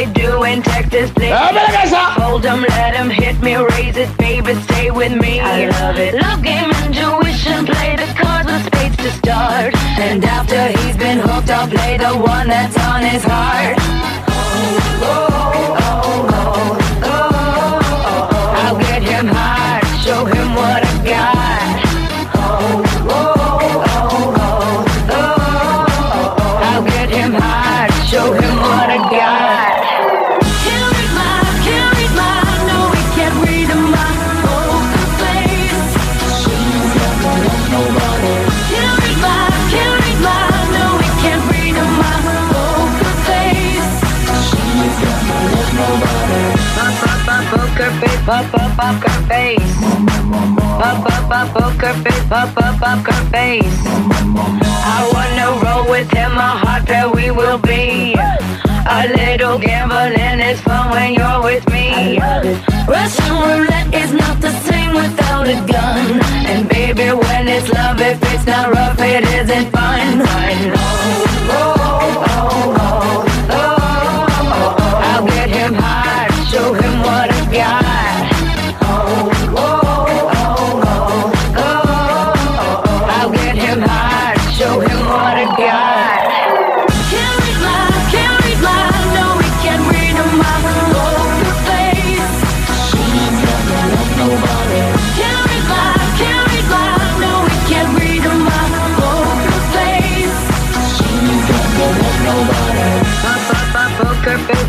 they do in Texas, please. ¡Dame la casa! Hold 'em, let 'em hit me, raise it, baby, stay with me. I love it. Love game, intuition, play the cards with spades to start. And after he's been hooked, I'll play the one that's on his heart. Oh, oh, oh, oh. oh, oh, oh I'll get him hard, show him what I got. Pop, pop, poker face. Pop, pop, pop, poker face, pop, pop, poker face. I wanna roll with him, a hot pair we will be. A little gambling is fun when you're with me. Russian roulette is not the same without a gun. And baby, when it's love, if it's not rough, it isn't fun. fun. I'll get him hard, show him what I got.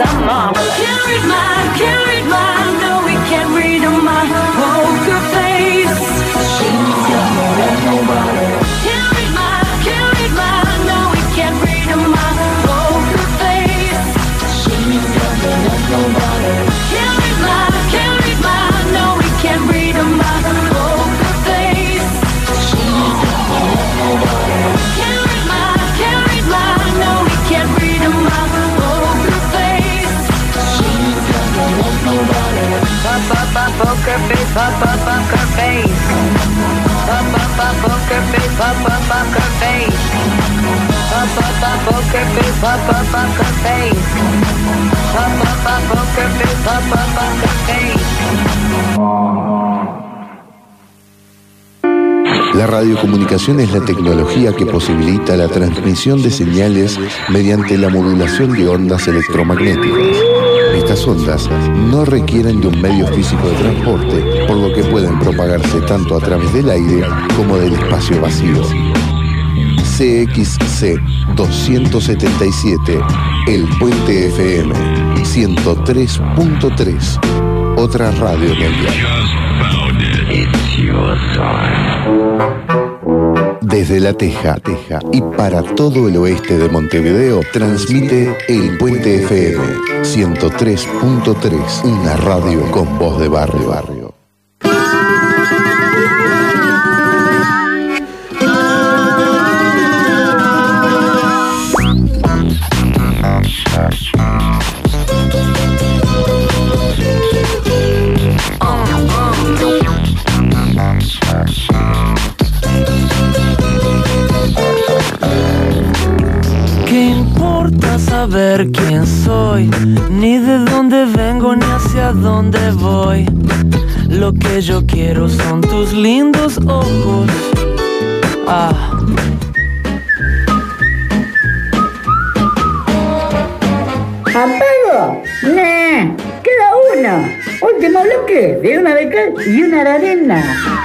is a marvelous. No, can't read my poker face. She's got more than nobody. poker face, pop up, poker face. Pop up, poker face, pop up, poker face. Pop up, poker face, pop up, poker face. Pop up, poker face, pop up, poker face. La radiocomunicación es la tecnología que posibilita la transmisión de señales mediante la modulación de ondas electromagnéticas. Estas ondas no requieren de un medio físico de transporte, por lo que pueden propagarse tanto a través del aire como del espacio vacío. CXC 277, El Puente FM 103.3, otra radio mundial. Desde La Teja, Teja y para todo el oeste de Montevideo transmite El Puente FM 103.3, una radio con voz de barrio. barrio. Saber quién soy? Ni de dónde vengo ni hacia dónde voy. Lo que yo quiero son tus lindos ojos. Ah. ¿Apago? Nah, queda uno. Último bloque de una de cal y una arena.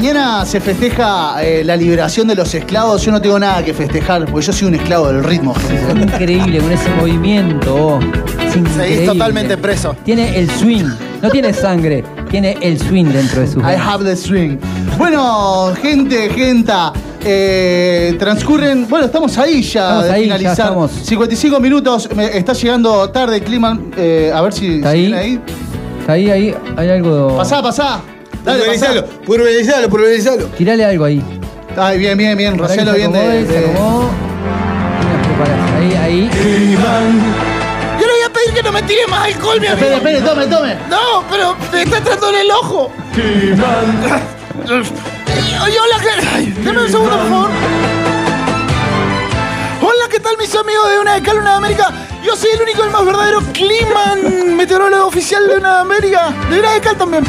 Mañana se festeja eh, la liberación de los esclavos, yo no tengo nada que festejar, porque yo soy un esclavo del ritmo. Increíble con ese movimiento. Es increíble. Seguís totalmente preso. Tiene el swing. No tiene sangre, tiene el swing dentro de su I have the swing. Bueno, gente, gente. eh, transcurren, bueno, estamos ahí ya Estamos de ahí, ya finalizar. estamos. 55 minutos, me- está llegando tarde Kliman, eh, a ver si, ¿Está si ahí? viene ahí. Está ahí, ahí, hay algo. Pasá, pasá. Dale. Pulverizalo, pulverizalo, pulverizalo. Tirale algo ahí. Ay, bien, bien, bien. Que Rocialo bien de. se de- acomodó. Ahí, ahí. Yo le voy a pedir que no me tire más alcohol, mi amigo. Espere, espere, tome, tome. No, pero me está entrando en el ojo. Oye, hola, ¿qué? Ay, Deme un segundo, por favor. Hola, ¿qué tal, mis amigos de Una de Cal, Una de América? Yo soy el único, el más verdadero Climan, meteorólogo oficial de Una de América. De Una de Cal también.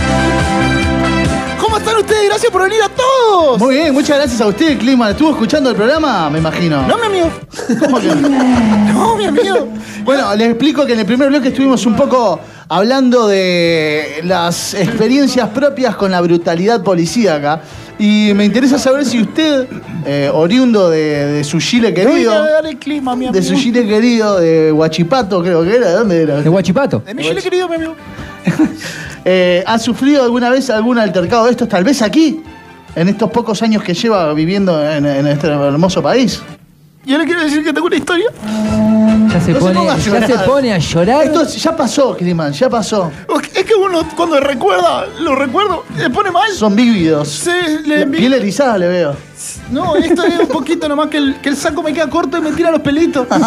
¿Cómo están ustedes? Gracias por venir a todos. Muy bien, muchas gracias a usted, Kliman. ¿Estuvo escuchando el programa? Me imagino. No, mi amigo. ¿Cómo que no? No, mi amigo. Bueno, les explico que en el primer bloque estuvimos un poco hablando de las experiencias propias con la brutalidad policíaca. Y me interesa saber si usted, eh, oriundo de, de su Chile Voy querido, a dar el clima, mi amigo. de su Chile querido, de Huachipato creo que era, ¿de dónde era? De Guachipato. De mi Chile querido, mi amigo. Eh, ¿Ha sufrido alguna vez algún altercado de estos, tal vez aquí, en estos pocos años que lleva viviendo en, en este hermoso país? Yo le quiero decir que tengo una historia. Ya se, No se pone, ponga a ya llorar. se pone a llorar. Esto ya pasó, Kliman, ya pasó. Es que uno cuando recuerda, lo recuerdo, le pone mal. Son vívidos. Sí, le La piel erizada le veo. No, esto es un poquito nomás que el, que el saco me queda corto y me tira los pelitos.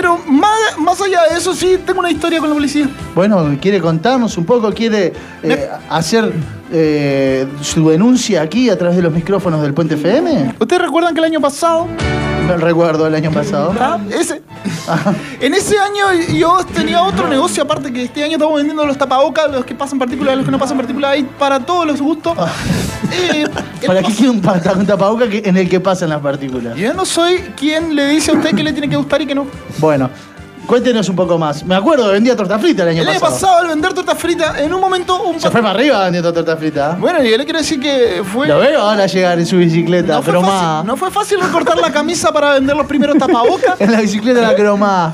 Pero más, más allá de eso, sí, tengo una historia con la policía. Bueno, ¿quiere contarnos un poco? ¿Quiere eh, hacer eh, su denuncia aquí a través de los micrófonos del Puente FM? ¿Ustedes recuerdan que el año pasado, Me recuerdo el año pasado. ah, ese, en ese año yo tenía otro negocio aparte que este año estamos vendiendo los tapabocas, los que pasan partículas, los que no pasan partículas, ahí para todos los gustos. Eh, ¿Para qué quiere un, un tapaboca que- en el que pasan las partículas? yo no soy quien le dice a usted que le tiene que gustar y que no. Bueno, cuéntenos un poco más. Me acuerdo, vendía torta frita el año El año pasado. pasado al vender torta frita, en un momento un Se fue para arriba vendiendo torta frita. Bueno, yo le quiero decir que fue. Lo veo ahora llegar en su bicicleta, No fue, fácil, no fue fácil recortar la camisa para vender los primeros tapabocas. En la bicicleta la cromá.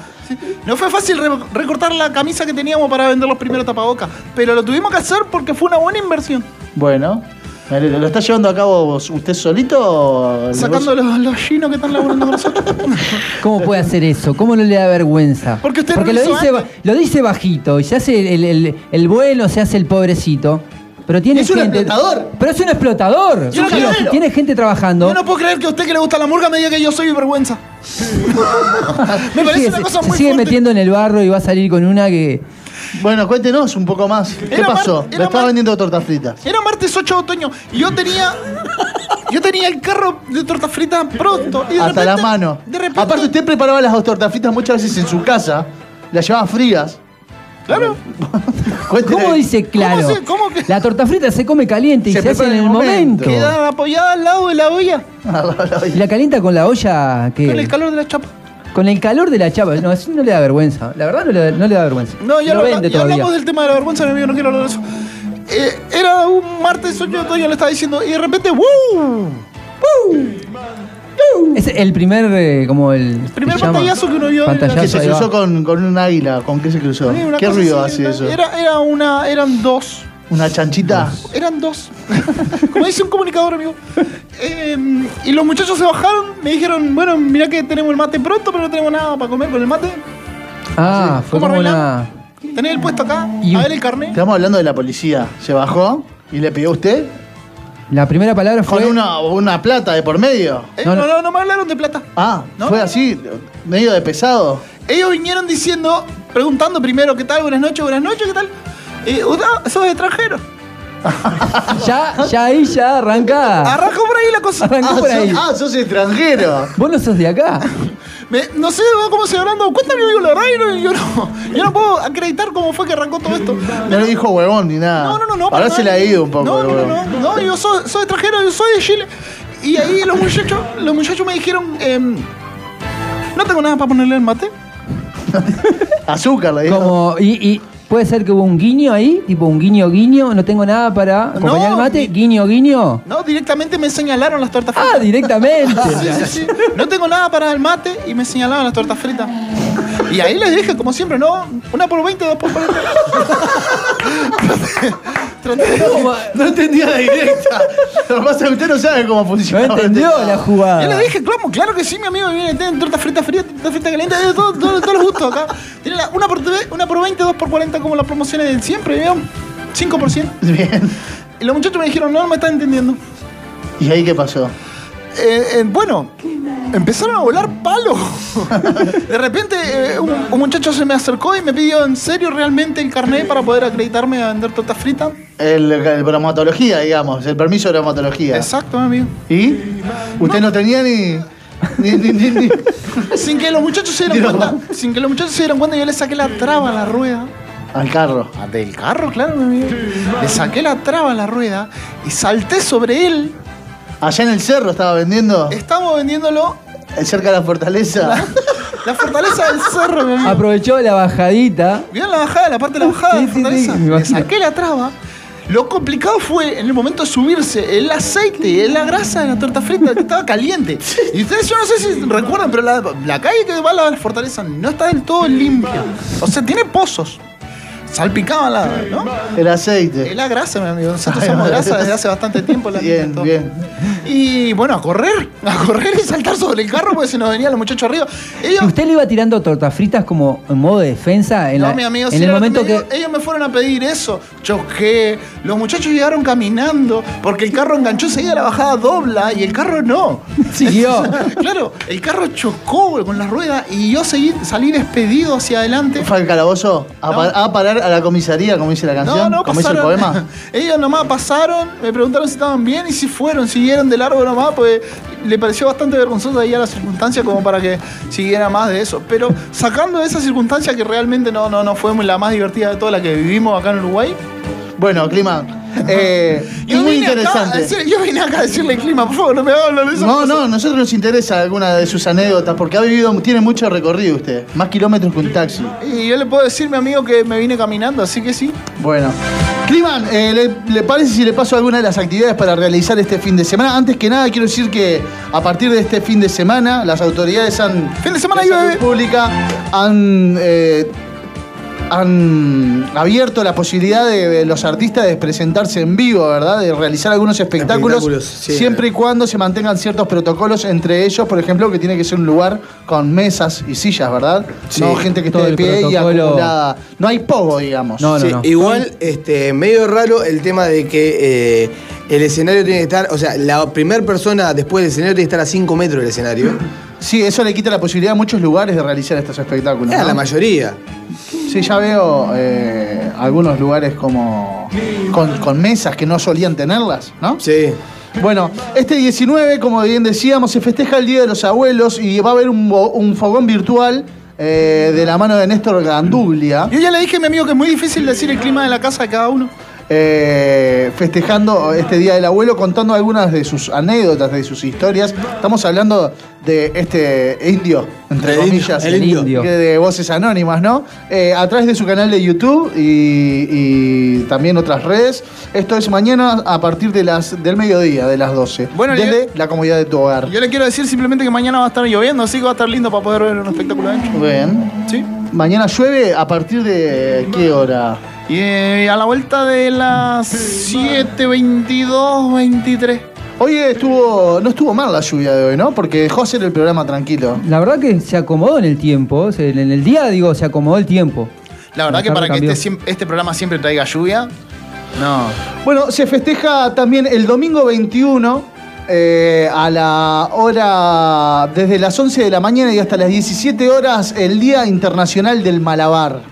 No fue fácil re- recortar la camisa que teníamos para vender los primeros tapabocas. Pero lo tuvimos que hacer porque fue una buena inversión. Bueno. ¿Lo está llevando a cabo usted solito? Sacando los, los chinos que están laburando con nosotros. ¿Cómo puede hacer eso? ¿Cómo no le da vergüenza? Porque usted no lo dice, ba- antes. lo dice bajito y se hace el, el- el bueno, se hace el pobrecito. Pero tiene Es un explotador. Pero es un explotador. Yo no tiene gente trabajando. Yo no puedo creer que a usted que le gusta la murga me diga que yo soy vergüenza. me parece sigue, una se- cosa se muy sigue fuerte. metiendo en el barro y va a salir con una que. Bueno, cuéntenos un poco más. ¿Qué Era pasó? Le estaba vendiendo tortas fritas. Era martes 8 de otoño y yo tenía. Yo tenía el carro de tortas fritas pronto. Y de Hasta la mano. De repente. Aparte, usted preparaba las tortas fritas muchas veces en su casa. Las llevaba frías. Claro. ¿Cómo dice claro? se- cómo que- La torta frita se come caliente y Se se, hace en el momento. momento. Queda apoyada al lado de la olla Y la calienta con la olla que. con el calor de la chapa. Con el calor de la chapa. No, eso no le da vergüenza. La verdad no le, no le da vergüenza. No, ya, lo lo, vende ya todavía. hablamos del tema de la vergüenza, mi amigo, no quiero hablar de eso. Eh, era un martes 8 de otoño, le estaba diciendo, y de repente, ¡wow! Es el primer, eh, como el. Primer ¿qué se llama? pantallazo que uno vio Pantallazo, Que se cruzó con, con un águila. ¿Con qué se cruzó? Sí, ¿Qué ruido así, hace eso? Era, era una, eran dos. ¿Una chanchita? Eran dos. Como dice un comunicador, amigo. Eh, y los muchachos se bajaron, me dijeron, bueno, mira que tenemos el mate pronto, pero no tenemos nada para comer con el mate. Ah, fue ¿Cómo como una. Tenés el puesto acá, Y a ver el carnet. Estamos hablando de la policía. Se bajó y le pidió a usted La primera palabra fue. con una, una plata de por medio. Eh, No, no, no. no, me hablaron de plata. Ah, No, fue así, medio de pesado. Ellos vinieron diciendo, preguntando primero, ¿qué tal? Buenas noches, buenas noches, ¿qué tal? Eh, "Ah, ¿Sos extranjero? Ya, ya ahí ya arranca. Arrancó por ahí la cosa. Arrancó Ah, por ahí. sos, ah, sos extranjero. Vos no sos de acá. Me- no sé cómo se habrán dado cuenta, mi amigo, la verdad, yo no, yo no, yo no puedo acreditar cómo fue que arrancó todo esto. No le dijo huevón ni nada. No, no, no, no. Ahora se le ha ido un poco. No, no, no, no, no, yo soy, soy extranjero, yo soy de Chile. Y ahí los muchachos, los muchachos me dijeron, em, no tengo nada para ponerle al mate. Azúcar le dijo. Como, y, y puede ser que hubo un guiño ahí, tipo un guiño, guiño. No tengo nada para acompañar el mate. Guiño, guiño. No, directamente me señalaron las tortas fritas. Ah, directamente. Sí, sí, sí. No tengo nada para el mate y me señalaron las tortas fritas. Y ahí les dije, como siempre, no, una por 20, dos por 40. No entendía la directa. Lo que pasa es que usted no sabe cómo No funciona. entendió la Yo le jugada. dije, claro, claro que sí, mi amigo, viene, tienen torta frita fría, torta frita caliente, de todo- todo- todos los gustos acá. Tiene la- una, por, una por 20, dos por 40, como las promociones de siempre, ¿vieron? 5%. Bien. Y los muchachos me dijeron, no, no me están entendiendo. ¿Y ahí qué pasó? Eh, eh, bueno, empezaron a volar palos. De repente, eh, un, un muchacho se me acercó y me pidió en serio realmente el carnet para poder acreditarme a vender tortas fritas. El, el bromatología, digamos, el permiso de bromatología. Exacto, mi amigo. ¿Y? ¿Usted no, tenía ni, ni, ni, ni- ni- Sin que los muchachos se dieran cuenta, sin que los muchachos se dieran cuenta, yo le saqué la traba a la rueda. al carro? Ah, Del carro, claro, mi amigo. Le saqué la traba a la rueda y salté sobre él. Allá en el cerro estaba vendiendo, Estamos vendiéndolo cerca de la fortaleza. la fortaleza del cerro, mi amigo. Aprovechó la bajadita. ¿Vieron la bajada, la parte de la bajada Sí, de la sí, fortaleza? Le saqué la traba. Lo complicado fue en el momento de subirse el aceite, la grasa de la torta frita que estaba caliente. Y ustedes, yo no sé si recuerdan, pero la, la calle que va a la fortaleza no está del todo limpia. O sea, tiene pozos. Salpicaba la, ¿no? El aceite. Es la grasa, mi amigo. Nosotros somos grasa desde hace bastante tiempo. La Bien, bien. Y bueno, a correr, a correr y saltar sobre el carro porque se nos venían los muchachos arriba. Ellos, ¿Y usted le iba tirando tortas fritas como en modo de defensa en, no, la- mi amigo, en sí, el momento me que. dijo. Ellos me fueron a pedir eso. Choqué. Los muchachos llegaron caminando porque el carro enganchó seguida la bajada dobla y el carro no. Siguió. claro, el carro chocó con la rueda y yo seguí, salí despedido hacia adelante. ¿Fue al calabozo? ¿A, No. pa- a parar a la comisaría, como dice la canción? No, no, como dice el pasaron. poema. Ellos nomás pasaron, me preguntaron si estaban bien y si fueron, siguieron de largo nomás, pues le pareció bastante vergonzoso ahí a la circunstancia como para que siguiera más de eso. Pero sacando esa circunstancia que realmente no, no, no fue la más divertida de toda la que vivimos acá en Uruguay. Bueno, clima. Eh, es Yo muy interesante. decir- yo vine acá a decirle clima, por favor, no me hablen de eso. No, no, a nosotros nos interesa alguna de sus anécdotas porque ha vivido, tiene mucho recorrido usted. Más kilómetros que un taxi. Y yo le puedo decir, mi amigo, que me vine caminando, así que sí. Bueno. Climan, eh, ¿le, le parece si le paso alguna de las actividades para realizar este fin de semana? Antes que nada, quiero decir que a partir de este fin de semana, las autoridades han. Fin de semana salud llueve. pública han. eh, han abierto la posibilidad de, de los artistas de presentarse en vivo, ¿verdad? De realizar algunos espectáculos, Espectáculos, sí. siempre y cuando se mantengan ciertos protocolos, entre ellos, por ejemplo, que tiene que ser un lugar con mesas y sillas, ¿verdad? Sí. No gente que esté Todo de pie y acumulada. No hay pogo, digamos. Sí, Igual, este, medio raro el tema de que eh, el escenario tiene que estar, o sea, la primera persona después del escenario tiene que estar a 5 metros del escenario. Sí, eso le quita la posibilidad a muchos lugares de realizar estos espectáculos. A ¿no? la mayoría. Sí, ya veo eh, algunos lugares como con, con mesas que no solían tenerlas, ¿no? Sí. Bueno, este 19, como bien decíamos, se festeja el Día de los Abuelos y va a haber un fogón virtual eh, de la mano de Néstor Ganduglia. Yo ya le dije a mi amigo que es muy difícil decir el clima de la casa de cada uno. Eh, festejando este Día del Abuelo, contando algunas de sus anécdotas, de sus historias. Estamos hablando de este indio, entre El comillas, el indio. de Voces Anónimas, ¿no? Eh, a través de su canal de YouTube y, y también otras redes. Esto es mañana a partir de las, del mediodía, de las 12. Bueno, desde la comodidad de tu hogar. Yo le quiero decir simplemente que mañana va a estar lloviendo, así que va a estar lindo para poder ver un espectáculo adentro. Bien. Sí. Mañana llueve a partir de qué hora? Y eh, a la vuelta de las 7.22, 23. Hoy estuvo, no estuvo mal la lluvia de hoy, ¿no? Porque dejó hacer el programa tranquilo. La verdad que se acomodó en el tiempo. en el día, digo, se acomodó el tiempo. La verdad La que tarde para que cambió. este, siem- este programa siempre traiga lluvia, no. Bueno, se festeja también el domingo 21 eh, a la hora, desde las 11 de la mañana y hasta las 17 horas, el Día Internacional del Malabar.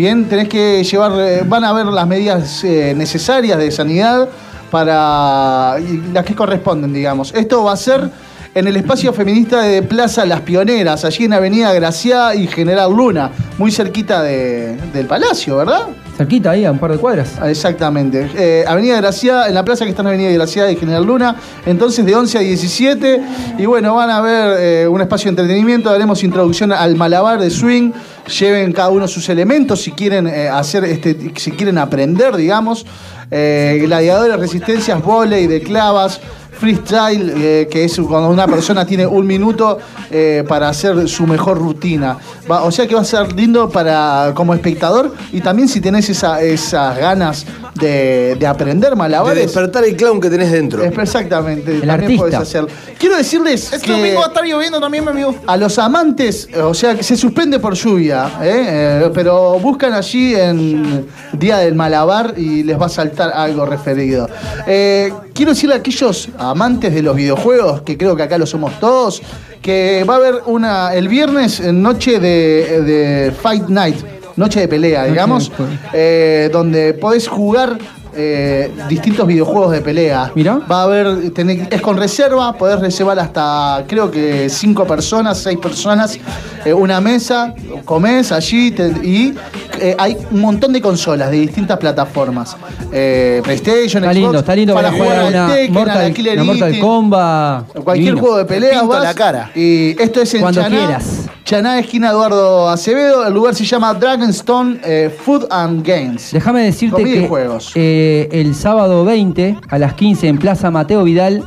Bien, tenés que llevar, eh, van a ver las medidas eh, necesarias de sanidad para las que corresponden, digamos. Esto va a ser en el espacio feminista de Plaza Las Pioneras, allí en Avenida Graciá y General Luna, muy cerquita de- del Palacio, ¿verdad? Cerquita ahí, a un par de cuadras. Exactamente. Eh, Avenida Gracia, en la plaza que está en Avenida Gracia y General Luna, entonces de 11 a 17. Y bueno, van a ver eh, un espacio de entretenimiento, haremos introducción al malabar de swing, lleven cada uno sus elementos si quieren eh, hacer este, si quieren aprender, digamos. Eh, gladiadores, resistencias, volei de clavas. Freestyle, eh, que es cuando una persona tiene un minuto eh, para hacer su mejor rutina. Va- o sea que va a ser lindo para como espectador y también si tenés esa- esas ganas de, de aprender De malabares. despertar el clown que tenés dentro. es- Exactamente, El también artista. podés hacerlo. Quiero decirles Este que domingo va a estar lloviendo también, mi amigo. a los amantes, o sea, que se suspende por lluvia, ¿eh? Eh, pero buscan allí en Día del Malabar y les va a saltar algo referido. Eh, quiero decirle a aquellos amantes de los videojuegos, que creo que acá lo somos todos, que va a haber una el viernes eh, noche de, de Fight Night, noche de pelea, digamos, eh, donde podés jugar eh, distintos videojuegos de pelea. Mirá. Va a haber, tenés- es con reserva, podés reservar hasta creo que cinco personas, seis personas, eh, una mesa, comés allí te- y eh, hay un montón de consolas de distintas plataformas. Eh, PlayStation, Está Xbox, lindo, está lindo para, jugar una Tekken, a la Mortal, Mortal Kombat. Cualquier Divino. juego de peleas pinto vas, la cara. Y esto es en Cuando Chaná, quieras. Chaná, esquina Eduardo Acevedo. El lugar se llama Dragonstone eh, Food and Games. Déjame decirte que juegos. eh, el sábado 20 a las 15 en Plaza Mateo Vidal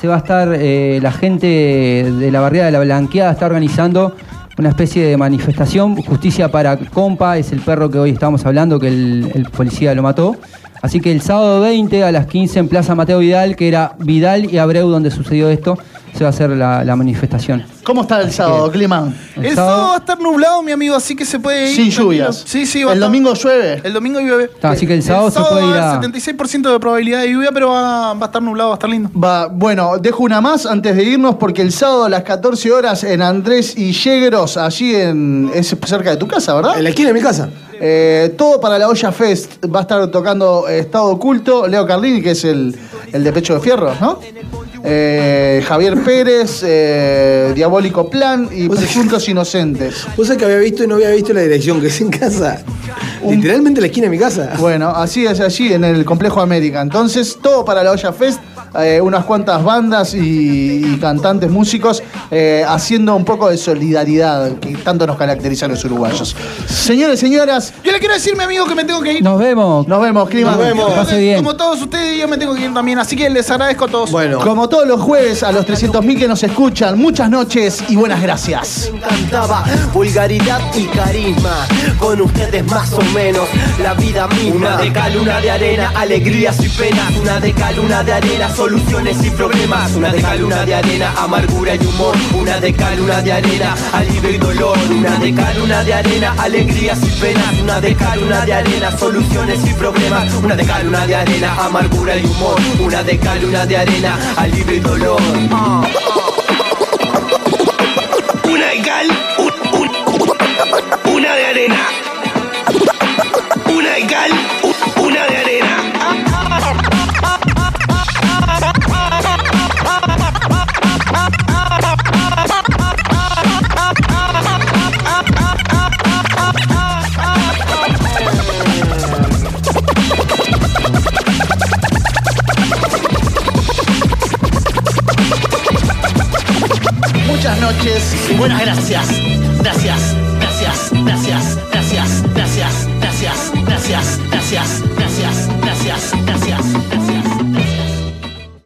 se va a estar eh, la gente de la barriada de la Blanqueada está organizando una especie de manifestación. Justicia para Compa es el perro que hoy estábamos hablando que el policía lo mató. Así que el sábado 20 a las 15 en Plaza Mateo Vidal, que era Vidal y Abreu donde sucedió esto, se va a hacer la, la manifestación. ¿Cómo está el sábado, Clima? El El sábado- sábado va a estar nublado, mi amigo, así que se puede ir. Sin lluvias. Sí, sí, va a ¿El estar- domingo llueve? El domingo llueve. Está, así que el sábado se puede ir va a a- haber 76% de probabilidad de lluvia, pero va, va a estar nublado, va a estar lindo. Va, bueno, dejo una más antes de irnos porque el sábado a las 14 horas en Andrés y Yegros, allí en es cerca de tu casa, ¿verdad? En la esquina de mi casa. Eh, todo para la Olla Fest. Va a estar tocando eh, Estado Oculto, Leo Carlini, que es el, el de Pecho de Fierro, ¿no? Eh, Javier Pérez, eh, Diabólico Plan y Presuntos Inocentes. Vos sabés que había visto y no había visto la dirección, que es en casa. Literalmente en la esquina de mi casa. Bueno, así es allí en el Complejo América. Entonces, todo para la Olla Fest eh, unas cuantas bandas y, y cantantes, músicos, eh, haciendo un poco de solidaridad que tanto nos caracteriza a los uruguayos. Señores, señoras, Yo le quiero decir mi amigo que me tengo que ir. Nos vemos. nos vemos, Clima. Nos vemos. Que pase bien. Como todos ustedes, yo me tengo que ir también. Así que les agradezco a todos. Bueno, Como todos los jueves, a los 300.000 que nos escuchan, muchas noches y buenas gracias. encantaba vulgaridad y carisma con ustedes más o menos la vida misma una de cal una de arena alegrías y penas una de cal una de arena soluciones y problemas. Una de cal una de arena amargura y humor. Una de cal una de arena alivio y dolor. Una de cal una de arena alegrías y penas. Una de cal una de arena soluciones y problemas. Una de cal una de arena amargura y humor. Una de cal una de arena alivio y dolor. Una de cal, un- una de arena. Una de cal, Muchas noches y buenas gracias. Gracias, gracias, gracias, gracias, gracias, gracias, gracias, gracias, gracias.